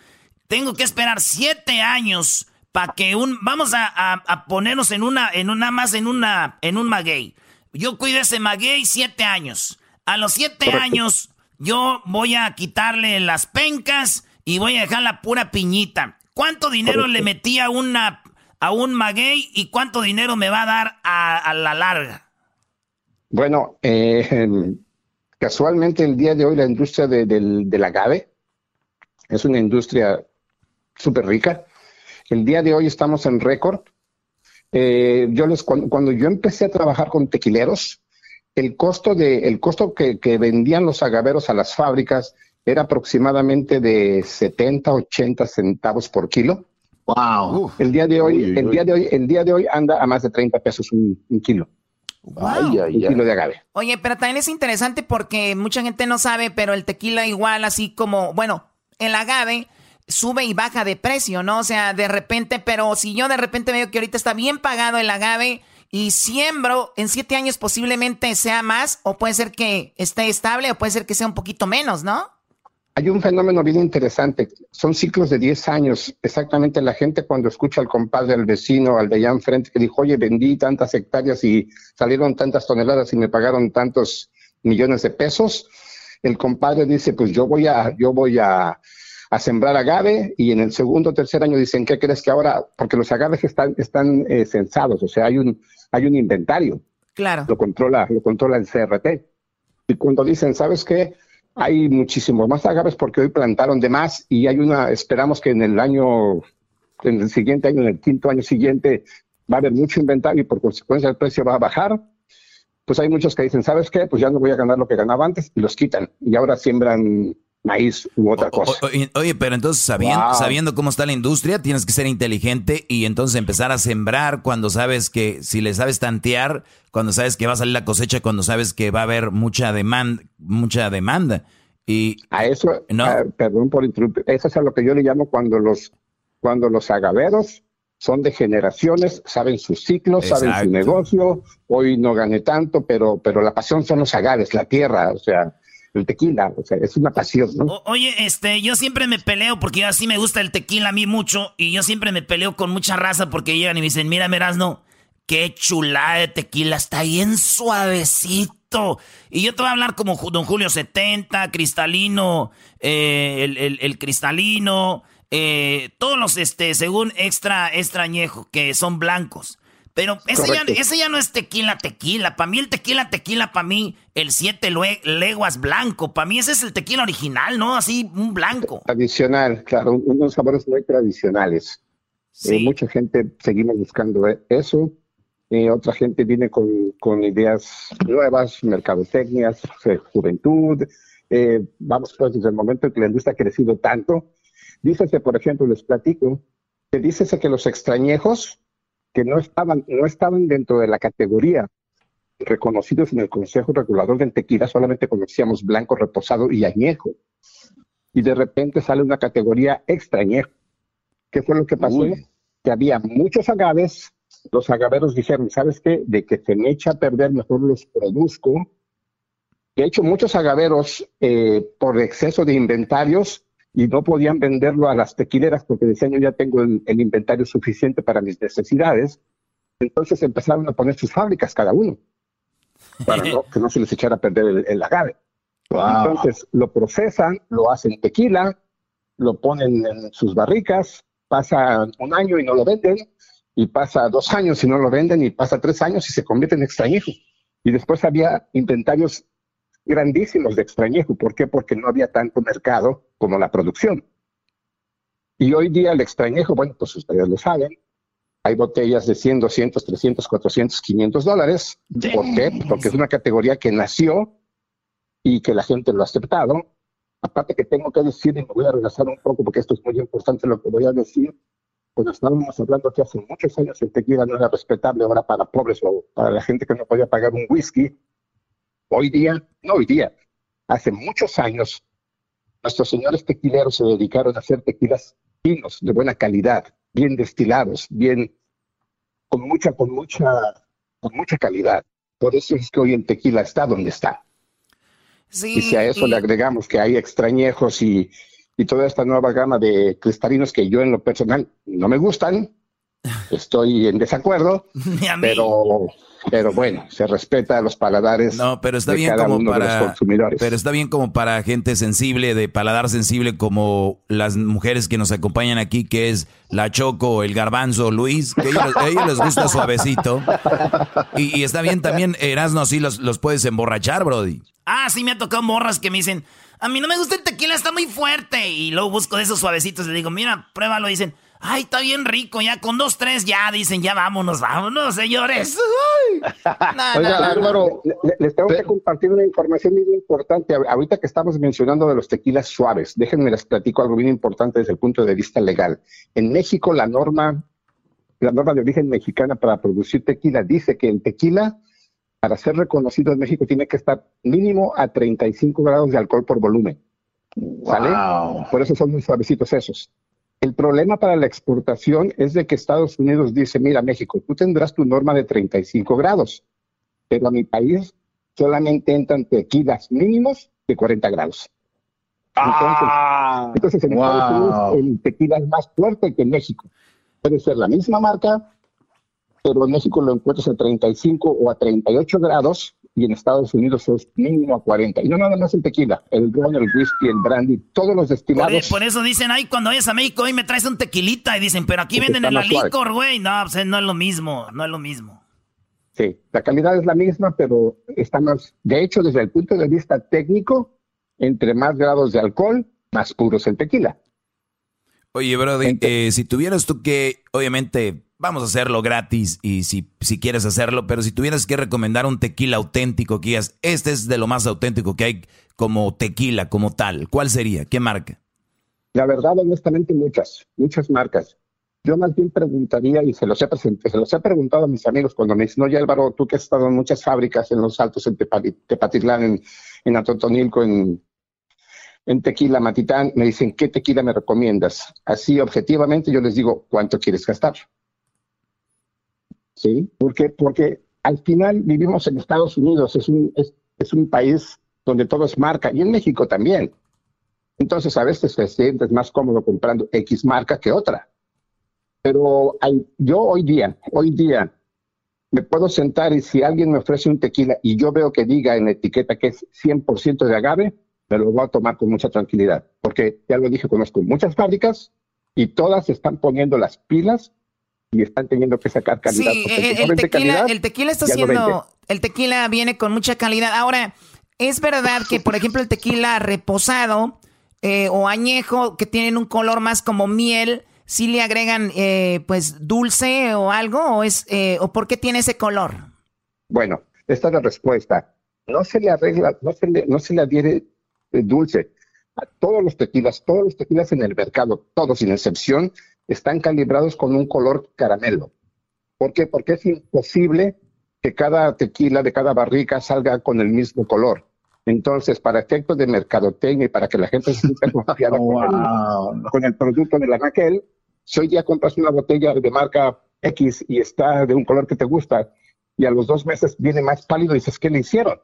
Speaker 3: tengo que esperar siete años para que un... Vamos a, ponernos en una, en una más, en una, en un maguey. Yo cuido ese maguey siete años. A los siete años yo voy a quitarle las pencas y voy a dejar la pura piñita. ¿Cuánto dinero le metí a una, a un maguey y cuánto dinero me va a dar a, la larga?
Speaker 30: Bueno, eh, casualmente el día de hoy la industria de, del, agave es una industria súper rica. El día de hoy estamos en récord. Eh, yo les, cuando, yo empecé a trabajar con tequileros, el costo, de, el costo que, que vendían los agaveros a las fábricas era aproximadamente de 70, 80 centavos por kilo. Wow. El día de hoy, el día de hoy, el día de hoy anda a más de 30 pesos un, kilo. Wow. un kilo de agave.
Speaker 11: Oye, pero también es interesante porque mucha gente no sabe, pero el tequila igual, así como, bueno, el agave sube y baja de precio, ¿no? O sea, de repente, pero si yo de repente veo que ahorita está bien pagado el agave y siembro, en siete años posiblemente sea más, o puede ser que esté estable, o puede ser que sea un poquito menos, ¿no?
Speaker 30: Hay un fenómeno bien interesante, son ciclos de 10 años. Exactamente la gente cuando escucha al compadre, al vecino, al de allá enfrente, que dijo, oye, vendí tantas hectáreas y salieron tantas toneladas y me pagaron tantos millones de pesos, el compadre dice, pues yo voy a, yo voy a, sembrar agave y en el segundo o tercer año dicen, ¿qué crees que ahora? Porque los agaves están, están eh, censados, o sea, hay un, hay un inventario.
Speaker 11: Claro.
Speaker 30: Lo controla, lo controla el CRT. Y cuando dicen, ¿sabes qué? Hay muchísimos más agaves porque hoy plantaron de más y hay una, esperamos que en el año, en el siguiente año, en el quinto año siguiente, va a haber mucho inventario y por consecuencia el precio va a bajar. Pues hay muchos que dicen, ¿sabes qué? Pues ya no voy a ganar lo que ganaba antes y los quitan y ahora siembran maíz u otra cosa.
Speaker 4: oye, pero entonces sabiendo, sabiendo cómo está la industria, tienes que ser inteligente y entonces empezar a sembrar cuando sabes que, si le sabes tantear, cuando sabes que va a salir la cosecha, cuando sabes que va a haber mucha demanda, mucha demanda. Y
Speaker 30: a eso, no. perdón por interrumpir, eso es a lo que yo le llamo cuando los, cuando los agaveros son de generaciones, saben sus ciclos, saben su negocio, hoy no gané tanto, pero, pero la pasión son los agaves, la tierra, o sea, el tequila, o sea, es una pasión, ¿no?
Speaker 3: oye, este, yo siempre me peleo porque así me gusta el tequila a mí mucho y yo siempre me peleo con mucha raza porque llegan y me dicen, mira, Merasno, qué chulada de tequila, está bien suavecito. Y yo te voy a hablar como Don Julio 70, Cristalino, eh, el, Cristalino, eh, todos los, este, según extra, extrañejo, que son blancos. Pero ese ya, no es tequila, tequila. Para mí el tequila, tequila, para mí el siete leguas blanco. Para mí ese es el tequila original, ¿no? Así, un blanco.
Speaker 30: Tradicional, claro, unos sabores muy tradicionales. Eh, mucha gente seguimos buscando e-, eso. Eh, otra gente viene con, ideas nuevas, mercadotecnias, juventud. Eh, vamos, pues desde el momento en que la industria ha crecido tanto, dícese, por ejemplo, les platico, que dícese que los extrañejos que no estaban, no estaban dentro de la categoría reconocidos en el Consejo Regulador del Tequila, solamente conocíamos blanco, reposado y añejo. Y de repente sale una categoría extrañejo. ¿Qué fue lo que pasó? Que había muchos agaves, los agaveros dijeron, ¿sabes qué? De que se me echa a perder, mejor los produzco. De hecho, muchos agaveros, eh, por exceso de inventarios, y no podían venderlo a las tequileras porque decían yo ya tengo el, inventario suficiente para mis necesidades. Entonces empezaron a poner sus fábricas cada uno para que no se les echara a perder el, agave. Entonces lo procesan, lo hacen tequila, lo ponen en sus barricas, pasa un año y no lo venden, y pasa dos años y no lo venden, y pasa tres años y se convierte en extrañejo. Y después había inventarios grandísimos de extrañejo. ¿Por qué? Porque no había tanto mercado como la producción. Y hoy día el extrañejo, bueno, pues ustedes lo saben, hay botellas de 100, 200, 300, 400, 500 dólares. ¿Por qué? Porque es una categoría que nació y que la gente lo ha aceptado. Aparte que tengo que decir, y me voy a regresar un poco porque esto es muy importante lo que voy a decir, pues estábamos hablando que hace muchos años el tequila no era respetable ahora para pobres o para la gente que no podía pagar un whisky. Hoy día, no hoy día, hace muchos años, nuestros señores tequileros se dedicaron a hacer tequilas finos, de buena calidad, bien destilados, bien, con mucha, con mucha, con mucha calidad. Por eso es que hoy el tequila está donde está. y si a eso le agregamos que hay extrañejos y, y toda esta nueva gama de cristalinos que yo en lo personal no me gustan, estoy en desacuerdo, pero pero bueno, se respeta a los paladares.
Speaker 4: No, pero está bien como para consumidores. Pero está bien como para gente sensible, de paladar sensible, como las mujeres que nos acompañan aquí, que es la Choco, el Garbanzo, Luis, que a ellos, les gusta suavecito. Y, está bien también, Erasno, así los, los puedes emborrachar, Brody.
Speaker 3: Ah, sí, me ha tocado morras que me dicen, a mí no me gusta el tequila, está muy fuerte. Y luego busco de esos suavecitos le digo, mira, pruébalo. Dicen, Ay, está bien rico, ya con dos, tres, ya dicen, ya vámonos, vámonos, señores.
Speaker 30: Oiga, Álvaro, les tengo que compartir una información muy importante. Ahorita que estamos mencionando de los tequilas suaves, déjenme les platico algo bien importante desde el punto de vista legal. En México, la norma, la norma de origen mexicana para producir tequila dice que el tequila, para ser reconocido en México, tiene que estar mínimo a 35 grados de alcohol por volumen. ¿Sale? Por eso son muy suavecitos esos. El problema para la exportación es de que Estados Unidos dice, mira México, tú tendrás tu norma de 35 grados, pero a mi país solamente entran tequilas mínimos de 40 grados. Entonces, ah, en Estados Unidos el tequila es más fuerte que en México. Puede ser la misma marca, pero en México lo encuentras a 35 o a 38 grados y en Estados Unidos es mínimo a 40. Y no nada más el tequila, el ron, el whisky, el brandy, todos los destilados.
Speaker 3: Por, eso dicen, ay, cuando vayas a México, hoy me traes un tequilita. Y dicen, pero aquí venden el licor, güey. No, pues, no es lo mismo, no es lo mismo.
Speaker 30: Sí, la calidad es la misma, pero está más. De hecho, desde el punto de vista técnico, entre más grados de alcohol, más puro es el tequila.
Speaker 4: Oye, brother, eh, si tuvieras tú que, obviamente, vamos a hacerlo gratis y si, si quieres hacerlo, pero si tuvieras que recomendar un tequila auténtico que este es de lo más auténtico que hay como tequila, como tal, ¿cuál sería? ¿Qué marca?
Speaker 30: La verdad, honestamente, muchas, muchas marcas. Yo más bien preguntaría, y se los he, se los he preguntado a mis amigos cuando me dicen, oye Álvaro, tú que has estado en muchas fábricas en Los Altos, en Tepatitlán, en, en Atotonilco, en, en Tequila Matitán, me dicen, ¿qué tequila me recomiendas? Así, objetivamente, yo les digo, ¿cuánto quieres gastar? ¿Sí? Porque, porque al final vivimos en Estados Unidos, es un, es, es un país donde todo es marca, y en México también. Entonces a veces te sientes más cómodo comprando X marca que otra. Pero hay, yo hoy día, hoy día, me puedo sentar y si alguien me ofrece un tequila y yo veo que diga en la etiqueta que es 100% de agave, me lo voy a tomar con mucha tranquilidad. Porque ya lo dije, conozco muchas fábricas y todas están poniendo las pilas y están teniendo que sacar calidad.
Speaker 11: Sí, el, tequila, el tequila está haciendo, el tequila viene con mucha calidad. Ahora, es verdad que, por ejemplo, el tequila reposado eh, o añejo, que tienen un color más como miel, si le agregan, eh, pues, dulce o algo, o es, eh, o por qué tiene ese color.
Speaker 30: Bueno, esta es la respuesta. No se le arregla, no se le, no se le adhiere dulce. A todos los tequilas, todos los tequilas en el mercado, todos sin excepción, están calibrados con un color caramelo. ¿Por qué? Porque es imposible que cada tequila de cada barrica salga con el mismo color. Entonces, para efectos de mercadotecnia y para que la gente se sienta confiada con, el, producto de la Raquel, si hoy día compras una botella de marca X y está de un color que te gusta, y a los dos meses viene más pálido y dices, ¿qué le hicieron?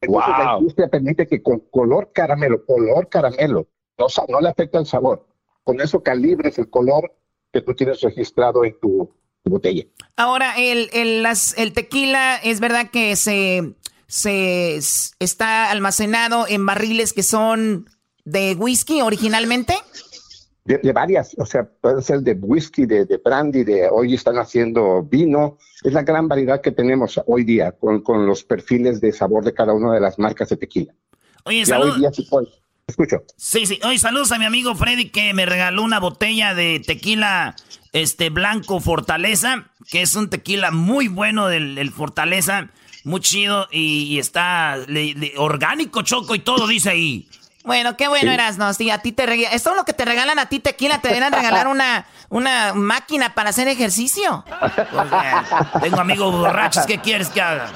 Speaker 30: Entonces la industria permite que con color caramelo, color caramelo, no, no le afecta el sabor con eso calibres el color que tú tienes registrado en tu, botella.
Speaker 11: Ahora, el, el, el, tequila es verdad que se, se está almacenado en barriles que son de whisky originalmente.
Speaker 30: De, varias, o sea, puede ser de whisky, de, de, brandy, de hoy están haciendo vino. Es la gran variedad que tenemos hoy día con, con los perfiles de sabor de cada una de las marcas de tequila.
Speaker 3: Oye, salud. Hoy día
Speaker 30: Escucho.
Speaker 3: Sí, sí. Hoy saludos a mi amigo Freddy que me regaló una botella de tequila este blanco Fortaleza, que es un tequila muy bueno del, Fortaleza, muy chido y, está orgánico, choco y todo dice ahí.
Speaker 11: Bueno, qué bueno eras, ¿no? Sí, a ti te regalan. Esto es lo que te regalan a ti, tequila. Te deberían regalar una, una máquina para hacer ejercicio.
Speaker 3: tengo amigos borrachos, ¿qué quieres que haga?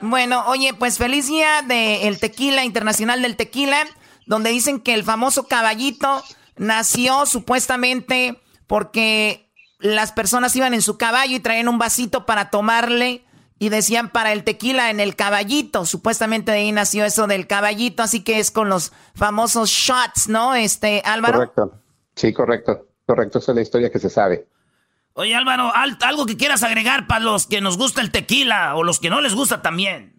Speaker 11: Bueno, oye, pues feliz día del tequila, internacional del tequila donde dicen que el famoso caballito nació supuestamente porque las personas iban en su caballo y traían un vasito para tomarle y decían para el tequila en el caballito. Supuestamente de ahí nació eso del caballito, así que es con los famosos shots, ¿no? Este, Álvaro.
Speaker 30: Correcto. Sí, correcto. Correcto, esa es la historia que se sabe.
Speaker 3: Oye, Álvaro, algo que quieras agregar para los que nos gusta el tequila o los que no les gusta también.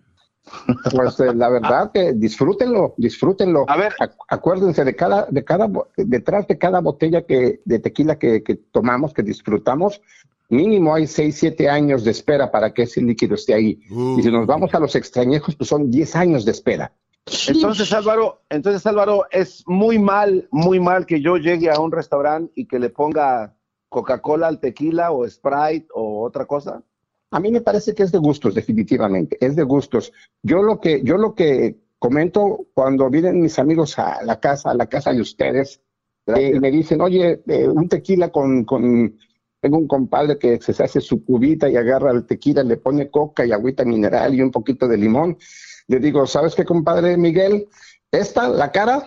Speaker 30: Pues eh, la verdad que disfrútenlo, disfrútenlo. A ver, acuérdense de cada, de cada, detrás de cada botella que, de tequila que, que tomamos, que disfrutamos, mínimo hay 6, 7 años de espera para que ese líquido esté ahí. Y si nos vamos a los extrañejos, pues son 10 años de espera.
Speaker 5: Entonces, Álvaro, entonces, Álvaro, es muy mal, muy mal que yo llegue a un restaurante y que le ponga Coca-Cola al tequila o Sprite o otra cosa.
Speaker 30: A mí me parece que es de gustos, definitivamente, es de gustos. Yo lo que, yo lo que comento cuando vienen mis amigos a la casa, a la casa de ustedes, eh, y me dicen, oye, eh, un tequila con, con, tengo un compadre que se hace su cubita y agarra el tequila, le pone coca y agüita mineral y un poquito de limón. Le digo, ¿sabes qué, compadre Miguel? Esta, la cara,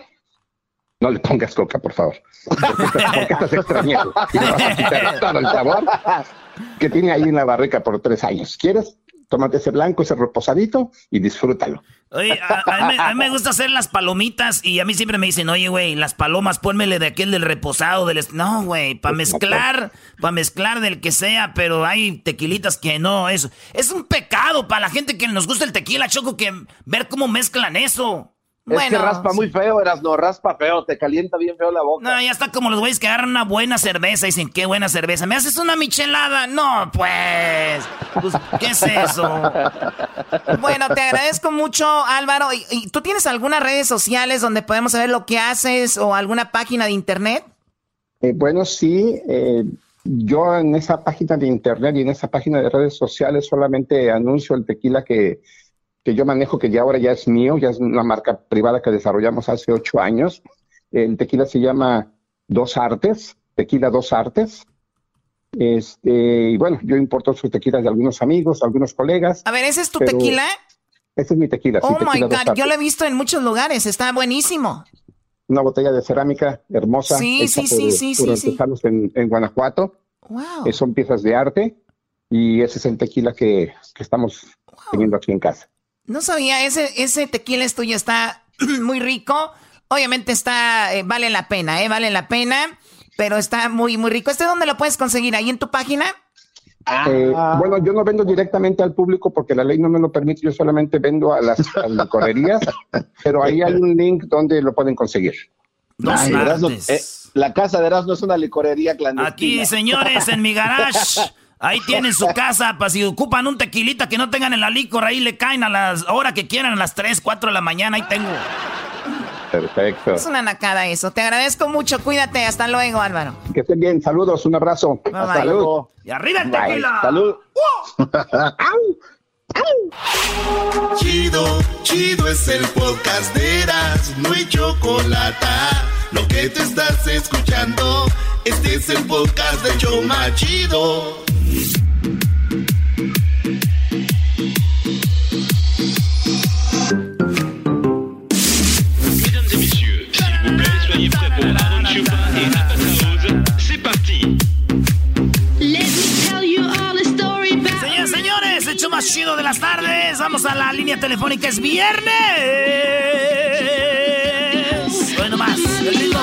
Speaker 30: no le pongas coca, por favor. Porque estás extrañando. el sabor que tiene ahí en la barrica por tres años. ¿Quieres? Tómate ese blanco, ese reposadito y disfrútalo.
Speaker 3: Oye, a, mí, me gusta hacer las palomitas y a mí siempre me dicen, oye, güey, las palomas, pónmele de aquel del reposado, del... No, güey, para mezclar, para mezclar del que sea, pero hay tequilitas que no, eso. Es un pecado para la gente que nos gusta el tequila, Choco, que ver cómo mezclan eso.
Speaker 5: Es que raspa muy feo, eras no, raspa feo, te calienta bien feo la boca.
Speaker 3: No, ya está como los güeyes que agarran una buena cerveza y dicen, qué buena cerveza. ¿Me haces una michelada? No, pues. pues ¿Qué es eso? bueno, te agradezco mucho, Álvaro. ¿Y, tú tienes algunas redes sociales donde podemos saber lo que haces o alguna página de internet?
Speaker 30: Eh, bueno, sí. Eh, yo en esa página de internet y en esa página de redes sociales solamente anuncio el tequila que que yo manejo, que ya ahora ya es mío, ya es una marca privada que desarrollamos hace ocho años. El tequila se llama Dos Artes, Tequila Dos Artes. Este, y bueno, yo importo sus tequilas de algunos amigos, algunos colegas.
Speaker 11: A ver, ¿ese es tu tequila?
Speaker 30: Ese es mi tequila.
Speaker 11: Oh my God, yo lo he visto en muchos lugares, está buenísimo.
Speaker 30: Una botella de cerámica hermosa.
Speaker 11: Sí, sí, sí, sí, sí, sí.
Speaker 30: En, en, Guanajuato.
Speaker 11: Wow.
Speaker 30: Eh, son piezas de arte y ese es el tequila que, que estamos teniendo aquí en casa.
Speaker 11: No sabía, ese, ese tequila es tuyo, está muy rico. Obviamente está, eh, vale la pena, ¿eh? Vale la pena, pero está muy, muy rico. ¿Este dónde lo puedes conseguir? ¿Ahí en tu página?
Speaker 30: Eh, bueno, yo no vendo directamente al público porque la ley no me lo permite, yo solamente vendo a las, correrías, pero ahí hay un link donde lo pueden conseguir.
Speaker 5: Eh, la casa de Erasmo es una licorería clandestina.
Speaker 3: Aquí, señores, en mi garage Ahí tienen su casa, para si ocupan un tequilita que no tengan en la licor, ahí le caen a las horas que quieran, a las 3, 4 de la mañana, ahí tengo.
Speaker 30: Perfecto.
Speaker 11: Es una nacada eso. Te agradezco mucho. Cuídate. Hasta luego, Álvaro.
Speaker 30: Que estén bien. Saludos. Un abrazo.
Speaker 3: Hasta luego. Y arriba el tequila.
Speaker 5: Salud.
Speaker 2: Chido, chido es el podcast de Eras, no hay chocolate. Lo que te estás escuchando, este es el podcast de Choma Chido.
Speaker 31: Mesdames et messieurs, s'il vous plaît, soyez prêts pour Aaron Chupa et House. C'est parti.
Speaker 3: Señores, señores, hecho más chido de las tardes. Vamos a la línea telefónica, es viernes. Bueno más, el ritmo.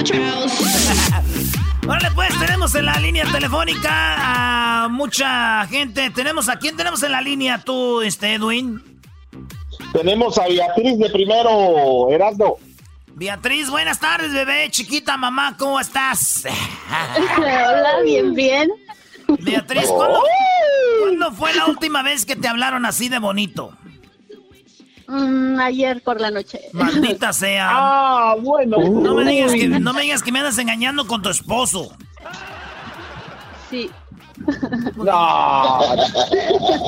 Speaker 3: Órale, pues tenemos en la línea telefónica a mucha gente. Tenemos a quién tenemos en la línea tú, este Edwin.
Speaker 32: Tenemos a Beatriz de primero, Erasmo.
Speaker 3: Beatriz, buenas tardes, bebé, chiquita, mamá, ¿cómo estás?
Speaker 22: Hola, bien, bien.
Speaker 3: Beatriz, ¿cuándo, ¿cuándo, fue la última vez que te hablaron así de bonito?
Speaker 22: Mm, ayer por la noche.
Speaker 3: Maldita sea.
Speaker 32: Ah, bueno.
Speaker 3: No me, digas que, no me digas que me andas engañando con tu esposo.
Speaker 22: Sí.
Speaker 32: No.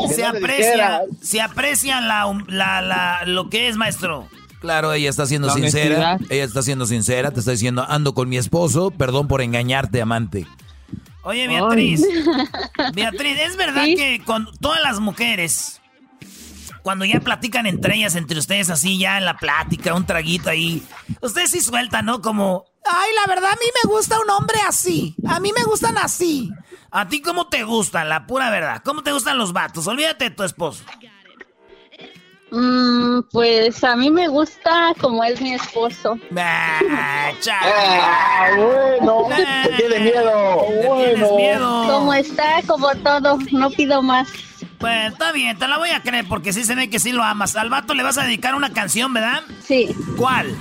Speaker 3: Se aprecia, se aprecia la, la, la, lo que es, maestro.
Speaker 4: Claro, ella está siendo sincera. Ella está siendo sincera, te está diciendo, ando con mi esposo, perdón por engañarte, amante.
Speaker 3: Oye, Beatriz. Beatriz, ¿es verdad que con todas las mujeres cuando ya platican entre ellas, entre ustedes así, ya en la plática, un traguito ahí, ustedes sí sueltan, ¿no? Como, ay, la verdad a mí me gusta un hombre así, a mí me gustan así. ¿A ti cómo te gustan? La pura verdad, ¿cómo te gustan los vatos? Olvídate de tu esposo.
Speaker 33: Mm, pues a mí me gusta como es mi esposo.
Speaker 3: Ah,
Speaker 32: Ah, bueno, te tiene miedo. Bueno.
Speaker 3: miedo.
Speaker 33: Como está, como todo, no pido más.
Speaker 3: Pues está bien, te la voy a creer porque sí se ve que sí lo amas. Al vato le vas a dedicar una canción, ¿verdad?
Speaker 33: Sí.
Speaker 3: ¿Cuál?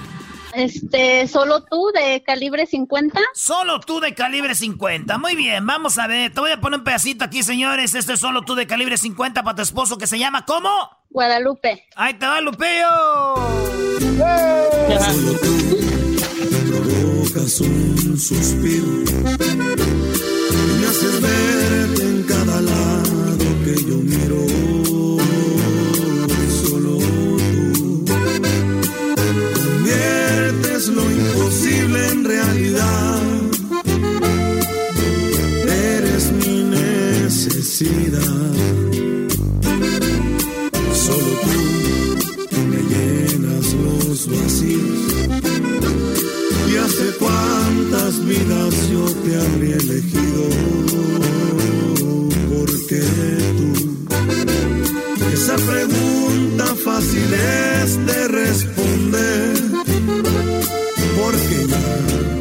Speaker 33: Este, solo tú de calibre 50.
Speaker 3: Solo tú de calibre 50. Muy bien, vamos a ver. Te voy a poner un pedacito aquí, señores. Este es solo tú de calibre 50 para tu esposo que se llama ¿cómo?
Speaker 33: Guadalupe.
Speaker 3: Ahí te va,
Speaker 29: tú provocas un suspiro y me haces verte en cada lado que yo necesidad. Solo tú me llenas los vacíos. Y hace cuántas vidas yo te habría elegido. Porque tú, esa pregunta fácil es de responder. Porque ya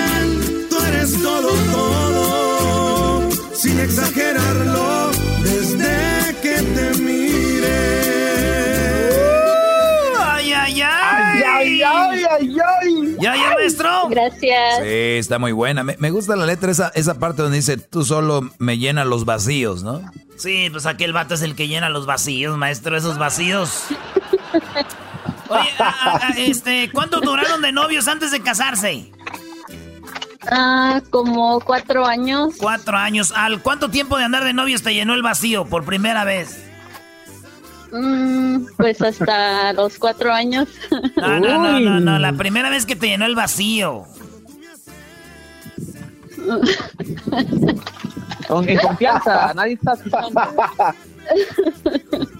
Speaker 29: Exagerarlo, desde que te mire.
Speaker 3: Ay, ay, ay.
Speaker 32: Ay, ay, ay, ay, ay.
Speaker 3: ¿Ya, ya, maestro?
Speaker 33: Gracias.
Speaker 4: Sí, está muy buena. Me, me gusta la letra, esa, esa parte donde dice, tú solo me llenas los vacíos, ¿no?
Speaker 3: Sí, pues aquel vato es el que llena los vacíos, maestro, esos vacíos. Oye, a- a- a- este, ¿cuánto duraron de novios antes de casarse?
Speaker 33: Ah, como cuatro años.
Speaker 3: Cuatro años. ¿Al cuánto tiempo de andar de novios te llenó el vacío por primera vez?
Speaker 33: Mm, pues hasta los cuatro años.
Speaker 3: No, no, no, no, no, la primera vez que te llenó el vacío.
Speaker 7: Con, confianza, nadie está.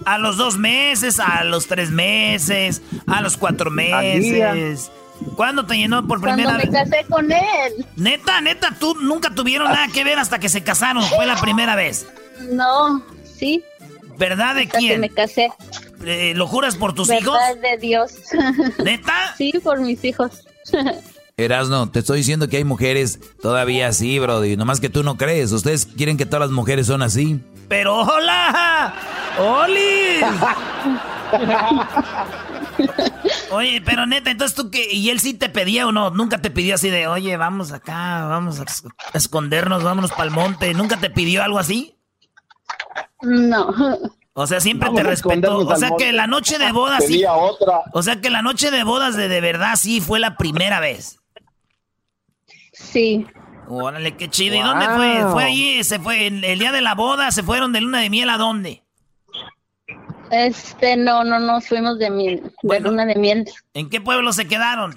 Speaker 3: A los dos meses, a los tres meses, a los cuatro meses. ¿Cuándo te llenó por
Speaker 33: Cuando
Speaker 3: primera
Speaker 33: me
Speaker 3: vez?
Speaker 33: casé con él.
Speaker 3: Neta, neta, tú nunca tuvieron nada que ver hasta que se casaron. Fue la primera vez.
Speaker 33: No, sí.
Speaker 3: ¿Verdad de
Speaker 33: Hasta que
Speaker 3: quién?
Speaker 33: me casé.
Speaker 3: Eh, ¿Lo juras por tus hijos?
Speaker 33: ¿Verdad de Dios?
Speaker 3: ¿Neta?
Speaker 33: Sí, por mis hijos.
Speaker 4: Erasno, te estoy diciendo que hay mujeres todavía así, brody. Nomás que tú no crees. Ustedes quieren que todas las mujeres son así.
Speaker 3: Pero hola, Oli. Oye, pero neta, entonces tú que y él sí te pedía o no, nunca te pidió así de, oye, vamos acá, vamos a es- a escondernos, vámonos para el monte, nunca te pidió algo así.
Speaker 33: No.
Speaker 3: O sea, siempre
Speaker 32: Vamos
Speaker 3: te respetó. O sea que la noche de bodas sí.
Speaker 32: Otra.
Speaker 3: O sea que la noche de bodas de de verdad sí fue la primera vez.
Speaker 33: Sí.
Speaker 3: Órale, qué chido. ¿Y dónde fue? ¿Fue ahí? ¿Se fue el, el día de la boda? ¿Se fueron de luna de miel a dónde?
Speaker 33: Este, no, no nos fuimos de miel, de luna de miel.
Speaker 3: ¿En qué pueblo se quedaron?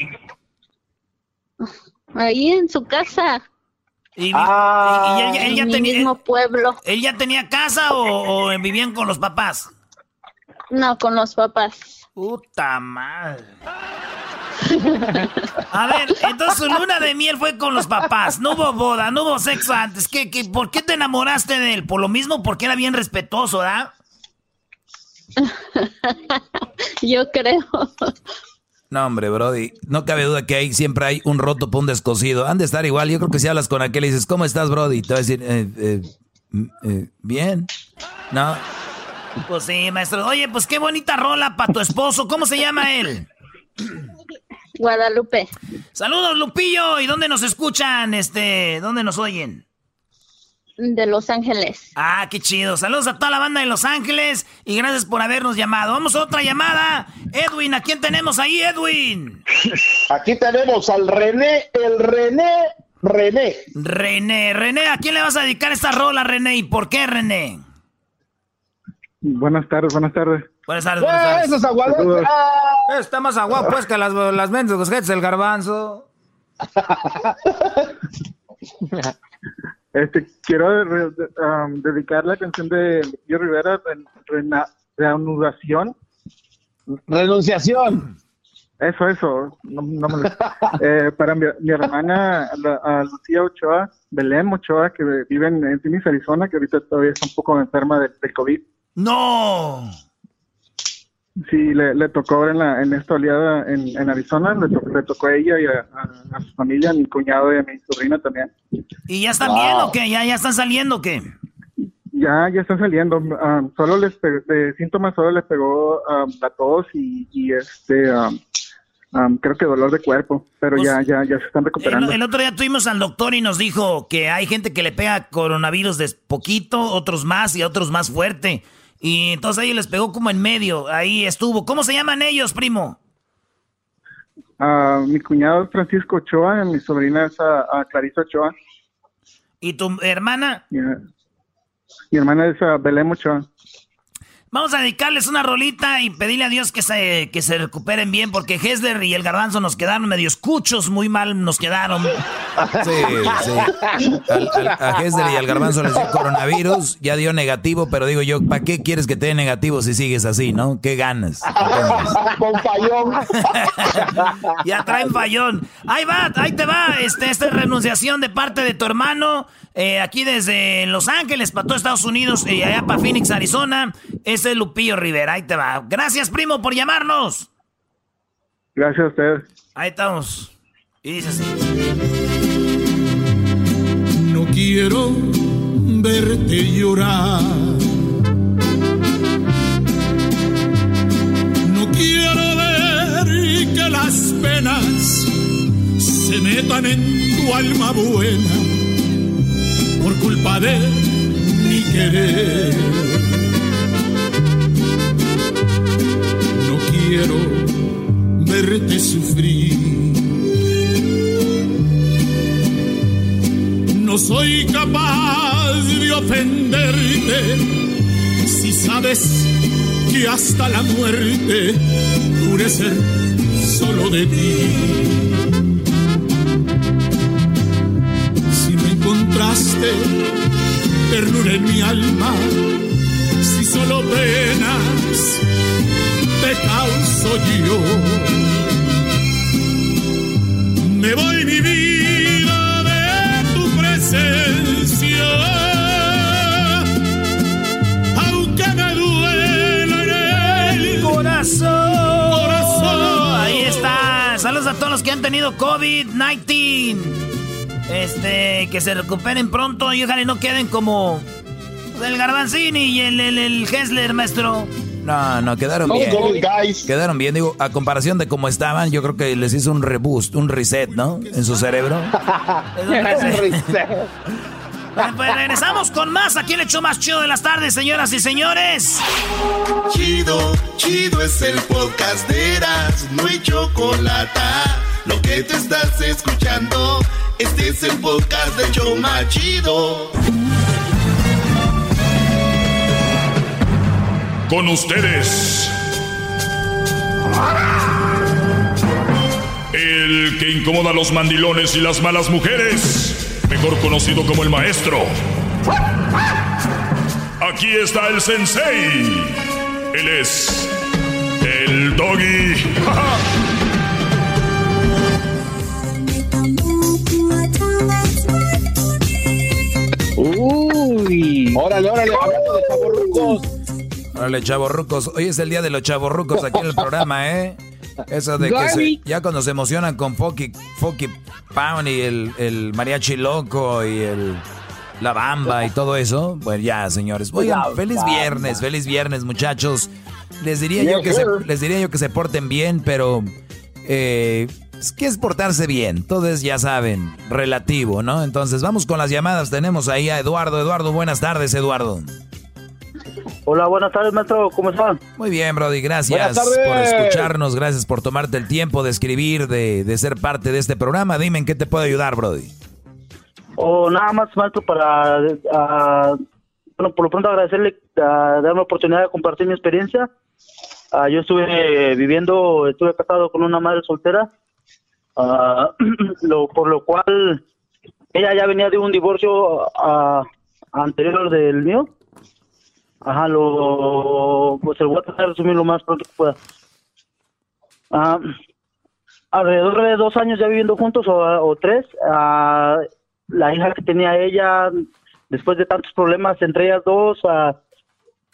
Speaker 33: Ahí en su casa.
Speaker 3: Y,
Speaker 33: Ah,
Speaker 3: y él, ya- él ya
Speaker 33: en mi mismo pueblo.
Speaker 3: ¿Él ya tenía casa o, o vivían con los papás?
Speaker 33: No, con los papás.
Speaker 3: Puta madre. A ver, entonces su luna de miel fue con los papás. No hubo boda, no hubo sexo antes. ¿Qué, qué, por qué te enamoraste de él? Por lo mismo, porque era bien respetuoso, ¿verdad?
Speaker 33: Yo creo.
Speaker 4: No, hombre, Brody. No cabe duda que hay, siempre hay un roto por un descosido. Han de estar igual. Yo creo que si hablas con aquel y dices, ¿cómo estás, Brody? Te va a decir, eh, eh, mm, eh, bien. No.
Speaker 3: Pues sí, maestro. Oye, pues qué bonita rola para tu esposo. ¿Cómo se llama él?
Speaker 33: Guadalupe.
Speaker 3: Saludos, Lupillo. ¿Y dónde nos escuchan? Este, ¿dónde nos oyen?
Speaker 33: De Los Ángeles.
Speaker 3: Ah, qué chido. Saludos a toda la banda de Los Ángeles y gracias por habernos llamado. Vamos a otra llamada. Edwin, ¿a quién tenemos ahí, Edwin?
Speaker 32: Aquí tenemos al René, el René, René.
Speaker 3: René, René, ¿a quién le vas a dedicar esta rola, René? ¿Y por qué, René?
Speaker 34: Buenas tardes, buenas tardes.
Speaker 3: Buenas tardes, buenas tardes.
Speaker 32: ¡Eso es aguador!
Speaker 35: Está más agua pues que las, las mendigos gente del garbanzo.
Speaker 34: Este, quiero re- um, dedicar la canción de Yo Rivera, Ren- Rena- Reanudación.
Speaker 32: Renunciación.
Speaker 34: Eso, eso. No, no me lo- eh, para mi, mi hermana, la- a Lucía Ochoa, Belén Ochoa, que vive en, en Phoenix, Arizona, que ahorita todavía está un poco enferma de- del COVID.
Speaker 3: ¡No!
Speaker 34: Sí, le, le tocó ahora en, la, en esta oleada en, en Arizona, le, to- le tocó a ella y a, a- a su familia, a mi cuñado y a mi sobrina también.
Speaker 3: ¿Y ya están bien o qué? ¿Ya, ¿Ya están saliendo o qué?
Speaker 34: Ya, ya están saliendo. um, solo les pe- de síntomas solo les pegó um, la tos y, y este um, um, creo que dolor de cuerpo, pero ya, ya, ya se están
Speaker 3: El,
Speaker 34: recuperando.
Speaker 3: el otro día tuvimos al doctor y nos dijo que hay gente que le pega coronavirus de poquito, otros más y otros más fuerte. Y entonces a ellos les pegó como en medio. Ahí estuvo. ¿Cómo se llaman ellos, primo?
Speaker 34: Ah, mi cuñado es Francisco Ochoa, y mi sobrina es ah, ah, Clarisa Ochoa,
Speaker 3: ¿Y tu hermana?
Speaker 34: mi hermana es ah, Belén Ochoa.
Speaker 3: Vamos a dedicarles una rolita y pedirle a Dios que se, que se recuperen bien porque Hessler y el Garbanzo nos quedaron medio escuchos, muy mal nos quedaron.
Speaker 4: Sí, sí. Al- al- a Hesder y al Garbanzo les dio coronavirus, ya dio negativo, pero digo yo, ¿para qué quieres que te dé negativo si sigues así, no? ¿Qué ganas?
Speaker 32: Con fallón.
Speaker 3: Ya traen fallón. Ahí va, ahí te va. Este, esta es renunciación de parte de tu hermano. eh, aquí desde Los Ángeles, para todo Estados Unidos y allá para Phoenix, Arizona. Ese es Lupillo Rivera. Ahí te va. Gracias, primo, por llamarnos.
Speaker 34: Gracias a ustedes.
Speaker 3: Ahí estamos. Y dice así.
Speaker 29: No quiero verte llorar. No quiero ver que las penas se metan en tu alma buena por culpa de mi querer. Quiero verte sufrir. No soy capaz de ofenderte si sabes que hasta la muerte juré ser solo de ti. Si no encontraste ternura en mi alma, si solo penas te causo yo. Me voy mi vida de tu presencia, aunque me duela en el
Speaker 3: corazón.
Speaker 29: corazón.
Speaker 3: Ahí está. Saludos a todos los que han tenido COVID-19. Este, que se recuperen pronto y ojalá no queden como el Garbanzini y el, el, el Hessler, maestro.
Speaker 4: No, no, quedaron bien. Quedaron bien, digo, a comparación de cómo estaban, yo creo que les hizo un reboost, un reset, ¿no? En su cerebro.
Speaker 3: Bueno, pues regresamos con más aquí el show más chido de las tardes, señoras y señores.
Speaker 2: Chido, chido es el podcast de Eras, no hay chocolate. Lo que te estás escuchando, este es el podcast de Choma Chido.
Speaker 12: Con ustedes. El que incomoda a los mandilones y las malas mujeres. Mejor conocido como el maestro. Aquí está el sensei. Él es el doggy.
Speaker 32: Uy. Órale, órale, hablando de.
Speaker 4: Órale, chavorrucos. Hoy es el día de los chavorrucos aquí en el programa, ¿eh? Eso de que se- ya cuando se emocionan con Foki, Foki Pound y el, el mariachi loco y el la bamba y todo eso, pues ya, señores. Oigan, feliz viernes, feliz viernes, muchachos. Les diría yo que se, les diría yo que se porten bien, pero eh, es que es portarse bien. Todo es, ya saben, relativo, ¿no? Entonces, vamos con las llamadas. Tenemos ahí a Eduardo. Eduardo, buenas tardes, Eduardo.
Speaker 36: Hola, buenas tardes, maestro. ¿Cómo están?
Speaker 4: Muy bien, Brody, gracias por escucharnos, gracias por tomarte el tiempo de escribir, de, de ser parte de este programa. Dime en qué te puedo ayudar, Brody.
Speaker 36: O nada más, maestro, para ah, bueno, por lo pronto agradecerle a darme la oportunidad de compartir mi experiencia. Ah, yo estuve viviendo, estuve casado con una madre soltera, lo, por lo cual ella ya venía de un divorcio anterior del mío. Ajá, lo, pues el voy a tratar de resumir lo más pronto que pueda. Ah, alrededor de dos años ya viviendo juntos o, o tres, ah, la hija que tenía ella, después de tantos problemas entre ellas dos, ah,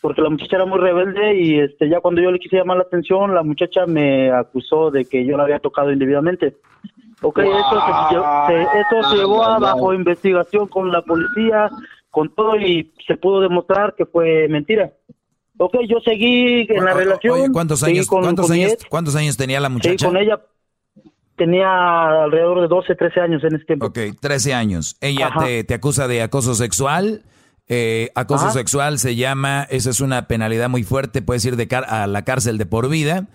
Speaker 36: porque la muchacha era muy rebelde y este ya cuando yo le quise llamar la atención, la muchacha me acusó de que yo la había tocado indebidamente. Ok, eso, se, se- eso se llevó a bajo investigación con la policía, con todo y se pudo demostrar que fue mentira. Ok, yo seguí en la relación.
Speaker 4: Oye, ¿cuántos años,
Speaker 36: con-
Speaker 4: cuántos
Speaker 36: con
Speaker 4: años,
Speaker 36: ex,
Speaker 4: cuántos años tenía la muchacha?
Speaker 36: con ella. Tenía alrededor de 12, 13 años en ese tiempo.
Speaker 4: Ok, 13 años. Ella te, te acusa de acoso sexual. Eh, acoso
Speaker 36: Ajá.
Speaker 4: sexual se llama, esa es una penalidad muy fuerte, puedes ir de car- a la cárcel de por vida.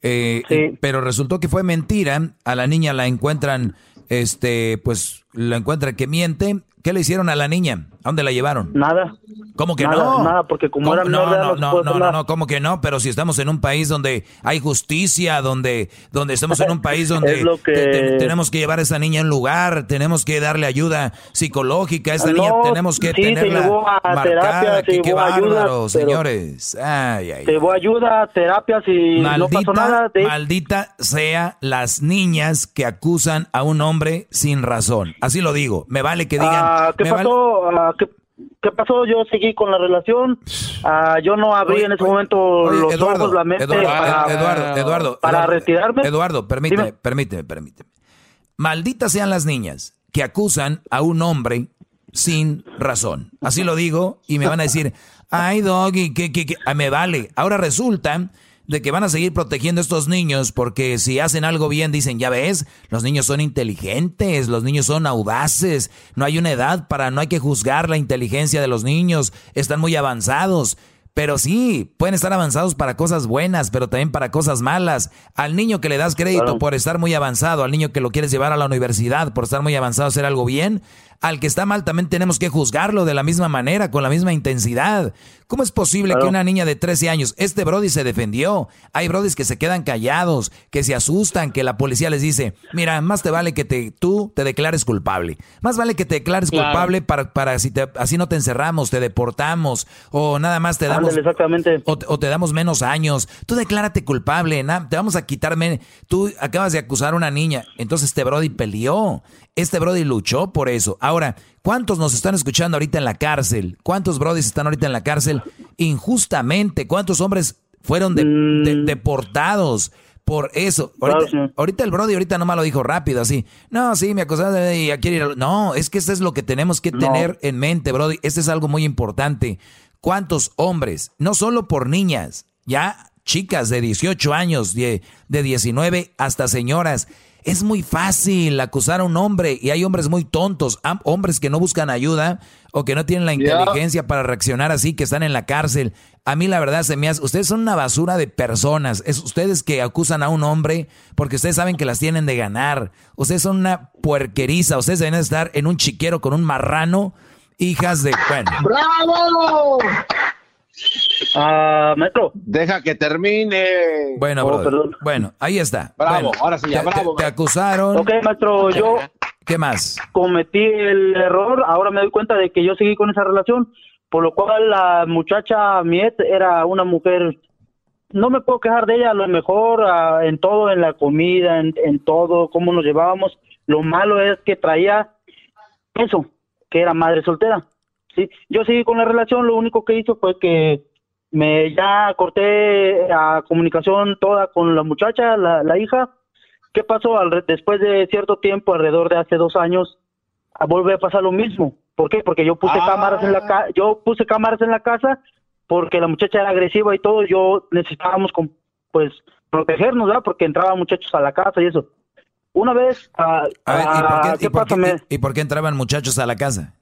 Speaker 4: Eh, y- pero resultó que fue mentira. A la niña la encuentran, este, pues la encuentran que miente. ¿Qué le hicieron a la niña? ¿A dónde la llevaron?
Speaker 36: Nada.
Speaker 4: ¿Cómo que
Speaker 36: Nada,
Speaker 4: no?
Speaker 36: nada, porque como era
Speaker 4: no,
Speaker 36: de
Speaker 4: no,
Speaker 36: no
Speaker 4: no, no, no, ¿cómo que no? Pero si estamos en un país donde hay justicia, donde, donde estamos en un país donde
Speaker 36: que-
Speaker 4: te- te- tenemos que llevar a esa niña a un lugar, tenemos que darle ayuda psicológica, a esta
Speaker 36: No,
Speaker 4: niña tenemos que
Speaker 36: sí,
Speaker 4: tenerla
Speaker 36: llevó a
Speaker 4: marcada.
Speaker 36: terapia, se
Speaker 4: qué,
Speaker 36: ayuda,
Speaker 4: bárbaro,
Speaker 36: pero-
Speaker 4: señores. Ay, ay.
Speaker 36: Se llevó ayuda, terapias y no pasó nada.
Speaker 4: Maldita, maldita sea las niñas que acusan a un hombre sin razón. Así lo digo. Me vale que digan.
Speaker 36: Ah, ¿Qué
Speaker 4: me vale-
Speaker 36: pasó? Ah, ¿qué, qué pasó? Yo seguí con la relación. Ah, yo no abrí en ese momento
Speaker 4: Oye,
Speaker 36: los
Speaker 4: Eduardo,
Speaker 36: ojos, la mente
Speaker 4: Eduardo,
Speaker 36: para,
Speaker 4: Eduardo, Eduardo,
Speaker 36: para retirarme.
Speaker 4: Eduardo, permíteme,
Speaker 36: Dime.
Speaker 4: permíteme, permíteme. Malditas sean las niñas que acusan a un hombre sin razón. Así lo digo y me van a decir, ay, Doggy, que, que, que, ah, me vale. Ahora resulta de que van a seguir protegiendo a estos niños porque si hacen algo bien dicen, ya ves, los niños son inteligentes, los niños son audaces, no hay una edad para, no hay que juzgar la inteligencia de los niños, están muy avanzados. Pero sí, pueden estar avanzados para cosas buenas, pero también para cosas malas. Al niño que le das crédito
Speaker 36: Claro.
Speaker 4: por estar muy avanzado, al niño que lo quieres llevar a la universidad por estar muy avanzado, hacer algo bien, al que está mal también tenemos que juzgarlo de la misma manera, con la misma intensidad. ¿Cómo es posible que una niña de 13 años, este Brody se defendió? Hay Brodis que se quedan callados, que se asustan, que la policía les dice, mira, más te vale que te, tú te declares culpable. Más vale que te declares
Speaker 36: Claro.
Speaker 4: culpable para, para si te- así no te encerramos, te deportamos, o nada más te damos...
Speaker 36: Ándale, exactamente.
Speaker 4: O, te- o te damos menos años. Tú declárate culpable, na- te vamos a quitarme. Tú acabas de acusar a una niña. Entonces este Brody peleó. Este Brody luchó por eso. Ahora, ¿cuántos nos están escuchando ahorita en la cárcel? ¿Cuántos Brodis están ahorita en la cárcel injustamente? ¿Cuántos hombres fueron de- de- deportados? Por eso, ahorita, ahorita el Brody ahorita nomás lo dijo rápido, así. No, sí, me acusaron ya quiere ir. al-". No, es que eso es lo que tenemos que
Speaker 36: No.
Speaker 4: tener en mente, Brody. Este es algo muy importante. ¿Cuántos hombres, no solo por niñas, ya chicas de 18 años, de, de 19 hasta señoras, es muy fácil acusar a un hombre y hay hombres muy tontos, hombres que no buscan ayuda o que no tienen la inteligencia para reaccionar así, que están en la cárcel. A mí la verdad se me hace, ustedes son una basura de personas, es ustedes que acusan a un hombre porque ustedes saben que las tienen de ganar, ustedes son una puerqueriza, ustedes deben estar en un chiquero con un marrano, hijas de, bueno.
Speaker 32: ¡Bravo!
Speaker 36: Ah, maestro.
Speaker 5: Deja que termine.
Speaker 4: Bueno,
Speaker 36: Oh.
Speaker 4: Bueno, ahí está.
Speaker 5: Bravo,
Speaker 4: Bueno,
Speaker 5: ahora sí, ya,
Speaker 4: te,
Speaker 5: bravo,
Speaker 4: te- te acusaron.
Speaker 36: Ok, maestro, yo
Speaker 4: ¿Qué más?
Speaker 36: cometí el error. Ahora me doy cuenta de que yo seguí con esa relación, por lo cual la muchacha, mi ex, era una mujer. No me puedo quejar de ella, a lo mejor ah, en todo, en la comida, en, en todo, cómo nos llevábamos. Lo malo es que traía eso, que era madre soltera. Sí, yo seguí con la relación, lo único que hizo fue que me ya corté la comunicación toda con la muchacha, la, la hija. ¿Qué pasó? Al- después de cierto tiempo, alrededor de hace dos años, volver a pasar lo mismo. ¿Por qué? Porque yo puse cámaras en la ca- yo puse cámaras en la casa porque la muchacha era agresiva y todo. Yo necesitábamos con- pues protegernos, ¿verdad? Porque entraban muchachos a la casa y eso. Una vez, ah,
Speaker 4: A ver, ¿y por
Speaker 36: ah,
Speaker 4: qué, y
Speaker 36: ¿qué
Speaker 4: por qué-
Speaker 36: Me-
Speaker 4: y por qué entraban muchachos a la casa?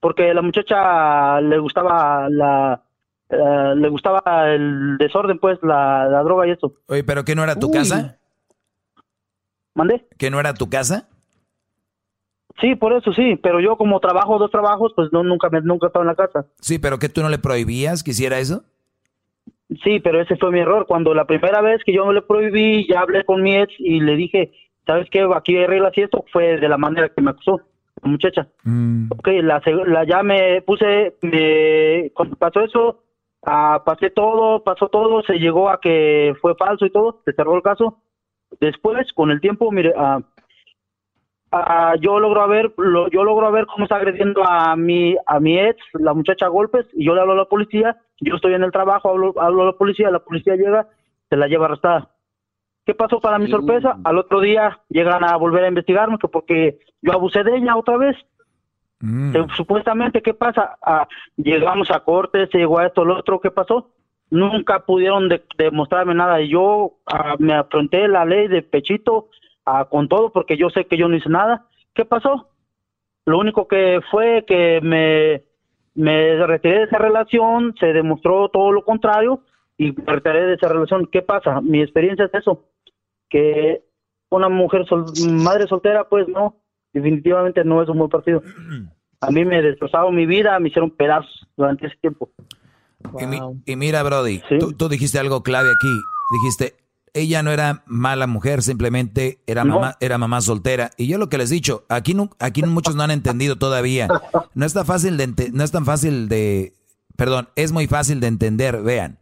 Speaker 36: porque la muchacha le gustaba la eh, le gustaba el desorden pues la, la droga y eso
Speaker 4: Oye, ¿pero qué no era tu
Speaker 36: Uy.
Speaker 4: casa?
Speaker 36: ¿Mandé?
Speaker 4: ¿Que no era tu casa?
Speaker 36: Sí, por eso sí, pero yo como trabajo dos trabajos, pues no nunca me nunca he estado en la casa.
Speaker 4: Sí, pero que tú no le prohibías que hiciera eso.
Speaker 36: Sí, pero ese fue mi error. Cuando la primera vez que yo me le prohibí, ya hablé con mi ex y le dije, ¿sabes qué? Aquí hay reglas y esto fue de la manera que me acusó la muchacha. Ok, la, la ya me puse, me, cuando pasó eso, ah, pasé todo, pasó todo, se llegó a que fue falso y todo, se cerró el caso. Después, con el tiempo, mire, ah, ah, yo logro ver, lo, yo logro ver cómo está agrediendo a mi, a mi ex, la muchacha a golpes, y yo le hablo a la policía, yo estoy en el trabajo, hablo, hablo a la policía, la policía llega, se la lleva arrestada. ¿Qué pasó para mi sorpresa? Al otro día llegan a volver a investigarme que porque yo abusé de ella otra vez. Eh, Supuestamente, ¿qué pasa? Ah, llegamos a corte, se llegó a esto, lo otro, ¿qué pasó? Nunca pudieron de- demostrarme nada. Y yo ah, me afronté la ley de pechito ah, con todo porque yo sé que yo no hice nada. ¿Qué pasó? Lo único que fue que me, me retiré de esa relación, se demostró todo lo contrario y me retiré de esa relación. ¿Qué pasa? Mi experiencia es eso, que una mujer, sol- madre soltera, pues no, definitivamente no es un buen partido. A mí me destrozaron mi vida, me hicieron pedazos durante ese tiempo.
Speaker 4: Y, mi- y mira, Brody, tú, tú dijiste algo clave aquí. Dijiste, ella no era mala mujer, simplemente era
Speaker 36: No.
Speaker 4: mamá, era mamá soltera. Y yo lo que les he dicho, aquí no, aquí muchos no han entendido todavía. No está fácil de ente- no es tan fácil de, perdón, es muy fácil de entender. Vean,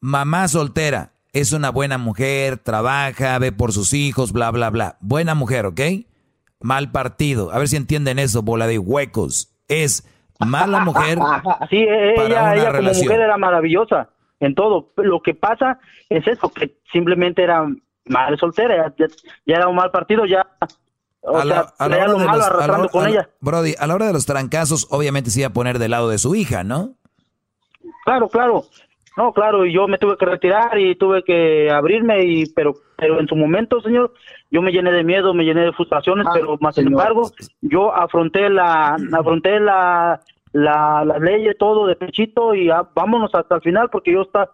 Speaker 4: mamá soltera es una buena mujer, trabaja, ve por sus hijos, bla, bla, bla. Buena mujer, ¿ok? Mal partido. A ver si entienden eso, bola de huecos. Es mala mujer.
Speaker 36: Sí, e-
Speaker 4: para
Speaker 36: ella,
Speaker 4: una
Speaker 36: ella como
Speaker 4: relación.
Speaker 36: mujer era maravillosa en todo. Lo que pasa es eso, que simplemente era madre soltera, ya, ya era un mal partido, ya, o
Speaker 4: A la-
Speaker 36: sea,
Speaker 4: a la
Speaker 36: traía
Speaker 4: hora
Speaker 36: lo
Speaker 4: de
Speaker 36: malo
Speaker 4: los- a la
Speaker 36: arrastrando con
Speaker 4: a la-
Speaker 36: ella.
Speaker 4: Brody, a la hora de los trancazos, obviamente se iba a poner del lado de su hija, ¿no?
Speaker 36: Claro, claro. No, claro, y yo me tuve que retirar y tuve que abrirme, y pero pero en su momento, señor, yo me llené de miedo, me llené de frustraciones, pero más sin embargo, yo afronté la afronté la la, la ley todo de pechito y ah, vámonos hasta el final porque yo está,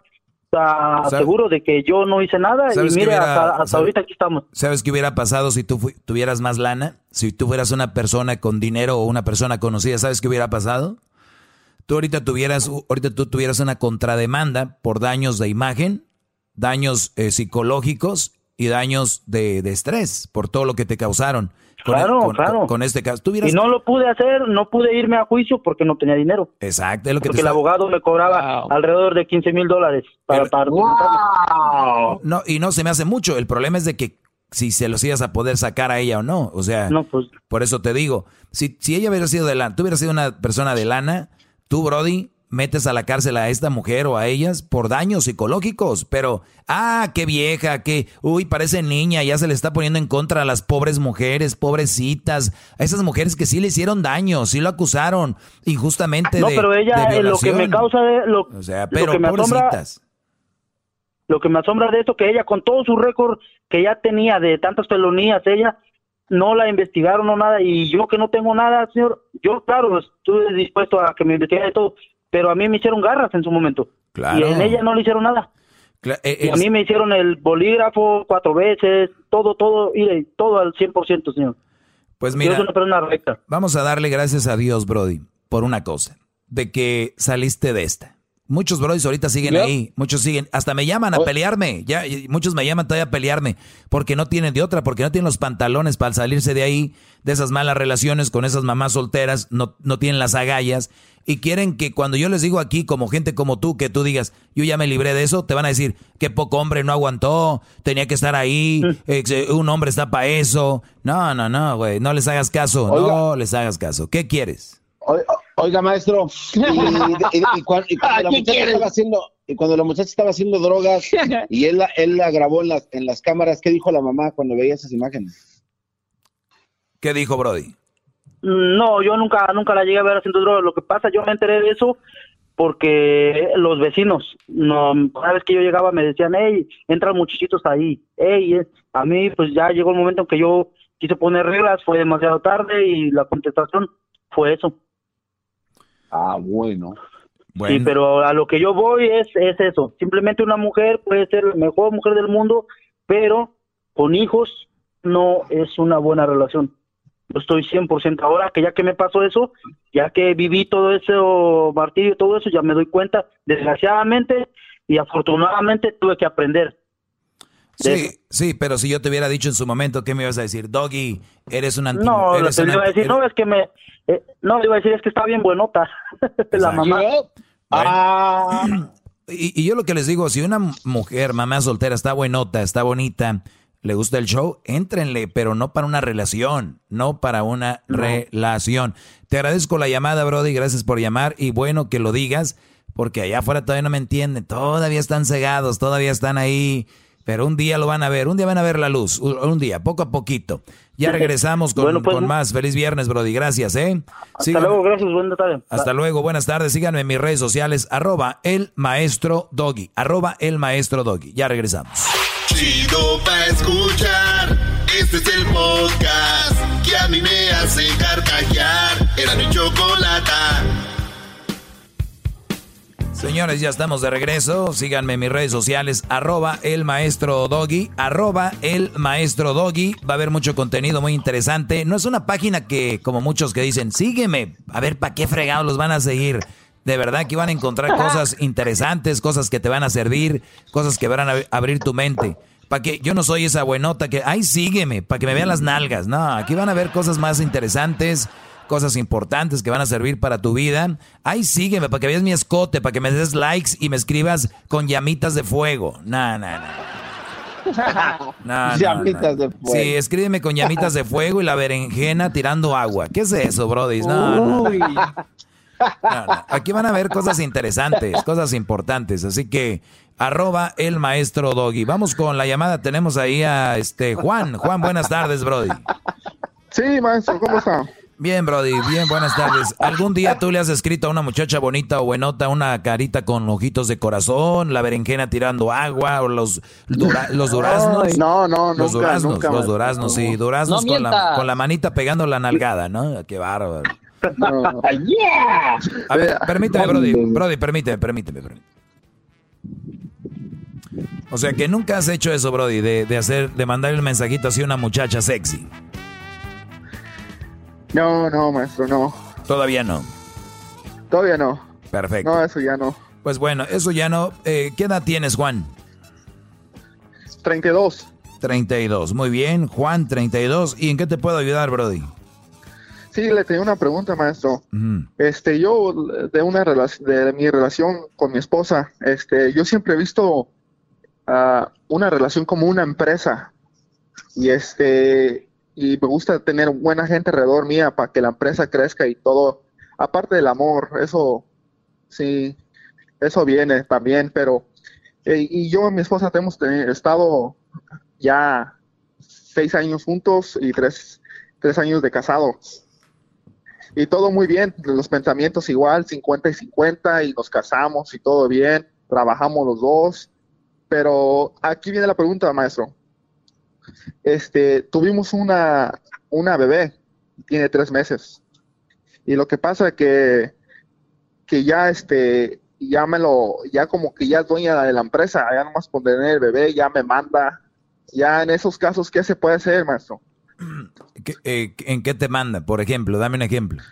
Speaker 36: está
Speaker 4: ¿Sabe-
Speaker 36: seguro de que yo no hice nada y
Speaker 4: ¿Sabes
Speaker 36: mire,
Speaker 4: hubiera-
Speaker 36: hasta, hasta
Speaker 4: sabe-
Speaker 36: ahorita aquí estamos.
Speaker 4: ¿Sabes qué hubiera pasado si tú tuvieras más lana? Si tú fueras una persona con dinero o una persona conocida, ¿sabes qué hubiera pasado? Tú ahorita tuvieras, ahorita tú tuvieras una contrademanda por daños de imagen, daños eh, psicológicos y daños de, de estrés por todo lo que te causaron. Con,
Speaker 36: Claro,
Speaker 4: con-
Speaker 36: claro.
Speaker 4: con- con este caso.
Speaker 36: Y no lo pude hacer, no pude irme a juicio porque no tenía dinero.
Speaker 4: Exacto, es lo que
Speaker 36: Porque
Speaker 4: te
Speaker 36: el abogado me cobraba alrededor de 15 mil dólares para, para
Speaker 4: No, y no se me hace mucho. El problema es de que si se los ibas a poder sacar a ella o no. O sea,
Speaker 36: pues.
Speaker 4: por eso te digo, si, si ella hubiera sido de lana, tú hubieras sido una persona de lana, tú, Brody, metes a la cárcel a esta mujer o a ellas por daños psicológicos. Pero, ah, qué vieja, que, uy, parece niña, ya se le está poniendo en contra a las pobres mujeres, pobrecitas, a esas mujeres que sí le hicieron daño, sí lo acusaron injustamente
Speaker 36: No,
Speaker 4: de
Speaker 36: pero ella,
Speaker 4: de
Speaker 36: eh, lo que me causa de lo,
Speaker 4: O sea,
Speaker 36: lo
Speaker 4: pero
Speaker 36: que me asombra, lo que me asombra de esto que ella con todo su récord que ya tenía de tantas felonías, ella no la investigaron o nada y yo que no tengo nada, señor, yo claro, estuve dispuesto a que me investigara todo, pero a mí me hicieron garras en su momento.
Speaker 4: Claro.
Speaker 36: Y en ella no le hicieron nada.
Speaker 4: Cla- eh,
Speaker 36: Y a mí me hicieron el bolígrafo cuatro veces, todo, todo, y todo al 100%, señor.
Speaker 4: Pues
Speaker 36: Yo
Speaker 4: mira,
Speaker 36: soy una persona recta.
Speaker 4: Vamos a darle gracias a Dios, Brody, por una cosa, de que saliste de esta. Muchos Brodis ahorita siguen ahí, muchos siguen, hasta me llaman a pelearme, ya, muchos me llaman todavía a pelearme, porque no tienen de otra, porque no tienen los pantalones para salirse de ahí, de esas malas relaciones con esas mamás solteras, no, no tienen las agallas, y quieren que cuando yo les digo aquí, como gente como tú, que tú digas, yo ya me libré de eso, te van a decir, qué poco hombre no aguantó, tenía que estar ahí, eh, un hombre está para eso. No, no, no, güey, no les hagas caso, no les hagas caso. ¿Qué quieres?
Speaker 5: Oi- Oiga, maestro, y, y- y- y cuan- y cuando, la
Speaker 4: ¿Qué
Speaker 5: muchacha estaba haciendo, y cuando la muchacha estaba haciendo drogas y él la, él la grabó en las, en las cámaras, ¿qué dijo la mamá cuando veía esas imágenes?
Speaker 4: ¿Qué dijo Brody?
Speaker 36: No, yo nunca, nunca la llegué a ver haciendo drogas. Lo que pasa, yo me enteré de eso porque los vecinos, no, cada vez que yo llegaba me decían, hey, entran muchachitos ahí, hey, eh". a mí pues ya llegó el momento en que yo quise poner reglas, fue demasiado tarde y la contestación fue eso.
Speaker 5: Ah, bueno.
Speaker 36: Sí, pero a lo que yo voy es, es eso. Simplemente una mujer puede ser la mejor mujer del mundo, pero con hijos no es una buena relación. Yo estoy 100% ahora que ya que me pasó eso, ya que viví todo ese martirio y todo eso, ya me doy cuenta, desgraciadamente y afortunadamente tuve que aprender.
Speaker 4: Sí, sí, pero si yo te hubiera dicho en su momento, ¿qué me ibas a decir? Doggy, eres un anti
Speaker 36: No,
Speaker 4: eres
Speaker 36: te
Speaker 4: un
Speaker 36: iba a decir, no, es que me... eh, no, le iba a decir, es que está bien buenota. la mamá.
Speaker 4: Ah. Y, y yo lo que les digo, si una mujer, mamá soltera, está buenota, está bonita, le gusta el show, éntrenle, pero no para una relación, no para una relación. Te agradezco la llamada, Brody, gracias por llamar y bueno que lo digas, porque allá afuera todavía no me entienden, todavía están cegados, todavía están ahí, pero un día lo van a ver, un día van a ver la luz, un, día, poco a poquito. Ya regresamos con,
Speaker 36: Bueno, pues,
Speaker 4: con más. Feliz viernes, Brody, gracias, ¿eh?
Speaker 36: Hasta
Speaker 4: Síganme-
Speaker 36: luego, gracias, buena tarde.
Speaker 4: hasta luego, buenas tardes. Síganme en mis redes sociales, arroba el maestro doggy, arroba el maestro doggy. Ya regresamos.
Speaker 2: Chido pa' escuchar. Este es el podcast que a mí me hace carcajear. Era mi chocolata.
Speaker 4: Señores, ya estamos de regreso. Síganme en mis redes sociales, arroba el maestro doggy, arroba el. Va a haber mucho contenido muy interesante. No es una página que, como muchos que dicen, sígueme. A ver, ¿para qué fregados los van a seguir? De verdad que van a encontrar cosas interesantes, cosas que te van a servir, cosas que van a abrir tu mente. Para que yo no soy esa buenota que, ay, sígueme, para que me vean las nalgas. No, aquí van a ver cosas más interesantes, cosas importantes que van a servir para tu vida. Ay, sígueme, para que veas mi escote, para que me des likes y me escribas con llamitas de fuego. No, no, no. No, no,
Speaker 5: Llamitas
Speaker 4: no.
Speaker 5: de fuego.
Speaker 4: Sí, escríbeme con llamitas de fuego y la berenjena tirando agua. ¿Qué es eso, Brody? No, no.
Speaker 5: Uy.
Speaker 4: No, no. Aquí van a ver cosas interesantes, cosas importantes. Así que, arroba el maestro Doggy. Vamos con la llamada. Tenemos ahí a este Juan. Juan, buenas tardes, Brody.
Speaker 28: Sí, maestro, ¿cómo está?
Speaker 4: Bien, Brody, bien, buenas tardes. ¿Algún día tú le has escrito a una muchacha bonita o buenota una carita con ojitos de corazón, la berenjena tirando agua o los, dura- los duraznos?
Speaker 28: Ay, no, no,
Speaker 4: Los
Speaker 28: nunca,
Speaker 4: duraznos,
Speaker 28: nunca,
Speaker 4: los duraznos, sí, duraznos
Speaker 28: No
Speaker 4: con, la, con la manita pegando la nalgada, ¿no? Qué bárbaro.
Speaker 28: No.
Speaker 4: A ver, permíteme, Brody, Brody, permíteme, permíteme, permíteme. O sea que nunca has hecho eso, Brody, de, de hacer, de mandarle un mensajito así a una muchacha sexy.
Speaker 28: No, no, maestro, no.
Speaker 4: Todavía no.
Speaker 28: Todavía no.
Speaker 4: Perfecto.
Speaker 28: No, eso ya no.
Speaker 4: Pues bueno, eso ya no. Eh, ¿Qué edad tienes, Juan?
Speaker 28: 32.
Speaker 4: 32. Muy bien, Juan, 32. ¿Y en qué te puedo ayudar, Brody?
Speaker 28: Sí, le tenía una pregunta, maestro. Este, yo de una relación, de mi relación con mi esposa, este, yo siempre he visto ah, una relación como una empresa y este, y me gusta tener buena gente alrededor mía para que la empresa crezca y todo. Aparte del amor, eso, sí, eso viene también, pero eh, y yo y mi esposa hemos estado ya seis años juntos y tres, tres años de casado y todo muy bien, los pensamientos igual, 50 y 50 y nos casamos y todo bien, trabajamos los dos, pero aquí viene la pregunta, maestro. Este, tuvimos una, una bebé, tiene tres meses, y lo que pasa es que, que ya este, ya me lo, ya como que ya es dueña de la empresa, ya nomás por tener el bebé, ya me manda, ya en esos casos, ¿qué se puede hacer, maestro?
Speaker 4: ¿Qué- eh, ¿En qué te manda? Por ejemplo, dame un ejemplo.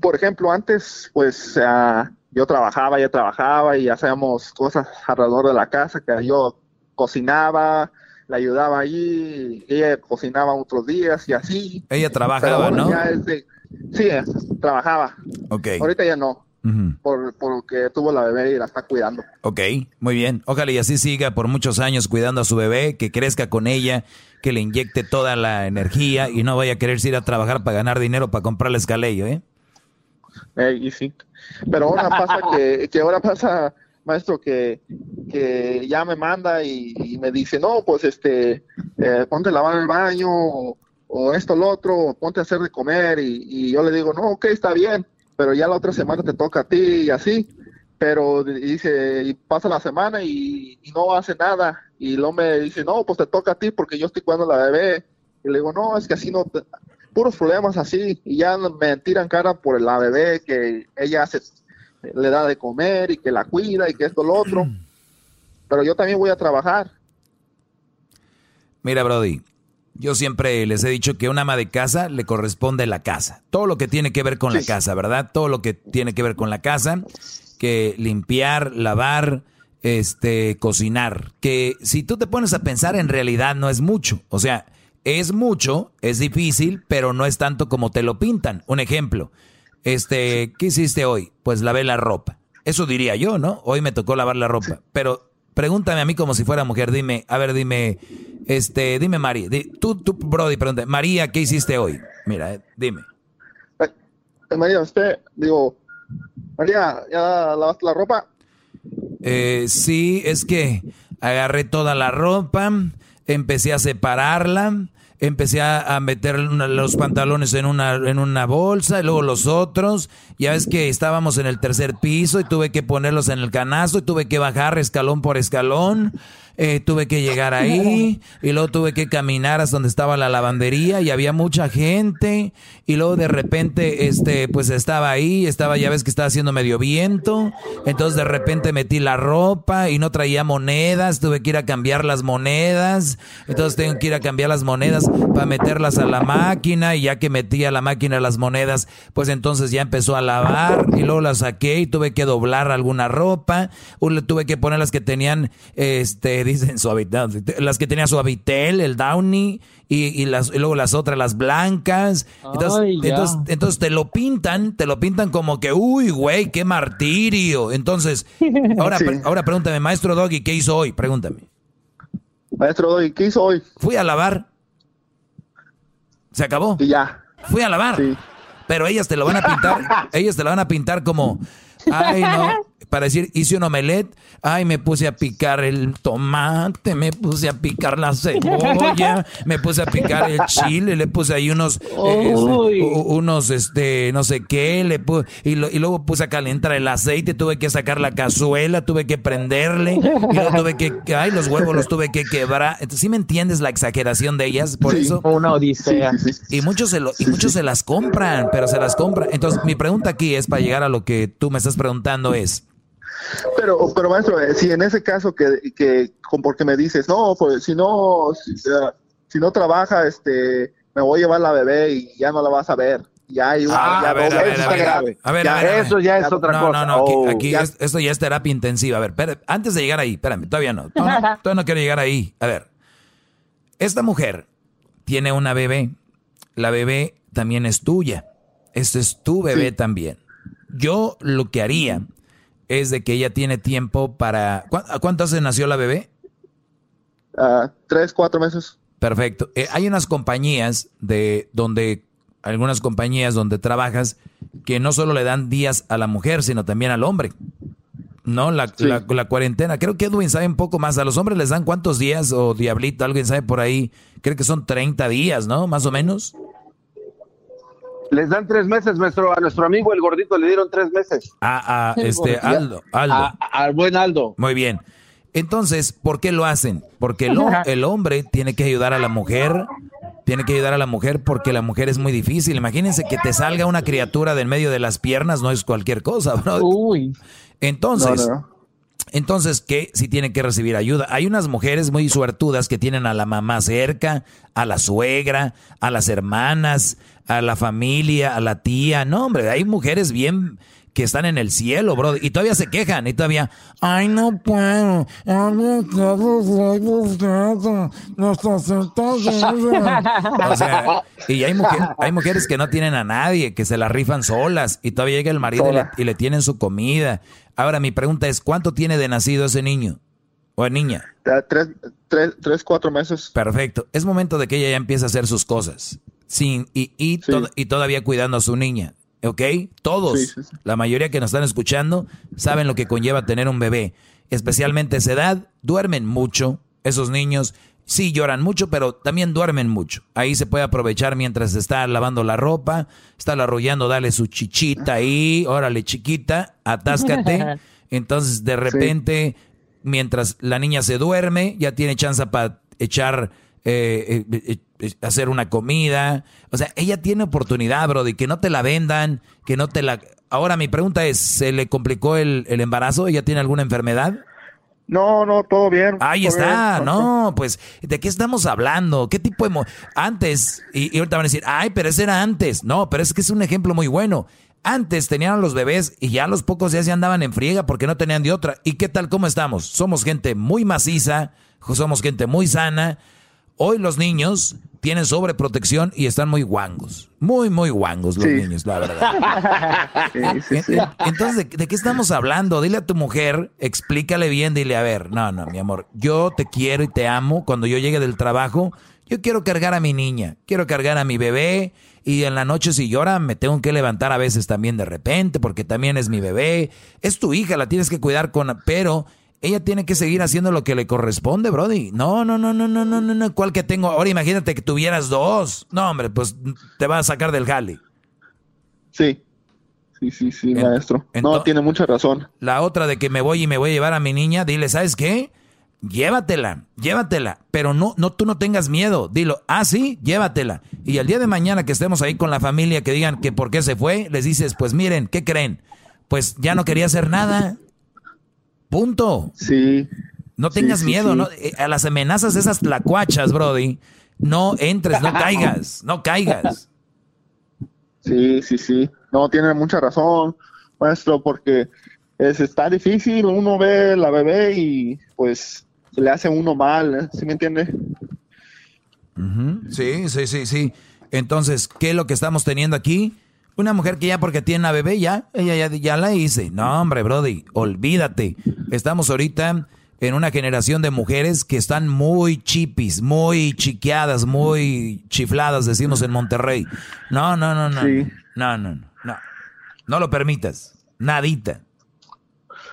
Speaker 28: por ejemplo, antes, pues ah, yo trabajaba, ella trabajaba y hacíamos cosas alrededor de la casa, que yo cocinaba, la ayudaba allí, ella cocinaba otros días y así.
Speaker 4: Ella trabajaba,
Speaker 28: Pero
Speaker 4: ¿no?
Speaker 28: ya es de- sí, trabajaba.
Speaker 4: Ok.
Speaker 28: Ahorita ya no, por, porque tuvo la bebé y la está cuidando.
Speaker 4: Ok, muy bien. Ojalá y así siga por muchos años cuidando a su bebé, que crezca con ella, que le inyecte toda la energía y no vaya a querer ir a trabajar para ganar dinero para comprarle escalello, ¿eh?
Speaker 28: Eh, y sí. Pero ahora pasa que, que ahora pasa, maestro, que, que ya me manda y, me dice, no, pues este, eh, ponte a lavar el baño o, esto, lo otro, ponte a hacer de comer y, yo le digo, no, ok, está bien, pero ya la otra semana te toca a ti y así. Pero dice, y pasa la semana y, no hace nada. Y luego me dice, no, pues te toca a ti porque yo estoy cuidando a la bebé. Y le digo, no, es que así no, puros problemas así. Y ya me tiran cara por la bebé que ella hace, le da de comer y que la cuida y que esto, lo otro. Pero yo también voy a trabajar.
Speaker 4: Mira, Brody, Yo siempre les he dicho que un ama de casa le corresponde la casa. Todo lo que tiene que ver con la casa, ¿verdad? Todo lo que tiene que ver con la casa, que limpiar, lavar, este, cocinar. Que si tú te pones a pensar, en realidad no es mucho. O sea, es mucho, es difícil, pero no es tanto como te lo pintan. Un ejemplo, este, ¿qué hiciste hoy? Pues lavé la ropa. Eso diría yo, ¿no? Hoy me tocó lavar la ropa. Pero pregúntame a mí como si fuera mujer. Dime, a ver, dime, este, dime María. tú, tú, Brody, pregúntame. María, ¿qué hiciste hoy? Mira, eh, dime.
Speaker 28: Eh, María, usted, digo, María, ¿ya lavaste la ropa?
Speaker 4: Eh, sí, es que agarré toda la ropa, empecé a separarla, empecé a, meter los pantalones en una, en una bolsa y luego los otros. Ya ves que estábamos en el tercer piso y tuve que ponerlos en el canasto y tuve que bajar escalón por escalón. Eh, tuve que llegar ahí y luego tuve que caminar hasta donde estaba la lavandería y había mucha gente y luego de repente este pues estaba ahí, estaba ya ves que estaba haciendo medio viento, entonces de repente metí la ropa y no traía monedas, tuve que ir a cambiar las monedas, entonces tengo que ir a cambiar las monedas para meterlas a la máquina y ya que metí a la máquina las monedas, pues entonces ya empezó a lavar y luego las saqué y tuve que doblar alguna ropa, tuve que poner las que tenían este dicen suavitel, las que tenía suavitel, el downy y, las, luego las otras, las blancas. Entonces, entonces, te lo pintan, te lo pintan como que, uy, güey, qué martirio. Entonces, ahora, ahora pregúntame, maestro Doggy, ¿qué hizo hoy? Pregúntame.
Speaker 28: Maestro Doggy, ¿qué hizo hoy?
Speaker 4: Fui a lavar. ¿Se acabó?
Speaker 28: Y ya.
Speaker 4: Fui a lavar. Pero ellas te lo van a pintar, ellas te lo van a pintar como, ay, no, para decir, hice un omelette, ay, me puse a picar el tomate, me puse a picar la cebolla, me puse a picar el chile, le puse ahí unos, eh, unos, este, no sé qué, le puse, y, luego puse a calentar el aceite, tuve que sacar la cazuela, tuve que prenderle, y luego tuve que, ay, los huevos los tuve que quebrar. ¿sí me entiendes la exageración de ellas? Por eso.
Speaker 7: Una odisea.
Speaker 4: y muchos se lo, y muchos se las compran, pero se las compran. Entonces, mi pregunta aquí es, para llegar a lo que tú me estás preguntando es,
Speaker 28: pero, pero maestro, eh, si en ese caso que, que porque me dices, no, pues si no, si, no trabaja, este, me voy a llevar la bebé y ya no la vas a ver. Ya hay
Speaker 4: ah, a ver, a ver,
Speaker 28: eso grave.
Speaker 4: A ver, eso ya es otra cosa. No, no, oh, aquí, esto ya es terapia intensiva. A ver, antes de llegar ahí, espérame, todavía no, todavía no, quiero llegar ahí. A ver, esta mujer tiene una bebé, la bebé también es tuya, este es tu bebé también. Yo lo que haría es de que ella tiene tiempo para... ¿Cuánto hace nació la bebé?
Speaker 28: Uh, tres, cuatro meses.
Speaker 4: Perfecto. Eh, hay unas compañías de donde, algunas compañías donde trabajas que no solo le dan días a la mujer, sino también al hombre. ¿No? La, la, cuarentena. Creo que Edwin sabe un poco más. A los hombres les dan cuántos días o diablito, alguien sabe por ahí. Creo que son 30 días, ¿no? Más o menos.
Speaker 37: Les dan tres meses, nuestro, a nuestro amigo el gordito le dieron tres meses.
Speaker 4: A, este Aldo. Aldo.
Speaker 37: al buen Aldo.
Speaker 4: Muy bien. Entonces, ¿por qué lo hacen? Porque el, el, hombre tiene que ayudar a la mujer, tiene que ayudar a la mujer porque la mujer es muy difícil. Imagínense que te salga una criatura del medio de las piernas, no es cualquier cosa, bro. Uy. Entonces, entonces, ¿qué? Si tiene que recibir ayuda. Hay unas mujeres muy suertudas que tienen a la mamá cerca, a la suegra, a las hermanas, a la familia, a la tía. No, hombre, hay mujeres bien que están en el cielo, bro, y todavía se quejan, y todavía, ay, no puedo, o sea, y hay, hay mujeres que no tienen a nadie, que se la rifan solas, y todavía llega el marido y le, tienen su comida. Ahora, mi pregunta es, ¿cuánto tiene de nacido ese niño? ¿O niña?
Speaker 28: Tres, tres, tres, cuatro meses.
Speaker 4: Perfecto. Es momento de que ella ya empiece a hacer sus cosas. Sin, y, y, y todavía cuidando a su niña. ¿Ok? Todos, la mayoría que nos están escuchando, saben lo que conlleva tener un bebé. Especialmente a esa edad, duermen mucho. Esos niños sí lloran mucho, pero también duermen mucho. Ahí se puede aprovechar mientras está lavando la ropa, está arrollando, dale su chichita ahí, órale chiquita, atáscate. Entonces, de repente, mientras la niña se duerme, ya tiene chance para echar eh, eh, eh, hacer una comida. O sea, ella tiene oportunidad, bro, de que no te la vendan, que no te la... Ahora mi pregunta es, ¿se le complicó el, embarazo? ¿Ella tiene alguna enfermedad?
Speaker 28: No, no, todo bien.
Speaker 4: Ahí
Speaker 28: todo
Speaker 4: está,
Speaker 28: bien.
Speaker 4: no, pues, ¿de qué estamos hablando? ¿Qué tipo de... mo- Antes, y, y ahorita van a decir, ay, pero ese era antes. No, pero es que es un ejemplo muy bueno. Antes tenían a los bebés y ya a los pocos días ya andaban en friega porque no tenían de otra. ¿Y qué tal? ¿Cómo estamos? Somos gente muy maciza, somos gente muy sana. Hoy los niños tienen sobreprotección y están muy guangos. Muy, muy guangos los
Speaker 28: Sí.
Speaker 4: niños, la verdad.
Speaker 28: Sí, sí, sí.
Speaker 4: En- Entonces, ¿de, de qué estamos hablando? Dile a tu mujer, explícale bien, dile, a ver, no, no, mi amor, yo te quiero y te amo. Cuando yo llegue del trabajo, yo quiero cargar a mi niña, quiero cargar a mi bebé y en la noche si llora me tengo que levantar a veces también de repente porque también es mi bebé. Es tu hija, la tienes que cuidar con... Pero ella tiene que seguir haciendo lo que le corresponde, Brody. No, no, no, no, no, no, no, no. ¿Cuál que tengo? Ahora imagínate que tuvieras dos. No, hombre, pues te va a sacar del jale.
Speaker 28: Sí, sí, sí, sí,
Speaker 4: En-
Speaker 28: maestro. no, tiene mucha razón.
Speaker 4: La otra de que me voy y me voy a llevar a mi niña, dile, ¿sabes qué? Llévatela, llévatela, pero no, no, tú no tengas miedo. Dilo, ah, sí, llévatela. Y el día de mañana que estemos ahí con la familia que digan que por qué se fue, les dices, pues miren, ¿qué creen? Pues ya no quería hacer nada. Punto.
Speaker 28: Sí.
Speaker 4: No tengas
Speaker 28: sí,
Speaker 4: miedo,
Speaker 28: sí.
Speaker 4: ¿no? Eh, A las amenazas esas tlacuachas, Brody. No entres, no caigas, no caigas.
Speaker 28: Sí, sí, sí. No, tiene mucha razón, maestro, porque es, está difícil. Uno ve la bebé y pues se le hace uno mal, ¿eh? ¿sí me entiende?
Speaker 4: Sí, sí, sí, sí. Entonces, ¿qué es lo que estamos teniendo aquí? Una mujer que ya porque tiene una bebé, ya, ella ya, ya la hice. No, hombre, Brody, olvídate. Estamos ahorita en una generación de mujeres que están muy chipis, muy chiqueadas, muy chifladas, decimos en Monterrey. No, no, no, no.
Speaker 28: Sí.
Speaker 4: No, no, no, no. No lo permitas. Nadita.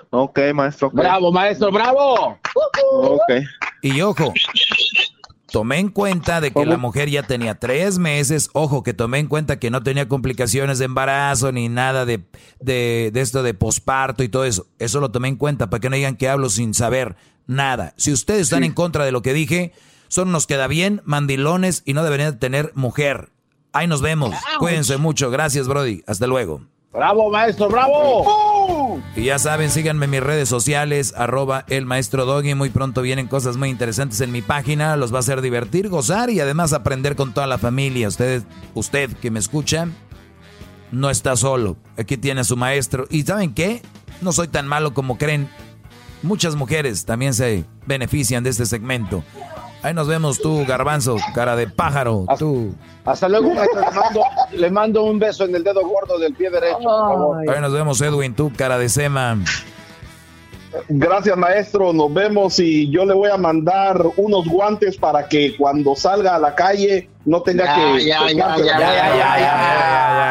Speaker 28: Ok, maestro.
Speaker 32: Bravo, maestro, bravo.
Speaker 28: Ok.
Speaker 4: Y ojo, tomé en cuenta de que la mujer ya tenía tres meses. Ojo, que tomé en cuenta que no tenía complicaciones de embarazo ni nada de, de, de esto de posparto y todo eso. Eso lo tomé en cuenta para que no digan que hablo sin saber nada. Si ustedes están en contra de lo que dije, son unos queda bien, mandilones y no deberían tener mujer. Ahí nos vemos. Cuídense mucho. Gracias, Brody. Hasta luego.
Speaker 32: Bravo, maestro, bravo.
Speaker 4: Y ya saben, síganme en mis redes sociales, arroba el maestro Doggy. Muy pronto vienen cosas muy interesantes en mi página. Los va a hacer divertir, gozar y además aprender con toda la familia. Usted, usted que me escucha, no está solo. Aquí tiene a su maestro. ¿Y saben qué? No soy tan malo como creen. Muchas mujeres también se benefician de este segmento. Ahí nos vemos tú, garbanzo, cara de pájaro, tú.
Speaker 32: Hasta luego, maestro. Le mando, le mando un beso en el dedo gordo del pie derecho, por favor.
Speaker 4: Ahí nos vemos, Edwin, tú, cara de sema.
Speaker 32: Gracias, maestro. Nos vemos y yo le voy a mandar unos guantes para que cuando salga a la calle no tenga
Speaker 36: Ya,
Speaker 32: que.
Speaker 36: ya,
Speaker 32: tocarse
Speaker 36: ya, ya,
Speaker 32: cara.
Speaker 4: Ya, ya,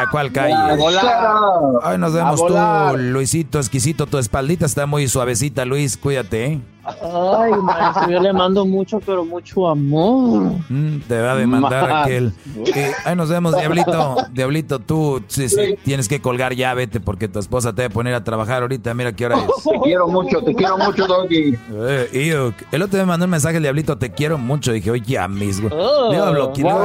Speaker 4: ya, ¿cuál calle?
Speaker 32: A.
Speaker 4: Ay, nos vemos
Speaker 32: A
Speaker 4: tú, Luisito, exquisito. Tu espaldita está muy suavecita, Luis. Cuídate, ¿eh?
Speaker 7: Ay, maestro, yo le mando mucho, pero mucho amor.
Speaker 4: Mm, te va a demandar
Speaker 7: Man.
Speaker 4: aquel. Eh, ahí nos vemos, Diablito. Diablito, tú sí, sí, tienes que colgar ya, vete, porque tu esposa te va a poner a trabajar ahorita. Mira qué hora es.
Speaker 36: Te quiero mucho, te quiero mucho, Doggy.
Speaker 4: Eh, el otro día me mandó un mensaje el Diablito, te quiero mucho. Dije, oye, ya mismo.
Speaker 7: Oh,
Speaker 4: Le iba a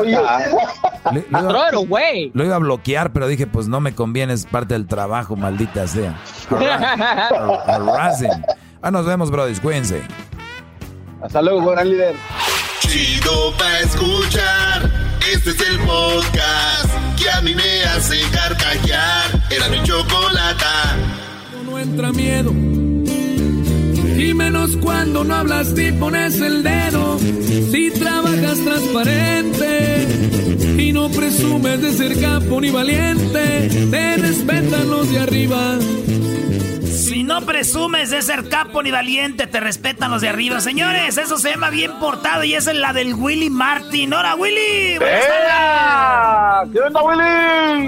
Speaker 7: it away.
Speaker 4: Lo iba a bloquear, pero dije, pues no me conviene, es parte del trabajo, maldita sea. Har- Harassing. Ah, nos vemos, brothers, cuídense.
Speaker 32: Hasta luego, gran líder.
Speaker 2: Chido pa' escuchar. Este es el podcast que a mí me hace carcajear. Era mi chocolata.
Speaker 29: No entra miedo. Y menos cuando no hablas ni pones el dedo. Si trabajas transparente y no presumes de ser campo ni valiente, te respetan los de arriba.
Speaker 3: Si no presumes de ser capo ni valiente, te respetan los de arriba. Señores, eso se llama bien portado y esa es la del Willy Martin. ¡Hola, Willy! ¡Buenas tardes!
Speaker 32: ¿Qué onda, Willy?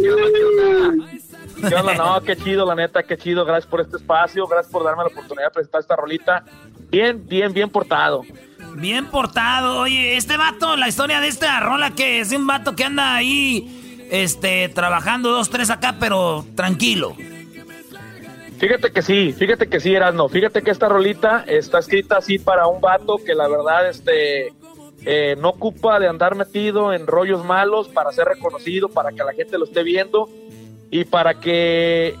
Speaker 38: ¿Qué onda? No, qué chido, la neta, qué chido. Gracias por este espacio, gracias por darme la oportunidad de presentar esta rolita. Bien, bien, bien portado.
Speaker 3: Bien portado. Oye, este vato, la historia de esta rola que es de un vato que anda ahí, este, trabajando dos, tres acá, pero tranquilo.
Speaker 38: Fíjate que sí, fíjate que sí, Erasno. Fíjate que esta rolita está escrita así para un vato que la verdad, este, eh, no ocupa de andar metido en rollos malos para ser reconocido, para que la gente lo esté viendo y para que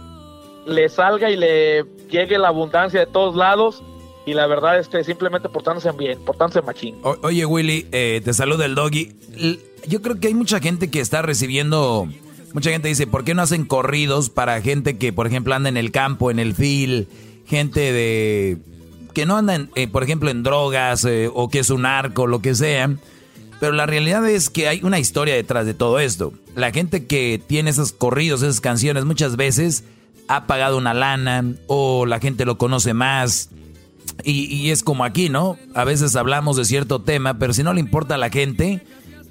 Speaker 38: le salga y le llegue la abundancia de todos lados. y la verdad este simplemente portándose bien, portándose machín.
Speaker 4: oye Willy, eh, te saluda el doggy. Yo creo que hay mucha gente que está recibiendo, mucha gente dice, ¿por qué no hacen corridos para gente que por ejemplo anda en el campo, en el fil, gente de que no andan, eh, por ejemplo, en drogas eh, o que es un arco, lo que sea? Pero la realidad es que hay una historia detrás de todo esto. La gente que tiene esos corridos, esas canciones, muchas veces ha pagado una lana o la gente lo conoce más. Y, es como aquí, ¿no? A veces hablamos de cierto tema, pero si no le importa a la gente,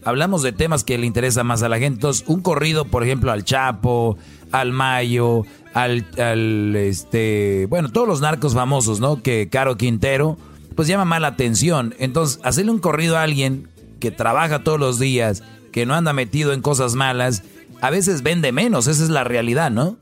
Speaker 4: hablamos de temas que le interesan más a la gente. Entonces, un corrido, por ejemplo, al Chapo, al Mayo, al, al este, bueno, todos los narcos famosos, ¿no? Que Caro Quintero, pues llama más la atención. Entonces, hacerle un corrido a alguien que trabaja todos los días, que no anda metido en cosas malas, a veces vende menos, esa es la realidad, ¿no?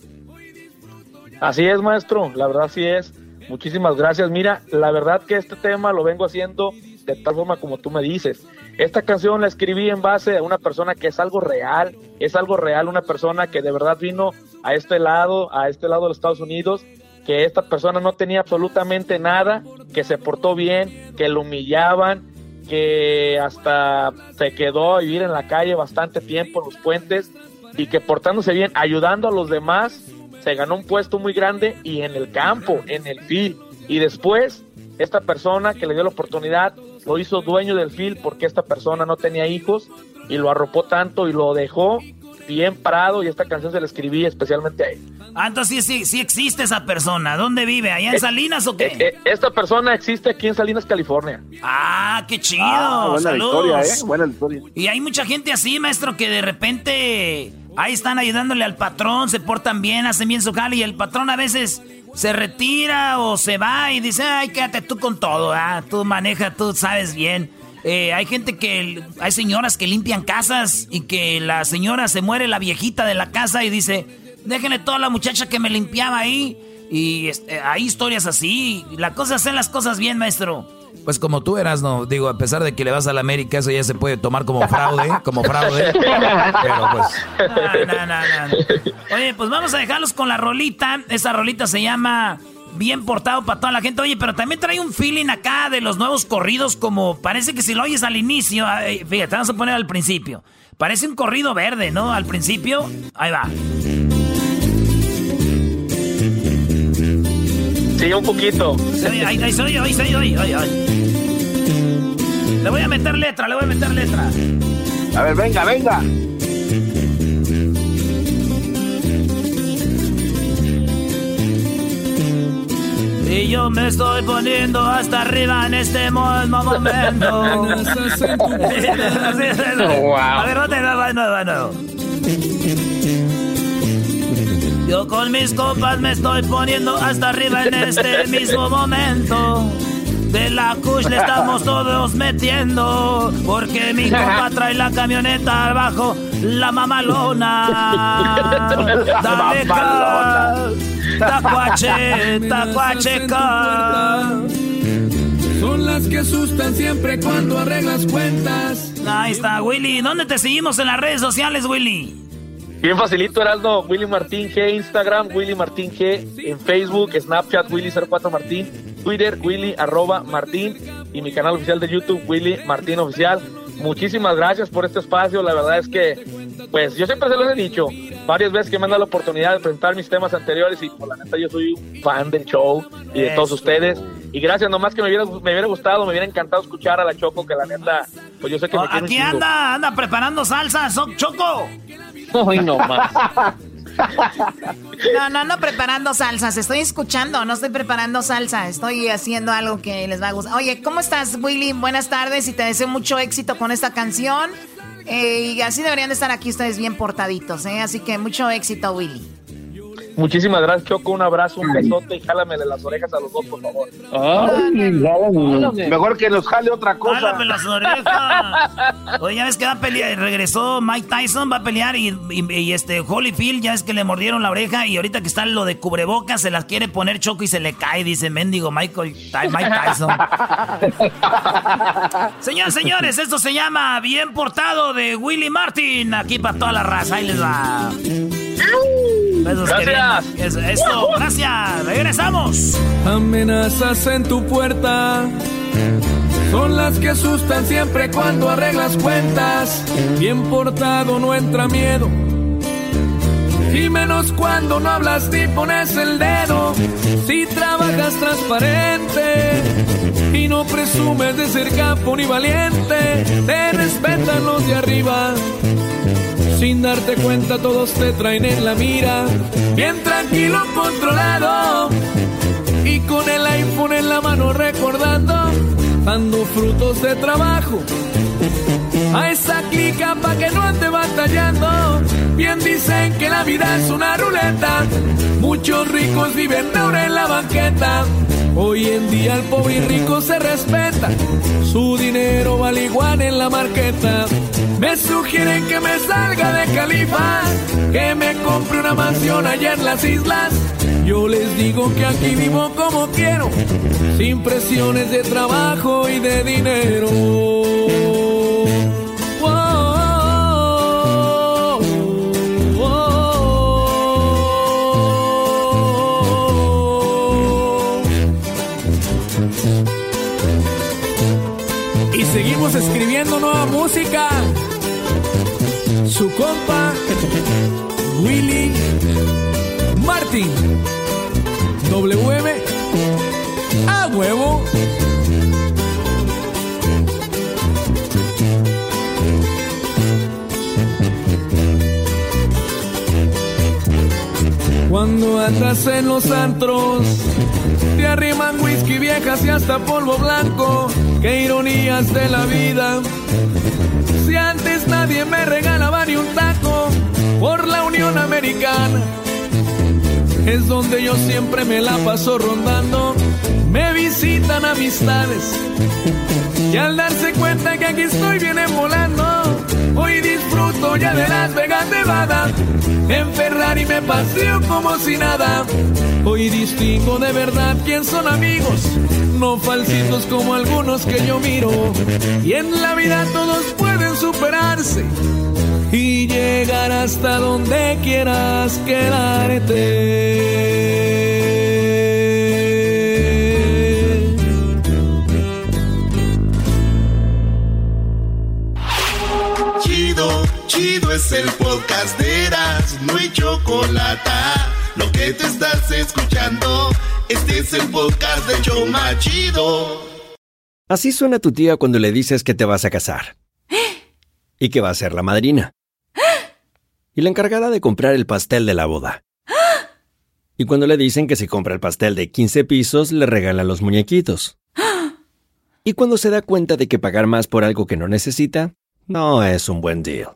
Speaker 38: Así es, maestro, la verdad sí es. Muchísimas gracias. Mira, la verdad que este tema lo vengo haciendo de tal forma como tú me dices. Esta canción la escribí en base a una persona que es algo real, es algo real, una persona que de verdad vino a este lado, a este lado de los Estados Unidos, que esta persona no tenía absolutamente nada, que se portó bien, que lo humillaban, que hasta se quedó a vivir en la calle bastante tiempo en los puentes y que portándose bien, ayudando a los demás, se ganó un puesto muy grande y en el campo, en el fil. Y después, esta persona que le dio la oportunidad lo hizo dueño del fil porque esta persona no tenía hijos y lo arropó tanto y lo dejó bien parado y esta canción se la escribí especialmente a él.
Speaker 3: Ah, entonces sí, sí, existe esa persona. ¿Dónde vive? ¿Allá en eh, Salinas o qué? Eh,
Speaker 38: eh, esta persona existe aquí en Salinas, California.
Speaker 3: Ah, qué chido. Ah, buena historia, ¿eh? Buena historia. Y hay mucha gente así, maestro, que de repente ahí están ayudándole al patrón, se portan bien, hacen bien su jale y el patrón a veces se retira o se va y dice, ay, quédate tú con todo, ah, tú maneja, tú sabes bien. Eh, hay gente que, hay señoras que limpian casas y que la señora se muere, la viejita de la casa y dice, déjenle toda la muchacha que me limpiaba ahí. Y este, hay historias así. La cosa es hacer las cosas bien, maestro.
Speaker 4: Pues como tú eras, no, digo, a pesar de que le vas a la América, eso ya se puede tomar como fraude, como fraude. Pero pues.
Speaker 3: No, no, no, Oye, pues vamos a dejarlos con la rolita. Esa rolita se llama bien portado para toda la gente. Oye, pero también trae un feeling acá de los nuevos corridos, como parece que si lo oyes al inicio, fíjate, vamos a poner al principio. Parece un corrido verde, ¿no? Al principio, ahí va.
Speaker 38: Sí, un poquito.
Speaker 3: ahí, ahí soy, ahí soy, ahí, ahí, Le voy a meter letra, le voy a meter letra.
Speaker 37: A ver, venga, venga.
Speaker 3: Y yo me estoy poniendo hasta arriba en este mismo momento. A ver, no va, no, no. Yo con mis copas me estoy poniendo hasta arriba en este mismo momento. De la kush le estamos todos metiendo. Porque mi copa trae la camioneta abajo, la mamalona. Dale, Tacuache, tacuacheca.
Speaker 29: Son las que asustan siempre cuando arreglas cuentas.
Speaker 3: Ahí está, Willy. ¿Dónde te seguimos en las redes sociales, Willy?
Speaker 38: Bien facilito, Heraldo. Willy Martín G, Instagram, Willy Martín G, en Facebook, Snapchat, Willy04 Martín, Twitter, Willy arroba Martín y mi canal oficial de YouTube, Willy Martín Oficial. Muchísimas gracias por este espacio. La verdad es que, pues, yo siempre se los he dicho varias veces que me han dado la oportunidad de presentar mis temas anteriores y por la neta yo soy un fan del show y de todos ustedes. Y gracias, nomás que me hubiera, me hubiera gustado, me hubiera encantado escuchar a la Choco, que la neta, pues yo sé que me
Speaker 3: Aquí anda, anda preparando salsa, Choco.
Speaker 38: Uy, no más.
Speaker 11: No, no, no preparando salsas. Estoy escuchando, no estoy preparando salsa. Estoy haciendo algo que les va a gustar. Oye, ¿cómo estás, Willy? Buenas tardes y te deseo mucho éxito con esta canción. Eh, y así deberían de estar aquí ustedes bien portaditos, ¿eh? Así que mucho éxito, Willy.
Speaker 38: Muchísimas gracias, Choco. Un abrazo, un besote y jálamele las orejas a los dos, por favor.
Speaker 37: Mejor que nos jale otra cosa.
Speaker 3: Jálame las orejas. Oye, ya ves que va a pelear. Regresó Mike Tyson, va a pelear y, y, este Holyfield, ya es que le mordieron la oreja y ahorita que está lo de cubrebocas, se las quiere poner Choco y se le cae. Dice, mendigo Michael, Mike Tyson. Señores, señores, esto se llama Bien Portado de Willy Martin. Aquí para toda la raza. Ahí les va. Besos,
Speaker 38: Gracias.
Speaker 3: Eso, eso, gracias. Regresamos.
Speaker 39: Amenazas en tu puerta son las que asustan siempre cuando arreglas cuentas. Bien portado no entra miedo. Y menos cuando no hablas ni pones el dedo. Si trabajas transparente y no presumes de ser capo ni valiente, te respetan los de arriba. Sin darte cuenta todos te traen en la mira. Bien tranquilo, controlado. Y con el iPhone en la mano recordando, dando frutos de trabajo. A esa clica pa' que no ande batallando. Bien dicen que la vida es una ruleta. Muchos ricos viven ahora en la banqueta. Hoy en día el pobre y rico se respeta. Su dinero vale igual en la marqueta. Me sugieren que me salga de Califas, que me compre una mansión allá en las islas. Yo les digo que aquí vivo como quiero, sin presiones de trabajo y de dinero. Y seguimos escribiendo nueva música. Su compa, Willy Martin. WM a huevo. Cuando andas en los antros, te arriman whisky viejas y hasta polvo blanco. Qué ironías de la vida. Si antes nadie me regalaba ni un taco por la Unión Americana, es donde yo siempre me la paso rondando. Me visitan amistades y al darse cuenta que aquí estoy vienen volando. Hoy disfruto ya de Las Vegas, Nevada. En Ferrari me paseo como si nada. Hoy distingo de verdad quién son amigos, no falsitos como algunos que yo miro. Y en la vida todos pueden superarse y llegar hasta donde quieras quedarte.
Speaker 2: Es el podcast de Eras, no hay chocolate. Lo que te estás escuchando, este es el podcast de Choma Chido.
Speaker 40: Así suena tu tía cuando le dices que te vas a casar. Y que va a ser la madrina. Y la encargada de comprar el pastel de la boda. Y cuando le dicen que si compra el pastel de 15 pisos, le regalan los muñequitos. Y cuando se da cuenta de que pagar más por algo que no necesita, no es un buen deal.